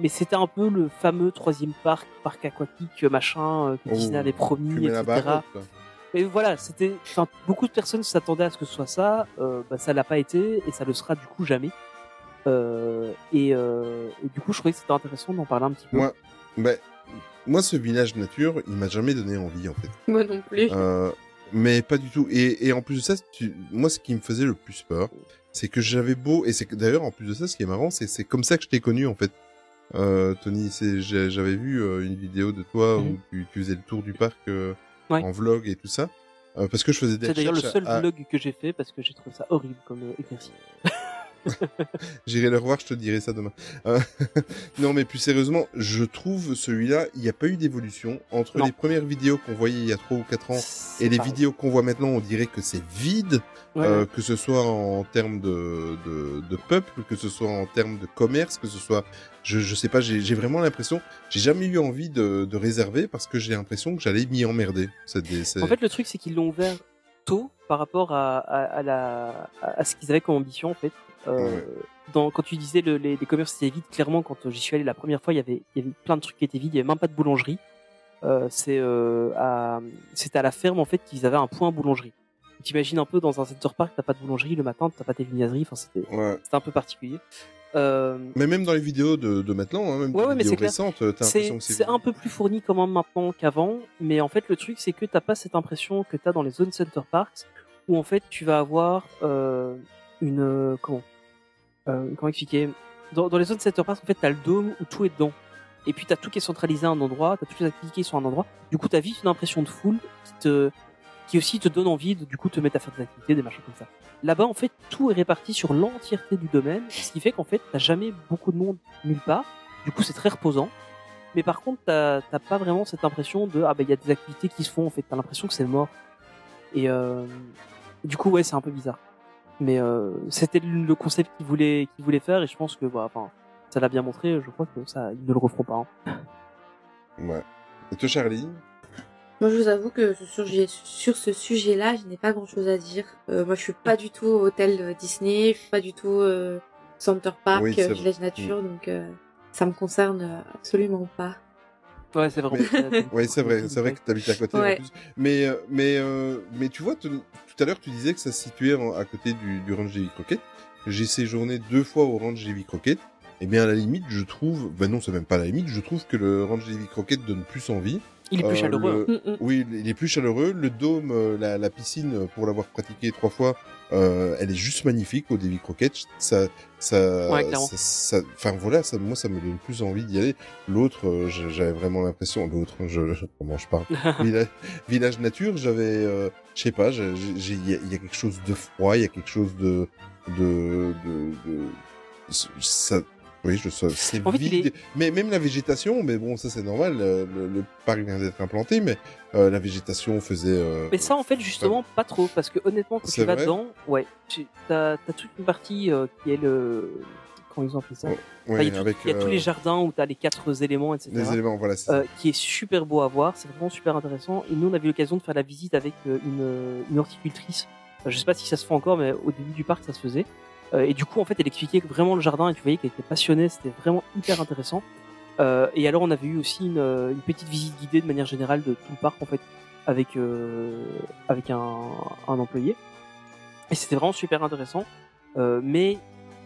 A: mais c'était un peu le fameux troisième parc, parc aquatique, machin, euh, que
C: Oh,
A: Disney avait promis, etc. Et voilà, c'était, enfin, beaucoup de personnes s'attendaient à ce que ce soit ça. Euh, bah, ça l'a pas été et ça le sera du coup jamais. Euh, et, euh, et du coup, je trouvais que c'était intéressant d'en parler un petit peu.
C: Moi, ben, moi, ce village nature, il m'a jamais donné envie, en fait.
B: Moi non plus.
C: Mais pas du tout. Et, et en plus de ça, tu... moi, ce qui me faisait le plus peur, c'est que j'avais beau, et c'est que d'ailleurs, en plus de ça, ce qui est marrant, c'est c'est comme ça que je t'ai connu, en fait. Euh, Tony, j'avais vu euh, une vidéo de toi
A: Mhm.
C: où tu, tu faisais le tour du parc euh,
A: Ouais.
C: en vlog et tout ça. Euh, parce que je faisais des
A: C'est d'ailleurs le seul
C: à-
A: vlog que j'ai fait parce que j'ai trouvé ça horrible comme euh, exercice. (laughs)
C: J'irai le revoir, je te dirai ça demain. Euh, (laughs) non, mais plus sérieusement, je trouve celui-là, il n'y a pas eu d'évolution entre
A: Non.
C: les premières vidéos qu'on voyait il y a trois ou quatre ans
A: C'est
C: et les vidéos qu'on voit maintenant. On dirait que c'est vide,
A: Ouais,
C: euh,
A: ouais.
C: que ce soit en termes de, de, de peuple, que ce soit en termes de commerce, que ce soit, je, je sais pas, j'ai vraiment l'impression, j'ai jamais eu envie de, de réserver parce que j'ai l'impression que j'allais m'y emmerder. Des-
A: En fait, le truc, c'est qu'ils l'ont ouvert tôt par rapport à, à, à la, à ce qu'ils avaient comme ambition, en fait. Euh,
C: Ouais.
A: dans, quand tu disais le, les, les commerces étaient vides, clairement, quand euh, j'y suis allé la première fois, il y avait, il y avait plein de trucs qui étaient vides, il y avait même pas de boulangerie. Euh, c'est euh, à, c'était à la ferme, en fait, qu'ils avaient un point boulangerie. T'imagines un peu dans un Center Park, t'as pas de boulangerie le matin, t'as pas tes viennoiseries, enfin c'était
C: Ouais.
A: c'était un peu particulier. Euh,
C: Mais même dans les vidéos de, de maintenant, hein, même
A: Ouais,
C: vidéos récentes, t'as l'impression que
A: c'est
C: c'est...
A: un peu plus fourni quand même maintenant qu'avant, mais en fait le truc c'est que t'as pas cette impression que t'as dans les zones Center Parks où en fait tu vas avoir une comment? Euh, comment expliquer? Dans, les zones Center Parks en fait t'as le dôme où tout est dedans et puis t'as tout qui est centralisé à un endroit, t'as toutes les activités qui sont à un endroit. Du coup t'as vite une impression de foule qui te qui aussi te donne envie de du coup te mettre à faire des activités, des machins comme ça. Là-bas, en fait, tout est réparti sur l'entièreté du domaine, ce qui fait qu'en fait, t'as jamais beaucoup de monde nulle part. Du coup, c'est très reposant. Mais par contre, t'as pas vraiment cette impression de ah ben il y a des activités qui se font. En fait, t'as l'impression que c'est mort. Et euh, du coup, ouais, c'est un peu bizarre. Mais euh, c'était le concept qu'ils voulaient qu'ils voulaient faire, et je pense que bah, enfin, ça l'a bien montré. Je crois que ça, ils ne le referont pas. hein.
C: Ouais. Et toi, Charlie?
B: Moi, je vous avoue que sur, sur ce sujet-là, je n'ai pas grand-chose à dire. Euh, moi, je suis pas du tout hôtel Disney, je suis pas du tout euh, Center Park,
C: Oui,
B: euh. Village Nature, donc euh, ça me concerne absolument pas.
A: Ouais, c'est vraiment. (laughs)
C: Oui, c'est vrai, c'est vrai que t'habites à côté en
B: Ouais.
C: plus. Mais, euh, mais, euh, mais tu vois, tout à l'heure, tu disais que ça se situait à côté du, du Ranch Davy Crockett. J'ai séjourné deux fois au Ranch Davy Crockett. Eh bien, à la limite, je trouve, ben non, c'est même pas à la limite, je trouve que le Ranch Davy Crockett donne plus envie.
A: Il est plus
C: Euh,
A: chaleureux.
C: le-
B: Mm, mm.
C: Oui, il est plus chaleureux. Le dôme, la, la piscine, pour l'avoir pratiqué trois fois, euh, elle est juste magnifique au Davy Crockett. Ça, ça,
A: Ouais,
C: ça, enfin voilà, ça, moi, ça me donne plus envie d'y aller. L'autre, euh, j'avais vraiment l'impression, l'autre, je, je- (laughs) comment je parle, (laughs) village, village nature, j'avais, euh, je sais pas, il y, y a quelque chose de froid, il y a quelque chose de, de, de, de- ça, oui, je sais, c'est
A: En fait, il
C: vide.
A: est-
C: Mais même la végétation, mais bon, ça c'est normal. euh, Le, le parc vient d'être implanté, mais euh, la végétation faisait. euh,
A: Mais ça, en fait, justement, pas trop, parce que honnêtement, quand tu vas dedans, ouais, tu as, toute une partie euh, qui est le. Comment ils ont appelé ça?
C: Ouais,
A: Enfin, il y a, y tous les jardins où tu as les quatre éléments, etc.
C: les éléments, voilà. ça.
A: qui est super beau à voir, c'est vraiment super intéressant. Et nous, on avait eu l'occasion de faire la visite avec une, une horticultrice. Enfin, je sais pas si ça se fait encore, mais au début du parc, ça se faisait. Euh, et du coup, en fait, elle expliquait vraiment le jardin et tu voyais qu'elle était passionnée, c'était vraiment hyper intéressant. Euh, et alors, on avait eu aussi une, euh, une petite visite guidée de manière générale de tout le parc, en fait, avec, avec un, employé. Et c'était vraiment super intéressant. Mais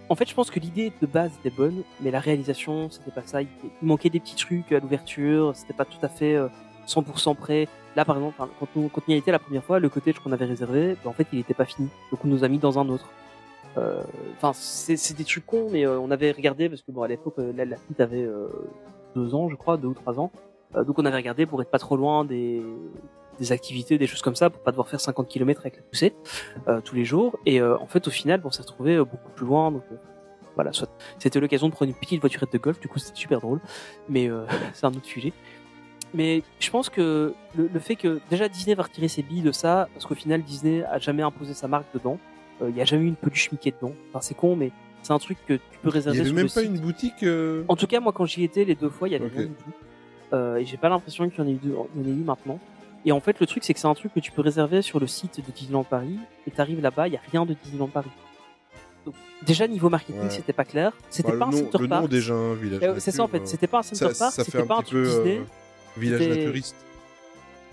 A: en fait, je pense que l'idée de base était bonne, mais la réalisation, c'était pas ça. Il, manquait des petits trucs à l'ouverture, c'était pas tout à fait euh, 100% prêt. Là, par exemple, quand, on, quand on y était la première fois, le cottage qu'on avait réservé, ben, en fait, il était pas fini. Donc, on nous a mis dans un autre. Euh, Enfin, c'est c'est des trucs cons, mais euh, on avait regardé parce que bon, à l'époque, euh, la, la petite avait euh, deux ans, je crois, deux ou trois ans. Euh, donc, on avait regardé pour être pas trop loin des des activités, des choses comme ça, pour pas devoir faire 50 km avec la poussette euh, tous les jours. Et euh, en fait, au final, on s'est retrouvé euh, beaucoup plus loin. Donc, euh, voilà, soit c'était l'occasion de prendre une petite voiturette de golf. Du coup, c'était super drôle. Mais euh, (laughs) c'est un autre sujet. Mais je pense que le, le fait que déjà Disney va retirer ses billes de ça, parce qu'au final Disney a jamais imposé sa marque dedans. Euh, Il y a jamais eu une peluche Mickey dedans. Enfin, c'est con, mais c'est un truc que tu peux
C: Il
A: réserver
C: y avait
A: sur
C: même pas
A: site.
C: une boutique. euh,
A: En tout cas, moi, quand j'y étais les deux fois, il y avait
C: Ok.
A: rien du tout. Euh, et j'ai pas l'impression qu'il y en ait eu, deux- il y en ait eu maintenant. Et en fait, le truc, c'est que c'est un truc que tu peux réserver sur le site de Disneyland Paris. Et t'arrives là-bas, il y a rien de Disneyland Paris. Donc, déjà, niveau marketing,
C: Ouais.
A: c'était pas clair. C'était
C: bah,
A: pas un
C: nom,
A: center
C: le
A: park.
C: nom déjà, un village.
A: Euh, c'est ça, en fait. C'était pas un
C: euh,
A: center
C: ça,
A: park, c'était pas un truc
C: peu
A: Disney.
C: euh, village naturiste.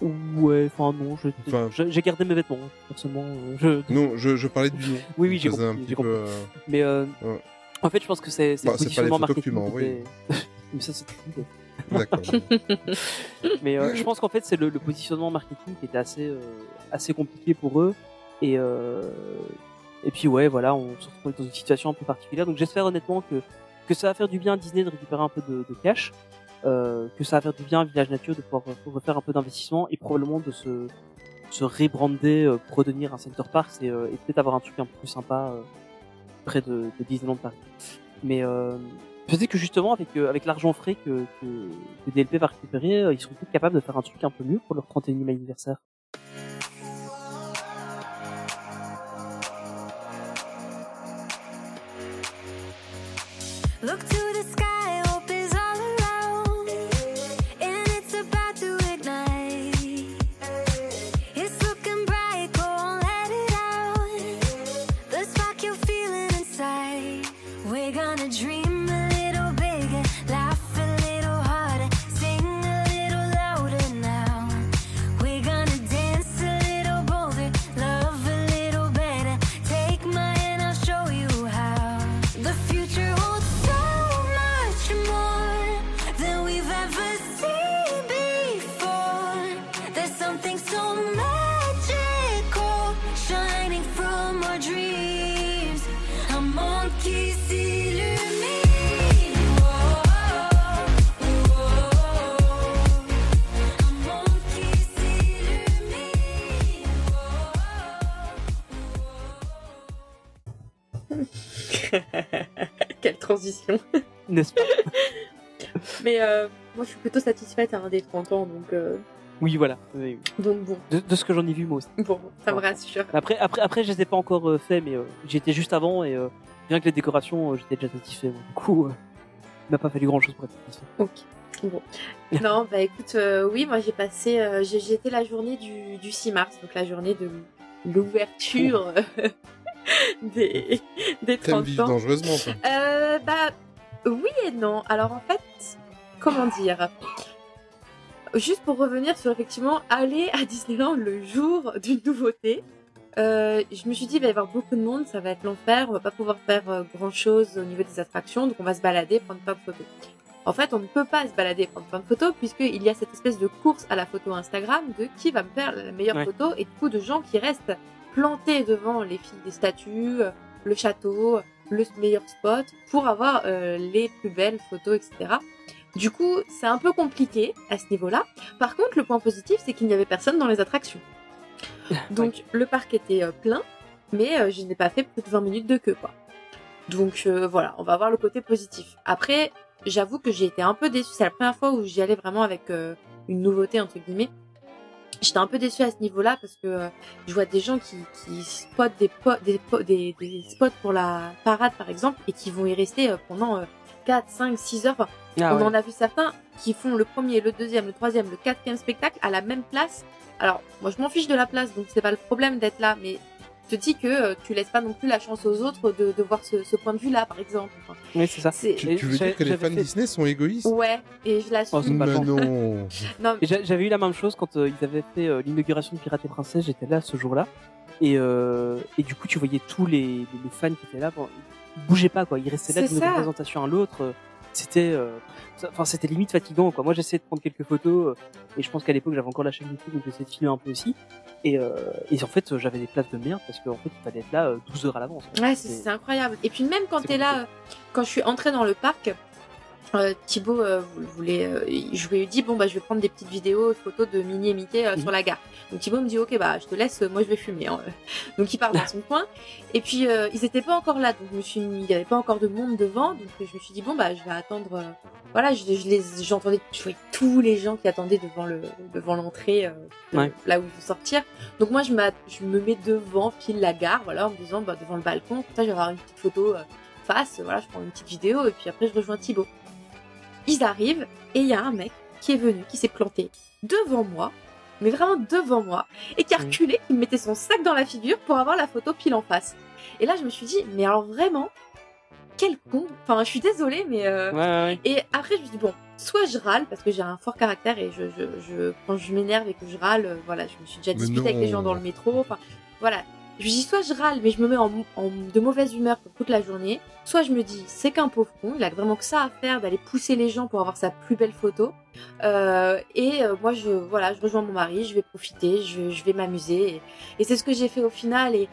A: Ouais, enfin, non,
C: Enfin-
A: j'ai gardé mes vêtements, personnellement. euh, Je... (laughs)
C: Non, je, je parlais du nom.
A: Oui, oui, j'ai compris,
C: peu,
A: compris.
C: euh,
A: Mais euh,
C: ouais.
A: en fait, je pense que c'est
C: Bah,
A: positionnement
C: photos que tu
A: marketing. était- (laughs) Mais ça, c'est.
C: D'accord. (laughs)
A: Mais euh, je pense qu'en fait, c'est le, le positionnement marketing qui était assez, euh, assez compliqué pour eux. Et, euh, et puis, ouais, voilà, on se retrouve dans une situation un peu particulière. Donc, j'espère honnêtement que, que ça va faire du bien à Disney de récupérer un peu de, de cash. Euh, que ça va faire du bien à Village Nature de pouvoir euh, refaire un peu d'investissement et probablement de se, se rebrander euh, redevenir un center park et, euh, et peut-être avoir un truc un peu plus sympa euh, près de, de Disneyland Paris. Mais euh, peut-être que justement avec avec l'argent frais que, que, que DLP va récupérer, ils seront peut-être capables de faire un truc un peu mieux pour leur 31e anniversaire. N'est-ce pas (laughs)
B: Mais euh, moi, je suis plutôt satisfaite hein, des 30 ans, donc, euh,
A: Oui, voilà. Oui, oui.
B: donc bon,
A: De, de ce que j'en ai vu, moi aussi.
B: bon, ça me rassure.
A: Après, après, après, je les ai pas encore euh, fait, mais euh, j'étais juste avant et euh, bien que les décorations, euh, j'étais déjà satisfait. moi. Du coup, euh, il m'a pas fallu grand chose pour être satisfait.
B: Ok. Bon. (laughs) Non, bah écoute, euh, oui, moi j'ai passé, euh, j'ai j'ai été la journée du, du 6 mars, donc la journée de l'ouverture (laughs) des, des
C: T'aimes
B: 30
C: vivre
B: ans.
C: dangereusement, toi.
B: Euh, bah oui et non. Alors en fait, comment dire? Juste pour revenir sur effectivement aller à Disneyland le jour d'une nouveauté. euh, je me suis dit, il va y avoir beaucoup de monde, ça va être l'enfer, on va pas pouvoir faire grand chose au niveau des attractions, donc on va se balader, prendre plein de photos. En fait, on ne peut pas se balader, prendre plein de photos, puisqu'il y a cette espèce de course à la photo Instagram de qui va me faire la meilleure
A: Ouais.
B: photo, et du coup de gens qui restent plantés devant les filles des statues, euh, le château, le meilleur spot, pour avoir euh, les plus belles photos, etc. Du coup, c'est un peu compliqué à ce niveau-là. Par contre, le point positif, c'est qu'il n'y avait personne dans les attractions. (laughs) Donc, le parc était euh, plein, mais euh, je n'ai pas fait plus de 20 minutes de queue, quoi. Donc, voilà, on va voir le côté positif. Après, j'avoue que j'ai été un peu déçue. C'est la première fois où j'y allais vraiment avec une nouveauté, entre guillemets. J'étais un peu déçue à ce niveau-là parce que euh, je vois des gens qui, qui spotent des, po- des, po- des, des spots pour la parade, par exemple, et qui vont y rester euh, pendant euh, 4, 5, 6 heures. Enfin,
A: Ah
B: on
A: ouais.
B: en a vu certains qui font le premier, le deuxième, le troisième, le quatrième spectacle à la même place. Alors, moi, je m'en fiche de la place, donc c'est pas le problème d'être là, mais te dis que euh, tu laisses pas non plus la chance aux autres de, de voir ce, ce point de vue-là, par exemple. Enfin,
A: Oui, c'est ça.
B: c'est-
C: Tu, tu veux dire que les fans Disney sont égoïstes?
B: Ouais, et je l'assume.
A: Oh,
C: Mais non. (laughs)
B: non,
A: j'avais eu la même chose quand euh, ils avaient fait euh, l'inauguration de Pirates et Princesses, j'étais là ce jour-là. Et, euh, et du coup, tu voyais tous les, les, les fans qui étaient là, bon, ils bougeaient pas, quoi. Ils restaient là
B: C'est
A: d'une
B: ça.
A: représentation à l'autre. C'était, euh, enfin, c'était limite fatigant, quoi. Moi, j'essayais de prendre quelques photos, euh, et je pense qu'à l'époque, j'avais encore la chaîne YouTube, donc j'essayais de filmer un peu aussi. Et, euh, et en fait, j'avais des places de merde parce qu'en fait, il fallait être là euh, 12 heures à l'avance.
B: Ouais, c'est incroyable. Et puis même quand t'es là, euh, quand je suis entrée dans le parc, euh, Thibaut euh, voulait, euh, je lui ai dit bon bah je vais prendre des petites vidéos, photos de Minnie et Mickey euh,
A: Mhm.
B: sur la gare. Donc Thibaut me dit ok bah je te laisse, euh, moi je vais fumer. hein. (laughs) Donc il part dans son coin. Et puis euh, ils étaient pas encore là, donc je me suis il y avait pas encore de monde devant, donc je me suis dit bon bah je vais attendre. euh, voilà, je, je les, j'entendais, je voyais tous les gens qui attendaient devant le, devant l'entrée, euh, de-
A: Ouais.
B: là où il faut sortir. Donc moi je, je me mets devant pile la gare, voilà, en me disant bah, devant le balcon, comme ça je vais avoir une petite photo euh, face, voilà, je prends une petite vidéo et puis après je rejoins Thibaut. Ils arrivent et il y a un mec qui est venu, qui s'est planté devant moi, mais vraiment devant moi, et qui a
A: Mhm.
B: reculé, qui me mettait son sac dans la figure pour avoir la photo pile en face. Et là je me suis dit, mais alors vraiment, quel con. Enfin, je suis désolée, mais euh,
A: Ouais, ouais, ouais.
B: et après, je me dis, bon, soit je râle, parce que j'ai un fort caractère et je, je, je, quand je m'énerve et que je râle, euh, voilà, je me suis déjà disputée avec les gens dans le métro, enfin, voilà. Je me dis, soit je râle, mais je me mets en, en- de mauvaise humeur pour toute la journée, soit je me dis, c'est qu'un pauvre con, il a vraiment que ça à faire d'aller pousser les gens pour avoir sa plus belle photo. Euh, et euh, moi, je, voilà, je rejoins mon mari, je vais profiter, je, je vais m'amuser. Et, et c'est ce que j'ai fait au final. Et,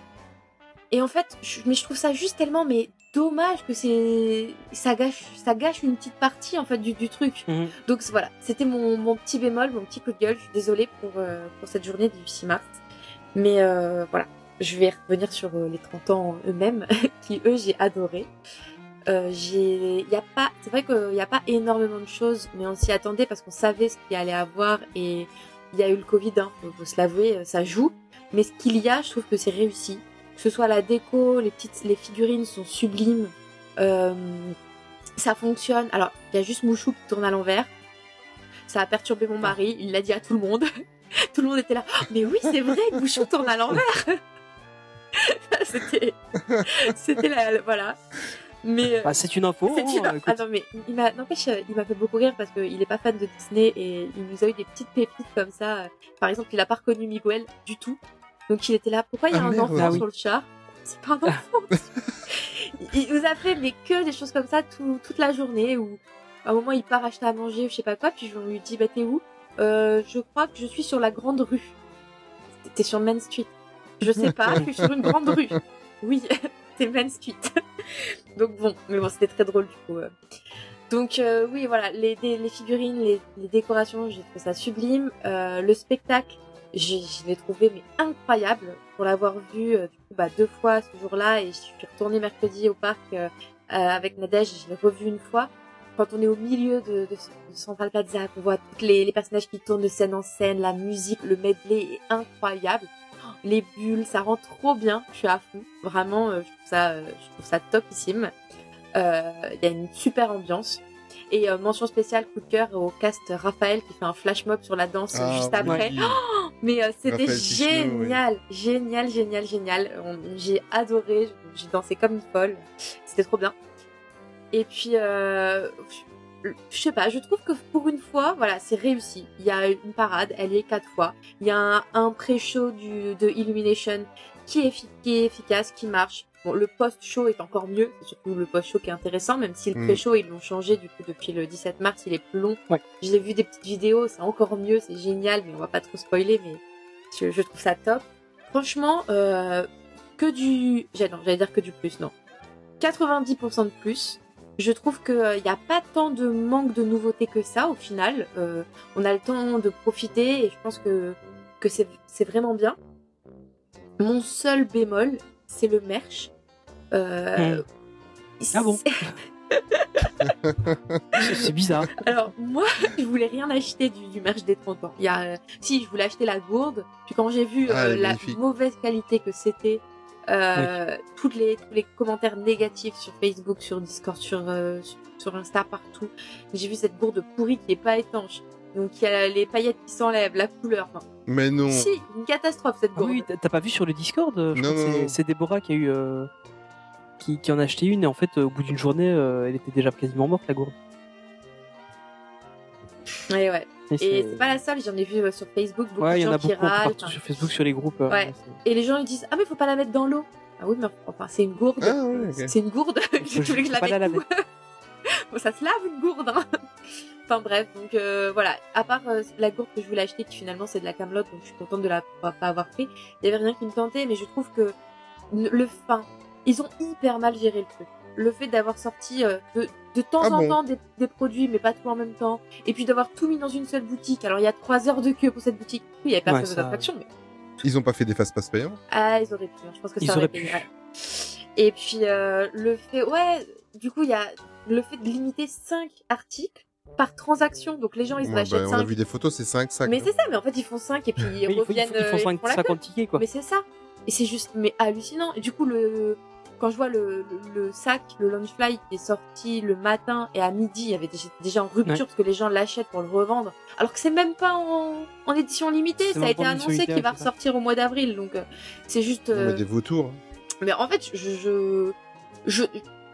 B: et en fait, je, mais je trouve ça juste tellement mais dommage que c'est ça gâche ça gâche une petite partie en fait du, du truc.
A: Mhm.
B: Donc voilà, c'était mon, mon petit bémol, mon petit coup de gueule. Je suis désolée pour euh, pour cette journée du 6 mars, mais euh, voilà, je vais revenir sur euh, les 30 ans eux-mêmes (laughs) qui eux j'ai adoré. Euh, j'ai y a pas c'est vrai qu'il n'y a pas énormément de choses mais on s'y attendait parce qu'on savait ce qu'il allait avoir et il y a eu le Covid hein, faut, faut se l'avouer euh, ça joue. Mais ce qu'il y a je trouve que c'est réussi. Que ce soit la déco les petites les figurines sont sublimes. Euh, ça fonctionne. Alors il y a juste Mouchou qui tourne à l'envers. Ça a perturbé mon mari. Il l'a dit à tout le monde. (laughs) Tout le monde était là. Oh, mais oui c'est vrai Mouchou tourne à l'envers (laughs) (laughs) c'était c'était la, la- voilà mais euh,
A: Bah, c'est une info.
B: c'est
A: hein,
B: une-
A: écoute.
B: Ah non, mais il m'a, n'empêche, euh, il m'a fait beaucoup rire parce qu'il est pas fan de Disney et il nous a eu des petites pépites comme ça. Par exemple, il a pas reconnu Miguel du tout. Donc il était là, pourquoi il y a
C: Ah,
B: un
C: merde.
B: enfant
A: Ah oui.
B: sur le char? C'est pas un enfant. (laughs) il il nous a fait, mais que des choses comme ça tout- toute la journée où à un moment il part acheter à manger ou je sais pas quoi, puis je lui dis, bah t'es où? Euh, Je crois que je suis sur la grande rue. T'es sur Main Street. Je sais pas, je suis sur une grande rue. Oui, (laughs) c'est Main Street. (laughs) Donc bon, mais bon, c'était très drôle du coup. euh. Donc euh, oui, voilà, les, les figurines, les, les décorations, j'ai trouvé ça sublime. Euh, le spectacle, je l'ai trouvé mais incroyable pour l'avoir vu euh, du coup bah, deux fois ce jour-là et je suis retournée mercredi au parc euh, euh, avec Nadège, je l'ai revu une fois. Quand on est au milieu de, de, de Central Plaza, qu'on voit tous les, les personnages qui tournent de scène en scène, la musique, le medley est incroyable. Les bulles, ça rend trop bien. Je suis à fond. Vraiment, euh, je trouve ça, euh, je trouve ça topissime. Euh, Il y a une super ambiance. Et euh, mention spéciale, coup de cœur au cast Raphaël qui fait un flash mob sur la danse
C: Ah,
B: juste après.
C: Oui.
B: Oh, mais euh, c'était génial, génial, génial, génial. J'ai adoré, j'ai dansé comme une folle. C'était trop bien. Et puis, euh, je sais pas, je trouve que pour une fois, voilà, c'est réussi. Il y a une parade, elle y est quatre fois. Il y a un, un pré-show du, de Illumination qui est, effi- qui est efficace, qui marche. Bon, le post-show est encore mieux, c'est surtout le post-show qui est intéressant, même si le
A: Mm.
B: pré-show, ils l'ont changé du coup depuis le 17 mars, il est plus long. Je l'ai vu des petites vidéos, c'est encore mieux, c'est génial, mais on va pas trop spoiler, mais je, je trouve ça top. Franchement, euh, que du... j'ai- Non, j'allais dire que du plus, non. 90% de plus. Je trouve qu'il n'y a pas tant de manque de nouveautés que ça au final. Euh, on a le temps de profiter et je pense que, que c'est vraiment bien. Mon seul bémol, c'est le merch. Euh,
A: Ah bon (laughs)
B: c'est-
A: bizarre.
B: Alors moi, (laughs) je voulais rien acheter du, du merch des 30 ans. Il y a, euh, si je voulais acheter la gourde, puis quand j'ai vu
C: Ah,
B: euh, la
C: magnifique.
B: mauvaise qualité que c'était, euh, toutes les tous les commentaires négatifs sur Facebook, sur Discord, sur euh, sur, sur Insta partout, j'ai vu cette gourde pourrie qui est pas étanche. Donc il y a les paillettes qui s'enlèvent, la couleur. enfin,
C: Mais non.
B: Si, une catastrophe cette
A: Ah
B: gourde.
A: oui, t'as- pas vu sur le Discord euh, je
C: Non,
A: crois que
C: non,
A: c'est- Déborah qui a eu. euh, qui, qui en a acheté une et en fait, au bout d'une journée, euh, elle était déjà quasiment morte la gourde.
B: Ouais, ouais.
A: Et c'est-
B: pas la seule, j'en ai vu euh, sur Facebook beaucoup
A: Ouais,
B: de
A: il y en
B: gens
A: a
B: qui
A: beaucoup
B: râlent.
A: partout sur Facebook, sur les groupes.
B: Ouais. Et les gens ils disent ah mais faut pas la mettre dans l'eau. Ah oui mais enfin c'est une gourde.
C: Ah.
B: C'est une gourde. Tu (laughs) voulais que je la
A: la
B: mette
A: laver. (laughs)
B: Bon, ça se lave une gourde. Hein. enfin bref donc euh, voilà. À part euh, la gourde que je voulais acheter qui finalement c'est de la Camelot donc je suis contente de la pas pas avoir pris. Il y avait rien qui me tentait mais je trouve que le fin ils ont hyper mal géré le truc. Le fait d'avoir sorti euh, de, de temps
C: Ah
B: en
C: bon
B: temps des, des produits, mais pas tout en même temps, et puis d'avoir tout mis dans une seule boutique. Alors il y a trois heures de queue pour cette boutique. Oui, il y avait personne
C: Ouais,
B: attractions, mais
C: Ils ont pas fait des fast pass payants
B: ah, ils auraient pu. hein. Je pense que
C: Ils
B: ça aurait
C: auraient
B: été.
C: pu.
B: ouais. Et puis euh, le fait, ouais, du coup il y a le fait de limiter 5 articles par transaction. Donc les gens ils en
C: Ouais,
B: achètent
C: bah, On a
B: 5.
C: vu des photos, c'est 5 sacs.
B: Mais c'est ça, mais en fait ils font 5 et puis ils
A: Oui, il faut-
B: reviennent.
A: ils font
B: euh,
A: 5
B: la
A: 50
B: queue.
A: tickets, quoi.
B: Mais c'est ça. Et c'est juste mais hallucinant. Et du coup le quand je vois le, le, le sac, le Launchfly qui est sorti le matin et à midi, il y avait déjà, déjà en rupture
A: Ouais.
B: parce que les gens l'achètent pour le revendre. Alors que c'est même pas en, en édition limitée. Ça a été annoncé qu'il va ressortir au mois d'avril. Donc euh, c'est juste. Euh,
C: des vautours.
B: mais en fait, je, je, je,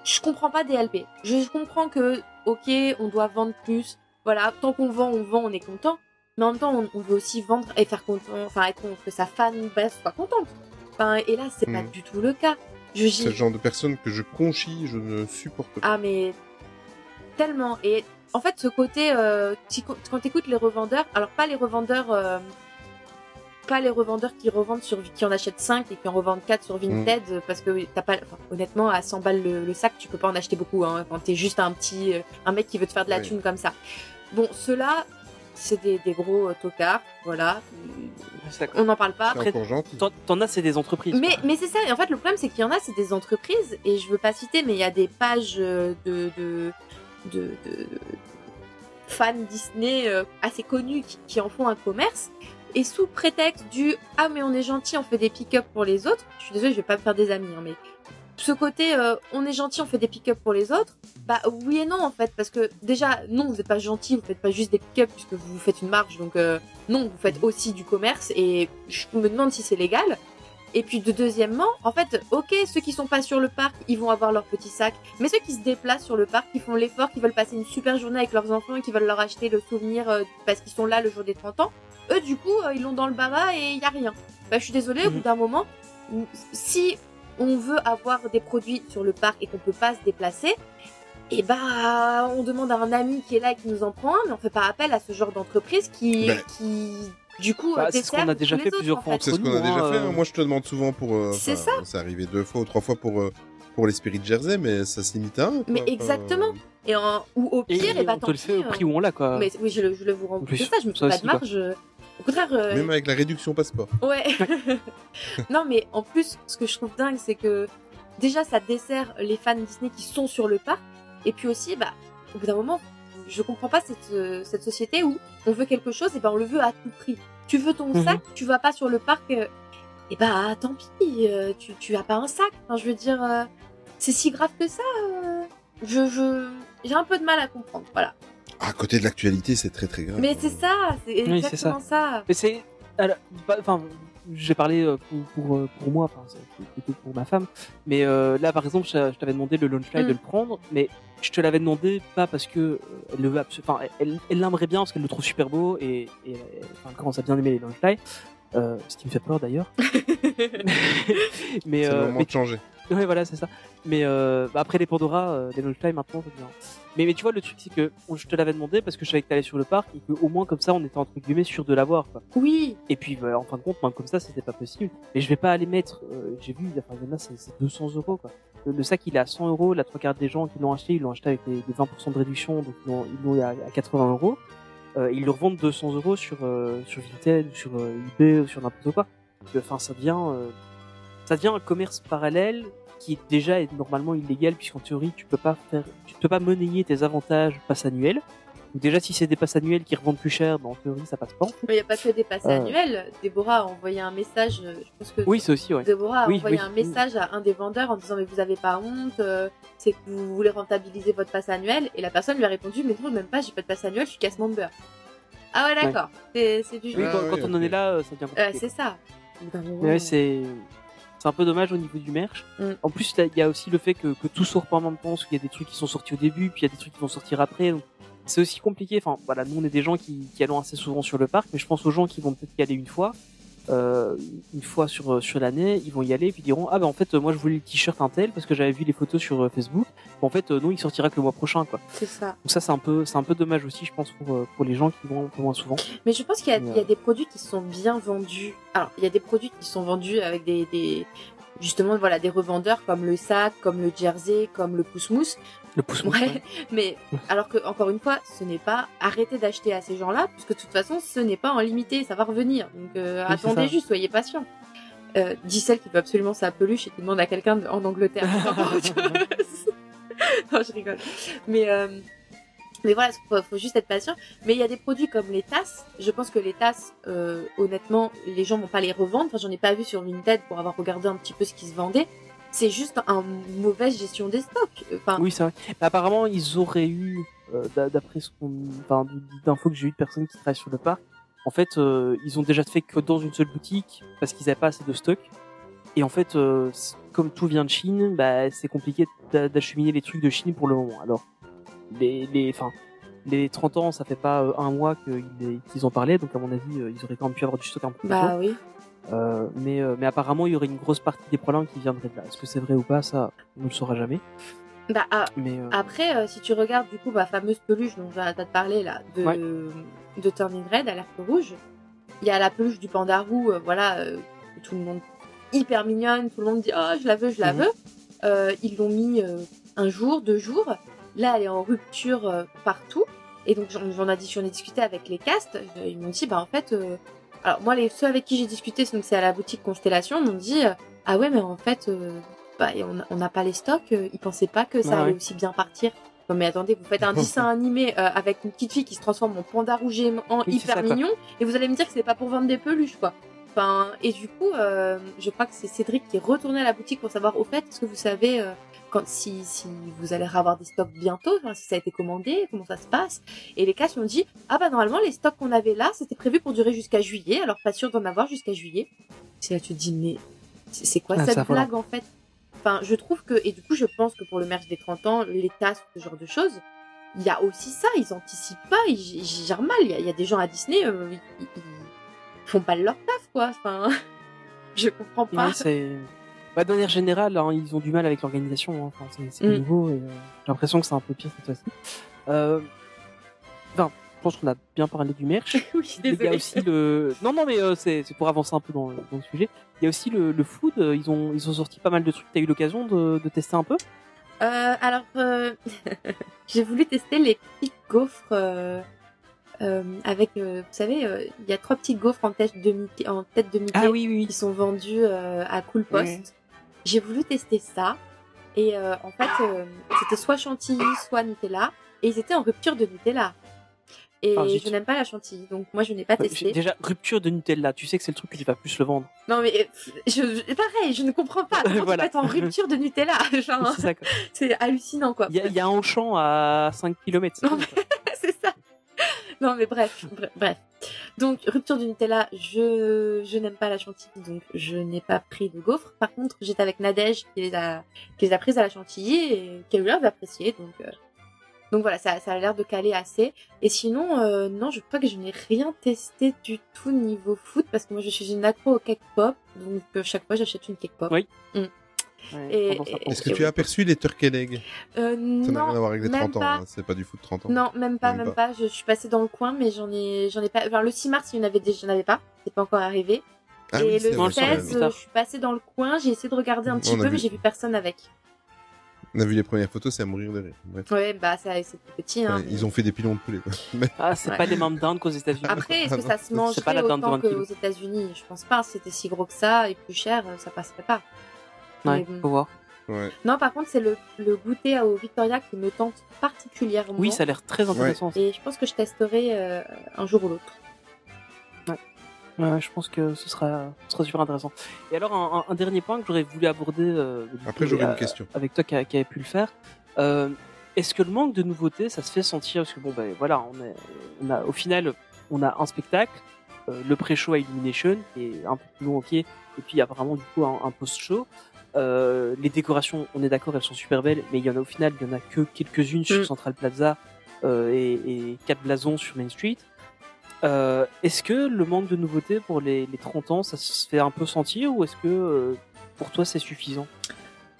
B: je comprends pas DLP. Je comprends que, ok, on doit vendre plus. Voilà, tant qu'on vend, on vend, on est content. Mais en même temps, on, on veut aussi vendre et faire content, enfin, être content que sa fan base soit contente. Enfin, et là, c'est pas
C: Mm.
B: du tout le cas. Je,
C: C'est le genre de personne que je conchis, je ne supporte pas.
B: ah, mais tellement. Et en fait, ce côté, euh, quand t'écoutes les revendeurs, alors pas les revendeurs, euh, pas les revendeurs qui revendent sur, qui en achètent 5 et qui en revendent 4 sur Vinted, euh, parce que t'as pas, enfin, honnêtement, à 100 balles le, le sac, tu peux pas en acheter beaucoup, hein, quand t'es juste un petit, euh, un mec qui veut te faire de la
C: Oui.
B: thune comme ça. Bon, ceux-là, c'est des, des gros euh, tocards, voilà. On n'en parle pas.
A: Après, t'en- as, c'est des entreprises.
B: Mais, mais c'est ça, et en fait, le problème, c'est qu'il y en a, c'est des entreprises, et je veux pas citer, mais il y a des pages euh, de, de, de, de fans Disney euh, assez connus qui, qui en font un commerce, et sous prétexte du Ah, mais on est gentil, on fait des pick-up pour les autres, je suis désolée, je vais pas me faire des amis, hein, mais ce côté euh, on est gentil, on fait des pick-up pour les autres, bah oui et non en fait, parce que déjà, non, vous êtes pas gentil, vous faites pas juste des pick-up puisque vous faites une marge, donc euh, non, vous faites aussi du commerce, et je me demande si c'est légal. Et puis de deuxièmement, en fait, ok, ceux qui sont pas sur le parc, ils vont avoir leur petit sac, mais ceux qui se déplacent sur le parc, qui font l'effort, qui veulent passer une super journée avec leurs enfants et qui veulent leur acheter le souvenir euh, parce qu'ils sont là le jour des 30 ans, eux du coup, ils l'ont dans le baba et il y a rien. Bah je suis désolée, au bout d'un moment, si on veut avoir des produits sur le parc et qu'on peut pas se déplacer, et bah on demande à un ami qui est là et qui nous en prend un, mais on fait pas appel à ce genre d'entreprise qui,
C: Ben.
B: qui du coup
A: Bah, c'est ce qu'on a déjà fait
B: autres,
A: plusieurs
B: en
A: fois
B: fait.
C: C'est ce qu'on a déjà fait.
A: euh.
C: Moi, je te demande souvent pour. euh,
B: C'est ça.
C: C'est arrivé deux fois ou trois fois pour euh, pour l'esprit de Jersey, mais ça se limite à un. quoi.
B: Mais exactement. Et en, ou au
A: Et,
B: pire, et, bah
A: on
B: tant
A: te le fait au
B: euh,
A: prix où on l'a, quoi.
B: Mais oui, je, le- je le vous rends que ça, je me fais pas de marge. euh, Au contraire, euh,
C: Même avec la réduction passeport.
B: Ouais. (laughs) non, mais en plus, ce que je trouve dingue, c'est que déjà, ça dessert les fans Disney qui sont sur le parc. Et puis aussi, bah, au bout d'un moment, je comprends pas cette, euh, cette société où on veut quelque chose, et ben on le veut à tout prix. Tu veux ton
A: Mhm.
B: sac, tu vas pas sur le parc, euh, et bah tant pis, euh, tu, tu as pas un sac. Enfin, je veux dire, euh, c'est si grave que ça. euh, je, je, j'ai un peu de mal à comprendre. Voilà.
C: À côté de l'actualité, c'est très très grave.
B: Mais c'est ça, c'est
A: Oui, c'est
B: exactement ça.
A: Mais c'est. alors, Enfin, j'ai parlé pour, pour, pour moi, enfin, plutôt pour ma femme. Mais euh, là, par exemple, je, je t'avais demandé le launchlight
B: Mm.
A: de le prendre, mais je te l'avais demandé pas parce que elle le veut abso- Enfin, elle elle l'aimerait bien parce qu'elle le trouve super beau et, et enfin, elle commence à bien aimer les launchlights. Euh, ce qui me fait peur d'ailleurs. (laughs) (laughs) mais
C: C'est le
A: euh,
C: moment
A: mais
C: de changer.
A: Ouais, voilà, c'est ça. Mais euh, bah, après les Pandora, euh, les launchlights maintenant, c'est bien. Mais, mais tu vois, le truc, c'est que on- je te l'avais demandé parce que je savais que t'allais sur le parc et que au moins comme ça, on était entre guillemets sûr de l'avoir. quoi.
B: Oui.
A: Et puis, bah, en fin de compte, moi, comme ça, c'était pas possible. Mais je vais pas aller mettre. euh, J'ai vu, enfin, il y en a, c'est c'est 200 euros. Quoi. Le, le sac, il est à 100 euros. La trois quarts des gens qui l'ont acheté, ils l'ont acheté avec des, des 20% de réduction, donc ils l'ont ils l'ont à, à 80 euros. Euh, ils le revendent 200 euros sur euh, sur Vinted, sur euh, eBay, ou sur n'importe quoi. Enfin, ça devient ça devient un commerce parallèle qui déjà est normalement illégal puisqu'en théorie tu peux pas faire tu peux pas monnayer tes avantages passe annuels. Donc déjà si c'est des passes annuelles qui revendent plus cher, ben, en théorie ça passe pas.
B: Mais il n'y a pas que des passes
A: Euh.
B: annuelles. Déborah a envoyé un message, euh, je pense que
A: Oui, c'est aussi ouais.
B: Déborah a
A: Oui,
B: envoyé
A: oui.
B: un message à un des vendeurs en disant mais vous avez pas honte, euh, c'est que vous voulez rentabiliser votre passe annuelle et la personne lui a répondu mais non même pas j'ai pas de passe annuelle, je suis casse member. Ah ouais d'accord, c'est c'est du
A: Oui,
B: jeu.
A: quand,
C: Ah
A: quand
C: oui,
A: on en est là, ça devient
B: Euh,
A: compliqué.
B: c'est ça. D'un moment,
A: Mais ouais, c'est c'est un peu dommage au niveau du merch.
B: Mm.
A: En plus, il y a aussi le fait que, que tout sort pas en même temps, parce qu'il y a des trucs qui sont sortis au début, puis il y a des trucs qui vont sortir après. Donc c'est aussi compliqué. Enfin, voilà, nous on est des gens qui, qui allons assez souvent sur le parc, mais je pense aux gens qui vont peut-être y aller une fois, euh, une fois sur sur l'année, ils vont y aller et puis diront ah ben en fait euh, moi je voulais le t-shirt un tel parce que j'avais vu les photos sur euh, Facebook. En fait euh, non, il sortira que le mois prochain quoi.
B: c'est ça.
A: Donc ça c'est un peu c'est un peu dommage aussi, je pense pour euh, pour les gens qui vont un peu moins souvent.
B: Mais je pense qu'il y, il y a
A: euh,
B: des produits qui sont bien vendus. Alors, il y a des produits qui sont vendus avec des, des justement voilà des revendeurs comme le sac, comme le jersey, comme le pousse-mousse.
A: Le pouce
B: Ouais, mais alors que encore une fois, ce n'est pas arrêter d'acheter à ces gens-là, puisque de toute façon, ce n'est pas en limité, ça va revenir. Donc euh,
A: Oui,
B: attendez juste, soyez patient. Euh, dit celle qui veut absolument sa peluche et qui demande à quelqu'un en Angleterre. (laughs) non, je rigole. Mais euh, mais voilà, faut, faut juste être patient. Mais il y a des produits comme les tasses. Je pense que les tasses, euh, honnêtement, les gens vont pas les revendre. Enfin, j'en ai pas vu sur Vinted pour avoir regardé un petit peu ce qui se vendait. C'est juste une mauvaise gestion des stocks. Enfin,
A: Oui, c'est vrai. Mais apparemment, ils auraient eu, euh, d'a- d'après ce qu'on, enfin, d'infos que j'ai eu de personnes qui travaillent sur le parc, en fait, euh, ils ont déjà fait que dans une seule boutique parce qu'ils n'avaient pas assez de stock. Et en fait, euh, comme tout vient de Chine, bah, c'est compliqué d'a- d'acheminer les trucs de Chine pour le moment. Alors, les, les, enfin, les 30 ans, ça fait pas un mois qu'ils en parlaient, donc à mon avis, ils auraient quand même pu avoir du stock un peu plus
B: bah
A: tôt.
B: oui.
A: Euh, mais, euh, mais apparemment, il y aurait une grosse partie des problèmes qui viendraient de là. Est-ce que c'est vrai ou pas, ça, on ne le saura jamais.
B: Bah, ah,
A: Mais euh,
B: Après, si tu regardes du coup ma fameuse peluche dont j'arrête de parler là, de,
A: Ouais.
B: de Turning Red, Alerte Rouge, il y a la peluche du panda roux, voilà, tout le monde hyper mignonne, tout le monde dit oh je la veux, je la
A: Mhm.
B: veux. Ils l'ont mis un jour, deux jours. Là, elle est en rupture partout. Et donc j'en ai, discuté avec les castes. Ils m'ont dit bah en fait, alors moi les ceux avec qui j'ai discuté, donc c'est à la boutique Constellation, m'ont dit euh, ah ouais mais en fait euh, bah, on on n'a pas les stocks. euh, Ils pensaient pas que ça
A: Ah
B: allait
A: ouais.
B: aussi bien partir. Non mais attendez, vous faites un (laughs) dessin animé euh, avec une petite fille qui se transforme en panda rouge et en
A: Oui,
B: hyper
A: ça,
B: mignon, et vous allez me dire que c'est pas pour vendre des peluches quoi. Enfin, et du coup, euh, je crois que c'est Cédric qui est retourné à la boutique pour savoir au fait, est-ce que vous savez euh, quand si, si vous allez avoir des stocks bientôt, enfin, si ça a été commandé, comment ça se passe. Et les lui ont dit ah bah normalement les stocks qu'on avait là, c'était prévu pour durer jusqu'à juillet, alors pas sûr d'en avoir jusqu'à juillet. C'est là tu te dis mais c'est quoi
A: Ah,
B: cette
A: ça, voilà.
B: blague en fait? Enfin, je trouve que et du coup je pense que pour le merch des 30 ans, les tasses, ce genre de choses, il y a aussi ça, ils anticipent pas, ils, ils gèrent mal. Il y, a- il y a des gens à Disney, euh, ils, ils- font pas leur taf quoi. Enfin, (laughs) je comprends pas.
A: Bah, de manière générale, hein, ils ont du mal avec l'organisation. hein. Enfin, c'est
B: Mm.
A: nouveau et euh, j'ai l'impression que c'est un peu pire cette fois-ci. Euh... Enfin, pense qu'on a bien parlé du merch. (laughs)
B: oui,
A: Il y a
B: désolé.
A: aussi le. Non, non, mais euh, c'est pour avancer un peu dans, dans le sujet. Il y a aussi le, le food. euh, Ils ont, ils ont sorti pas mal de trucs. T'as eu l'occasion de, de tester un peu?
B: Euh, alors, euh, (laughs) j'ai voulu tester les petits gaufres euh, euh, avec, euh, vous savez, euh, il y a trois petits gaufres en tête de Mickey, en tête de Mickey
A: Ah oui, oui, oui.
B: qui sont vendus euh, à Cool Post. J'ai voulu tester ça et euh, en fait, euh, c'était soit chantilly, soit Nutella et ils étaient en rupture de Nutella. Et
A: Ah,
B: je n'aime pas la chantilly, donc moi je n'ai pas
A: Ouais,
B: testé.
A: Déjà, rupture de Nutella. Tu sais que c'est le truc que tu vas plus le vendre.
B: Non mais euh, je, pareil, je ne comprends pas. (laughs) Comment
A: Voilà.
B: tu peux être en rupture de Nutella (laughs) Genre,
A: C'est
B: hallucinant quoi.
A: Il y, a- il y a un champ à 5 km.
B: Non, (laughs) c'est ça. Non, mais bref, bref, bref. Donc, rupture du Nutella, je, je n'aime pas la chantilly, donc je n'ai pas pris de gaufres. Par contre, j'étais avec Nadège qui les a, qui les a prises à la chantilly et qui a eu l'air d'apprécier, donc, euh, donc voilà, ça, ça a l'air de caler assez. Et sinon, euh, non, je crois que je n'ai rien testé du tout niveau foot parce que moi je suis une accro au cake pop, donc euh, chaque fois j'achète une cake pop.
A: Oui.
B: Mm.
C: Est-ce que tu as aperçu les turkey legs?
B: Euh,
C: Ça n'a
B: non,
C: rien à voir avec les
B: même
C: 30 ans,
B: pas.
C: hein, c'est pas du foot 30 ans.
B: Non, même pas,
C: Même
B: même, pas. Je, suis passée dans le coin, mais j'en ai, j'en ai pas. Enfin, le 6 mars, il y en avait déjà, j'en avais pas. C'est pas encore arrivé.
C: Ah
B: et
C: oui,
B: le
C: vrai,
B: 16,
C: c'est vrai.
B: euh, je suis passée dans le coin, j'ai essayé de regarder un petit
C: On
B: peu,
C: vu.
B: mais j'ai vu personne avec.
C: On a vu les premières photos, c'est à mourir de rire.
B: Ouais, bah, c'est tout petit, hein.
C: Ouais, Ils ont fait des pilons de poulet. (laughs) Mais-
A: Ah, c'est
B: Ouais.
A: pas des membres d'Inde qu'aux États-Unis.
B: Après, est-ce que ça se
A: de
B: autant
A: 20 kilos.
B: qu'aux États-Unis? Je pense pas. C'était si gros que ça et plus cher, ça passerait pas.
A: Ouais,
B: Mais bon.
A: faut voir.
C: Ouais.
B: Non, par contre, c'est le, le goûter au Victoria qui me tente particulièrement.
A: Oui, ça a l'air très intéressant.
B: Et je pense que je testerai euh, un jour ou l'autre.
A: Ouais, je pense que ce sera, ce sera super intéressant. Et alors, un, un- un dernier point que j'aurais voulu aborder. euh,
C: Après, j'aurais
A: euh,
C: une question.
A: Avec toi qui, a- qui avait pu le faire. Euh, Est-ce que le manque de nouveautés, ça se fait sentir? Parce que bon, ben voilà, on, est, on a, au final, on a un spectacle, euh, le pré-show à Illumination, qui est un peu plus long, ok, et puis il y a vraiment du coup un, un post-show. Euh, les décorations, on est d'accord, elles sont super belles, mais il y en a au final, il y en a que quelques-unes sur
B: Mm.
A: Central Plaza euh, et, et quatre blasons sur Main Street. Euh, est-ce que le manque de nouveautés pour les, les 30 ans, ça se fait un peu sentir ou est-ce que euh, pour toi c'est suffisant?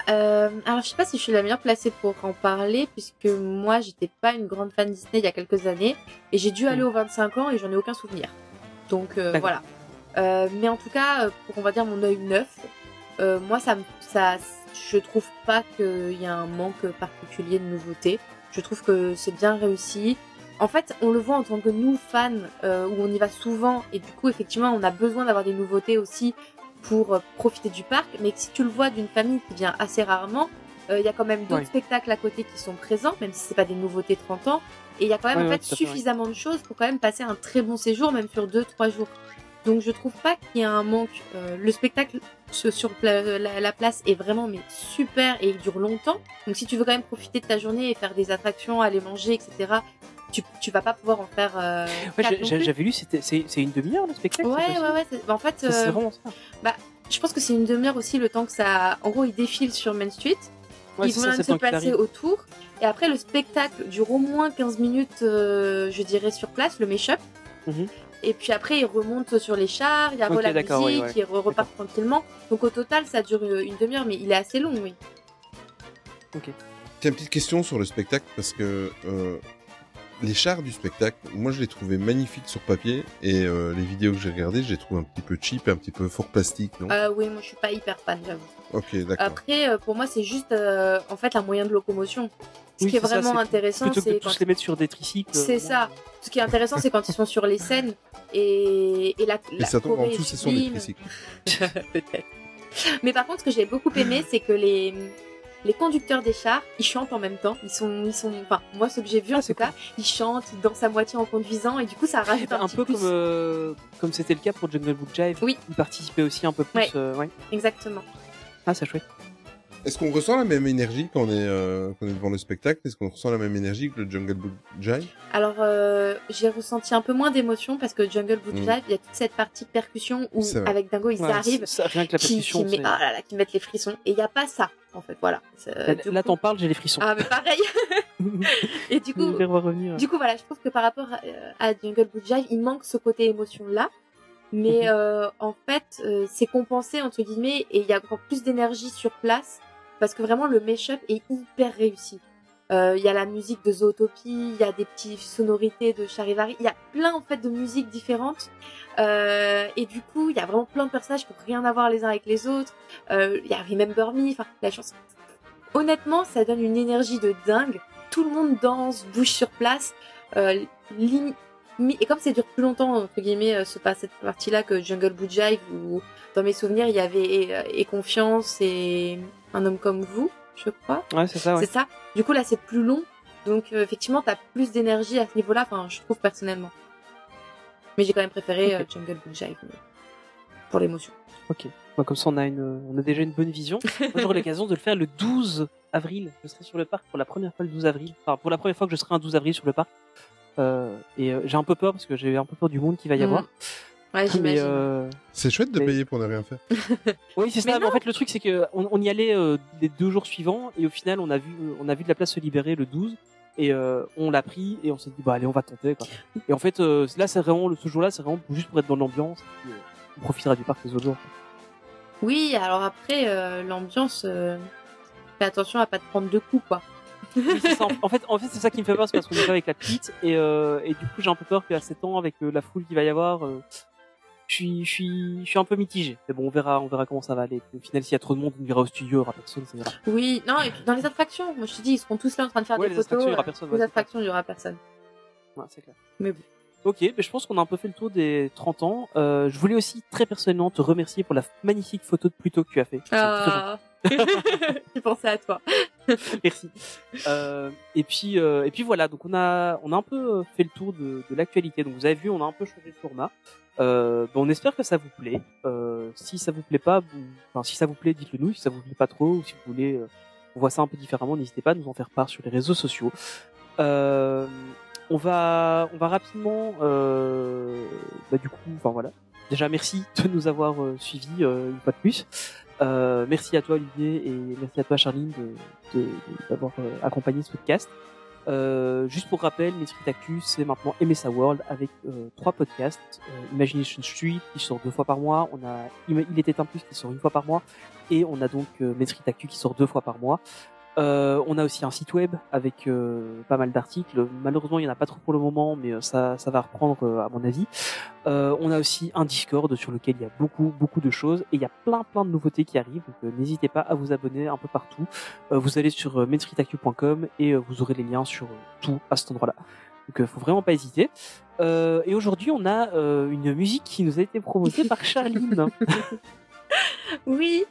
B: Euh, alors, je sais pas si je suis la meilleure placée pour en parler, puisque moi, j'étais pas une grande fan Disney il y a quelques années, et j'ai dû aller aux 25 ans et j'en ai aucun souvenir. Donc euh, voilà. Euh, mais en tout cas, pour on va dire mon œil neuf, euh, moi, ça, ça, je trouve pas qu'il y a un manque particulier de nouveautés. Je trouve que c'est bien réussi. En fait, on le voit en tant que nous fans, euh, où on y va souvent, et du coup, effectivement, on a besoin d'avoir des nouveautés aussi pour euh, profiter du parc. Mais si tu le vois d'une famille qui vient assez rarement, euh, il y a quand même d'autres spectacles à côté qui sont présents, même si c'est pas des nouveautés 30 ans. Et il y a quand même en fait suffisamment de choses pour quand même passer un très bon séjour, même sur 2-3 jours. Donc je trouve pas qu'il y a un manque. Euh, le spectacle sur la, la place est vraiment mais super et il dure longtemps. Donc si tu veux quand même profiter de ta journée et faire des attractions, aller manger, etc. Tu, tu vas pas pouvoir en faire. Euh,
A: Ouais. J'avais lu, c'est une demi-heure le spectacle
B: Ouais, ouais, ouais. bah, en fait,
A: C'est
B: euh,
A: vraiment ça.
B: bah, je pense que c'est une demi-heure aussi le temps que ça. En gros, ils défilent sur Main Street.
A: Ouais,
B: ils vont même se passer autour. Et après, le spectacle dure au moins 15 minutes, euh, je dirais, sur place, le make-up.
A: Mhm.
B: Et puis après, ils remontent sur les chars, il y a
A: Ok,
B: la musique,
A: ouais, ouais.
B: ils re- repartent tranquillement. Donc au total, ça dure une demi-heure, mais il est assez long, oui.
A: Ok.
C: Tiens, petite question sur le spectacle, parce que euh, les chars du spectacle, moi je les trouvais magnifiques sur papier, et euh, les vidéos que j'ai regardées, je les trouve un petit peu cheap, un petit peu fort plastique, non?
B: Euh, oui, moi je suis pas hyper fan, j'avoue.
C: Ok, d'accord.
B: Après, euh, pour moi, c'est juste euh, en fait un moyen de locomotion. Ce
A: Oui,
B: qui est
A: c'est ça,
B: vraiment
A: c'est-
B: intéressant,
A: Plutôt que de
B: c'est
A: tous
B: quand
A: les mettre sur des tricycles.
B: C'est
A: bon.
B: ça. Ce qui est intéressant, c'est quand ils sont sur les scènes et, et la,
C: Et
B: la
C: ça tombe en dessous,
B: est
C: ce sont des tricycles. (laughs)
B: Peut-être. Mais par contre, ce que j'ai beaucoup aimé, (clears throat) c'est que les, les conducteurs des chars, ils chantent en même temps. Ils sont, ils sont, enfin, moi, ce que j'ai vu en tout cas, ils chantent, ils dansent à moitié en conduisant et du coup, ça rajoute un,
A: Un
B: petit
A: peu
B: plus.
A: comme euh, comme c'était le cas pour Jungle Book Jive.
B: Oui.
A: Ils participaient aussi un peu plus.
B: Ouais.
A: euh, ouais.
B: Exactement.
A: Ah, c'est chouette.
C: Est-ce qu'on ressent la même énergie quand on est, euh, quand on est devant le spectacle? Est-ce qu'on ressent la même énergie que le Jungle Book Jive?
B: Alors, euh, j'ai ressenti un peu moins d'émotion parce que Jungle Book
C: Mm.
B: Jive, il y a toute cette partie percussion où, avec Dingo, ils
A: Ouais,
B: arrivent.
A: ça- rien que la
B: qui,
A: percussion,
B: qui, met- ah là là, qui mettent les frissons. Et il n'y a pas ça, en fait, voilà.
A: Là, t'en parles, j'ai les frissons.
B: Ah, mais pareil. (laughs) Et du coup,
A: revenir.
B: Du coup, voilà, je trouve que par rapport à, à Jungle Book Jive, il manque ce côté émotion-là. Mais
A: Mhm.
B: euh, en fait, euh, c'est compensé, entre guillemets, et il y a encore plus d'énergie sur place, parce que vraiment, le mash-up est hyper réussi. Euh, Il y a la musique de Zootopie, il y a des petites sonorités de Charivari. Il y a plein en fait de musiques différentes. Euh, et du coup, il y a vraiment plein de personnages qui n'ont rien à voir les uns avec les autres. Euh, Il y a Remember Me, enfin la chanson. Honnêtement, ça donne une énergie de dingue. Tout le monde danse, bouge sur place. Euh, et comme ça dure plus longtemps entre guillemets euh, ce cette partie-là que Jungle Boot Jive où dans mes souvenirs il y avait et, euh, et confiance et un homme comme vous, je crois.
A: Ouais, c'est ça, ouais.
B: C'est ça. Du coup, là, c'est plus long. Donc, euh, effectivement, t'as plus d'énergie à ce niveau-là. Enfin, je trouve personnellement. Mais j'ai quand même préféré euh, Jungle Book Jive pour l'émotion.
A: Ok. Bon, comme ça, on a, une, on a déjà une bonne vision. J'aurai (laughs) l'occasion de le faire le 12 avril. Je serai sur le parc pour la première fois le 12 avril. Enfin, pour la première fois que je serai un 12 avril sur le parc. Euh, et euh, j'ai un peu peur parce que j'ai un peu peur du monde qu'il va y
B: Mm. Ouais, j'imagine.
A: euh,
C: C'est chouette de
A: Mais-
C: payer pour ne rien faire. (laughs)
A: Oui, c'est ça. Mais en fait, le truc, c'est que on, on y allait euh, les deux jours suivants et au final, on a vu, on a vu de la place se libérer le 12 et euh, on l'a pris et on s'est dit bah allez, on va tenter. Quoi. Et en fait, euh, là, c'est vraiment le- ce jour-là, c'est vraiment juste pour être dans l'ambiance. et puis, euh, on profitera du parc les autres jours.
B: Oui, alors après, euh, l'ambiance, euh, fais attention à pas te prendre deux coups, quoi.
A: Oui, c'est ça. En- fait, en fait, c'est ça qui me fait peur, c'est parce qu'on est pas avec la petite et, euh, et du coup, j'ai un peu peur qu'à 7 ans, avec euh, la foule qu'il va y avoir, euh, je suis, je suis, je suis un peu mitigé. Mais bon, on verra, on verra comment ça va aller. Au final, s'il y a trop de monde, on ira au studio, il y aura personne, ça ira.
B: Oui, non, et puis dans les attractions, moi je te dis, ils seront tous là en train de faire
A: Ouais,
B: des
A: les
B: photos.
A: attractions, il y aura personne,
B: Les
A: ouais,
B: attractions, il y aura personne.
A: Ouais, c'est clair.
B: Mais bon.
A: Ok, mais je pense qu'on a un peu fait le tour des 30 ans. Euh, je voulais aussi très personnellement te remercier pour la magnifique photo de Pluto que tu as fait.
B: Ah. (laughs) J'ai pensé à toi. (laughs)
A: Merci. Euh, et puis euh, et puis voilà, donc on a on a un peu fait le tour de, de l'actualité. Donc vous avez vu, on a un peu changé de format. Euh, on espère que ça vous plaît. Euh, si ça vous plaît pas, vous... enfin si ça vous plaît, dites-le nous. Si ça vous plaît pas trop, ou si vous voulez, euh, on voit ça un peu différemment, n'hésitez pas à nous en faire part sur les réseaux sociaux. Euh, on va on va rapidement, euh, bah, du coup, enfin voilà. Déjà merci de nous avoir euh, suivis une fois de plus. Merci à toi Olivier et merci à toi Charline de- d'avoir accompagné ce podcast. Euh, juste pour rappel, Street Actu, c'est maintenant MSA World avec euh, trois podcasts. Euh, Imagination Street qui sort deux fois par mois. On a Il était un plus qui sort une fois par mois. Et on a donc euh, Actu qui sort deux fois par mois. Euh, on a aussi un site web avec euh, pas mal d'articles. Malheureusement, il y en a pas trop pour le moment, mais euh, ça, ça va reprendre euh, à mon avis. Euh, on a aussi un Discord sur lequel il y a beaucoup, beaucoup de choses et il y a plein, plein de nouveautés qui arrivent. Donc, euh, n'hésitez pas à vous abonner un peu partout. Euh, vous allez sur mainstreetactu.com et vous aurez les liens sur tout à cet endroit-là. Donc, euh, faut vraiment pas hésiter. Euh, et aujourd'hui, on a euh, une musique qui nous a été proposée par (laughs) Charline.
B: Oui.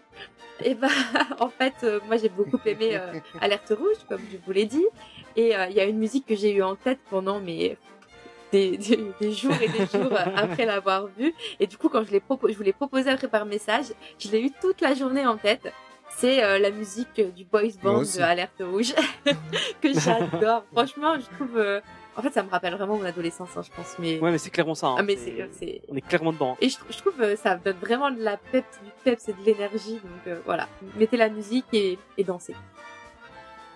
B: Et bah, (laughs) en fait, euh, moi j'ai beaucoup aimé euh, Alerte Rouge, comme je vous l'ai dit. Et euh, il y a une musique que j'ai eue en tête pendant mes des, (laughs) des- des jours et des jours après l'avoir vue. Et du coup, quand je, je vous l'ai proposé après par message, je l'ai eu toute la journée en tête. C'est euh, la musique du boys band de Alerte Rouge (laughs) que j'adore. Franchement, je trouve. euh, En fait, ça me rappelle vraiment mon adolescence, hein, je pense. Mais
A: ouais, mais c'est clairement ça. hein.
B: Ah, mais c'est- c'est-
A: On est clairement dedans.
B: et je, je trouve que ça donne vraiment de la pep, du peps et de l'énergie. Donc euh, voilà, mettez la musique et, et dansez.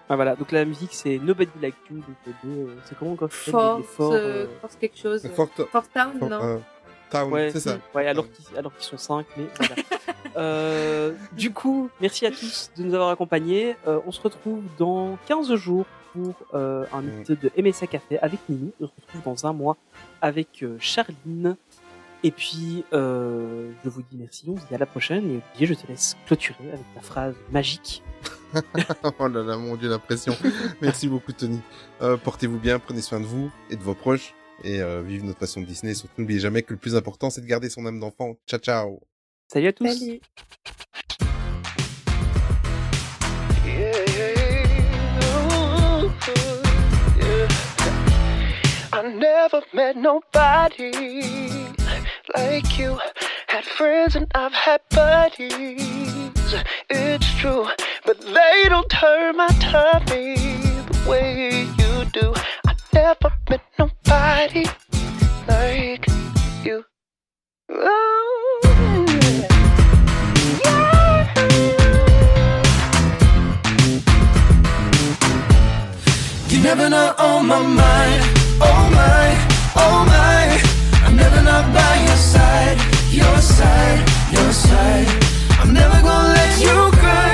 A: Ah, voilà. Donc la musique, c'est Nobody Like You. Donc, euh, de- euh, c'est comment encore
B: Force,
A: forts,
B: euh,
A: euh,
B: force quelque chose.
C: Fort-
B: Force Town,
C: Fort-
B: non?
C: euh, Town,
A: Ouais,
C: c'est ça.
A: Ouais, alors qu'ils alors qu'ils sont cinq, mais voilà. (laughs) Euh, du coup, merci à tous de nous avoir accompagnés. Euh, on se retrouve dans 15 jours pour euh, un
C: Mm.
A: épisode de MSA Café avec Mimi. On se retrouve dans un mois avec euh, Charline. Et puis, euh, je vous dis merci, on se dit à la prochaine. Et Olivier, je te laisse clôturer avec ta phrase magique. (laughs)
C: oh là là, mon dieu, la pression. (laughs) Merci beaucoup, Tony. Euh, Portez-vous bien, prenez soin de vous et de vos proches. Et euh, vive notre passion de Disney. Surtout, n'oubliez jamais que le plus important, c'est de garder son âme d'enfant. Ciao, ciao.
A: Salut à tous.
B: Salut.
F: I never met nobody like you. Had friends and I've had buddies. It's true, but they don't turn my tummy the way you do. I never met nobody like you.
G: Never know on my mind, oh my. I'm never not by your side, your side, your side. I'm never gonna let you cry,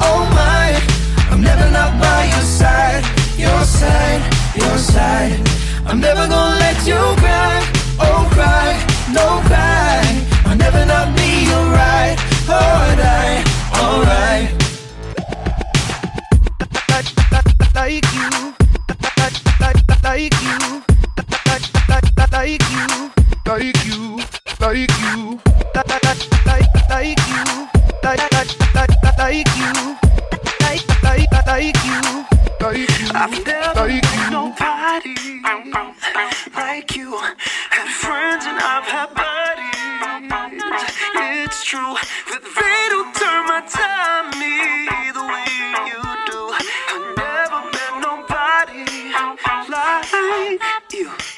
G: oh my. I'm never not by your side. Your side, your side. I'm never gonna let you cry. Oh cry, no cry. I'll never not be your right. Alright, alright. Like you, like you, like you, like you, like you, like you, like you, like like like you, like like like you, like you. I've never nobody like you. Had friends and I've had buddies. It's true that they don't turn my the way you do. I never met nobody like you.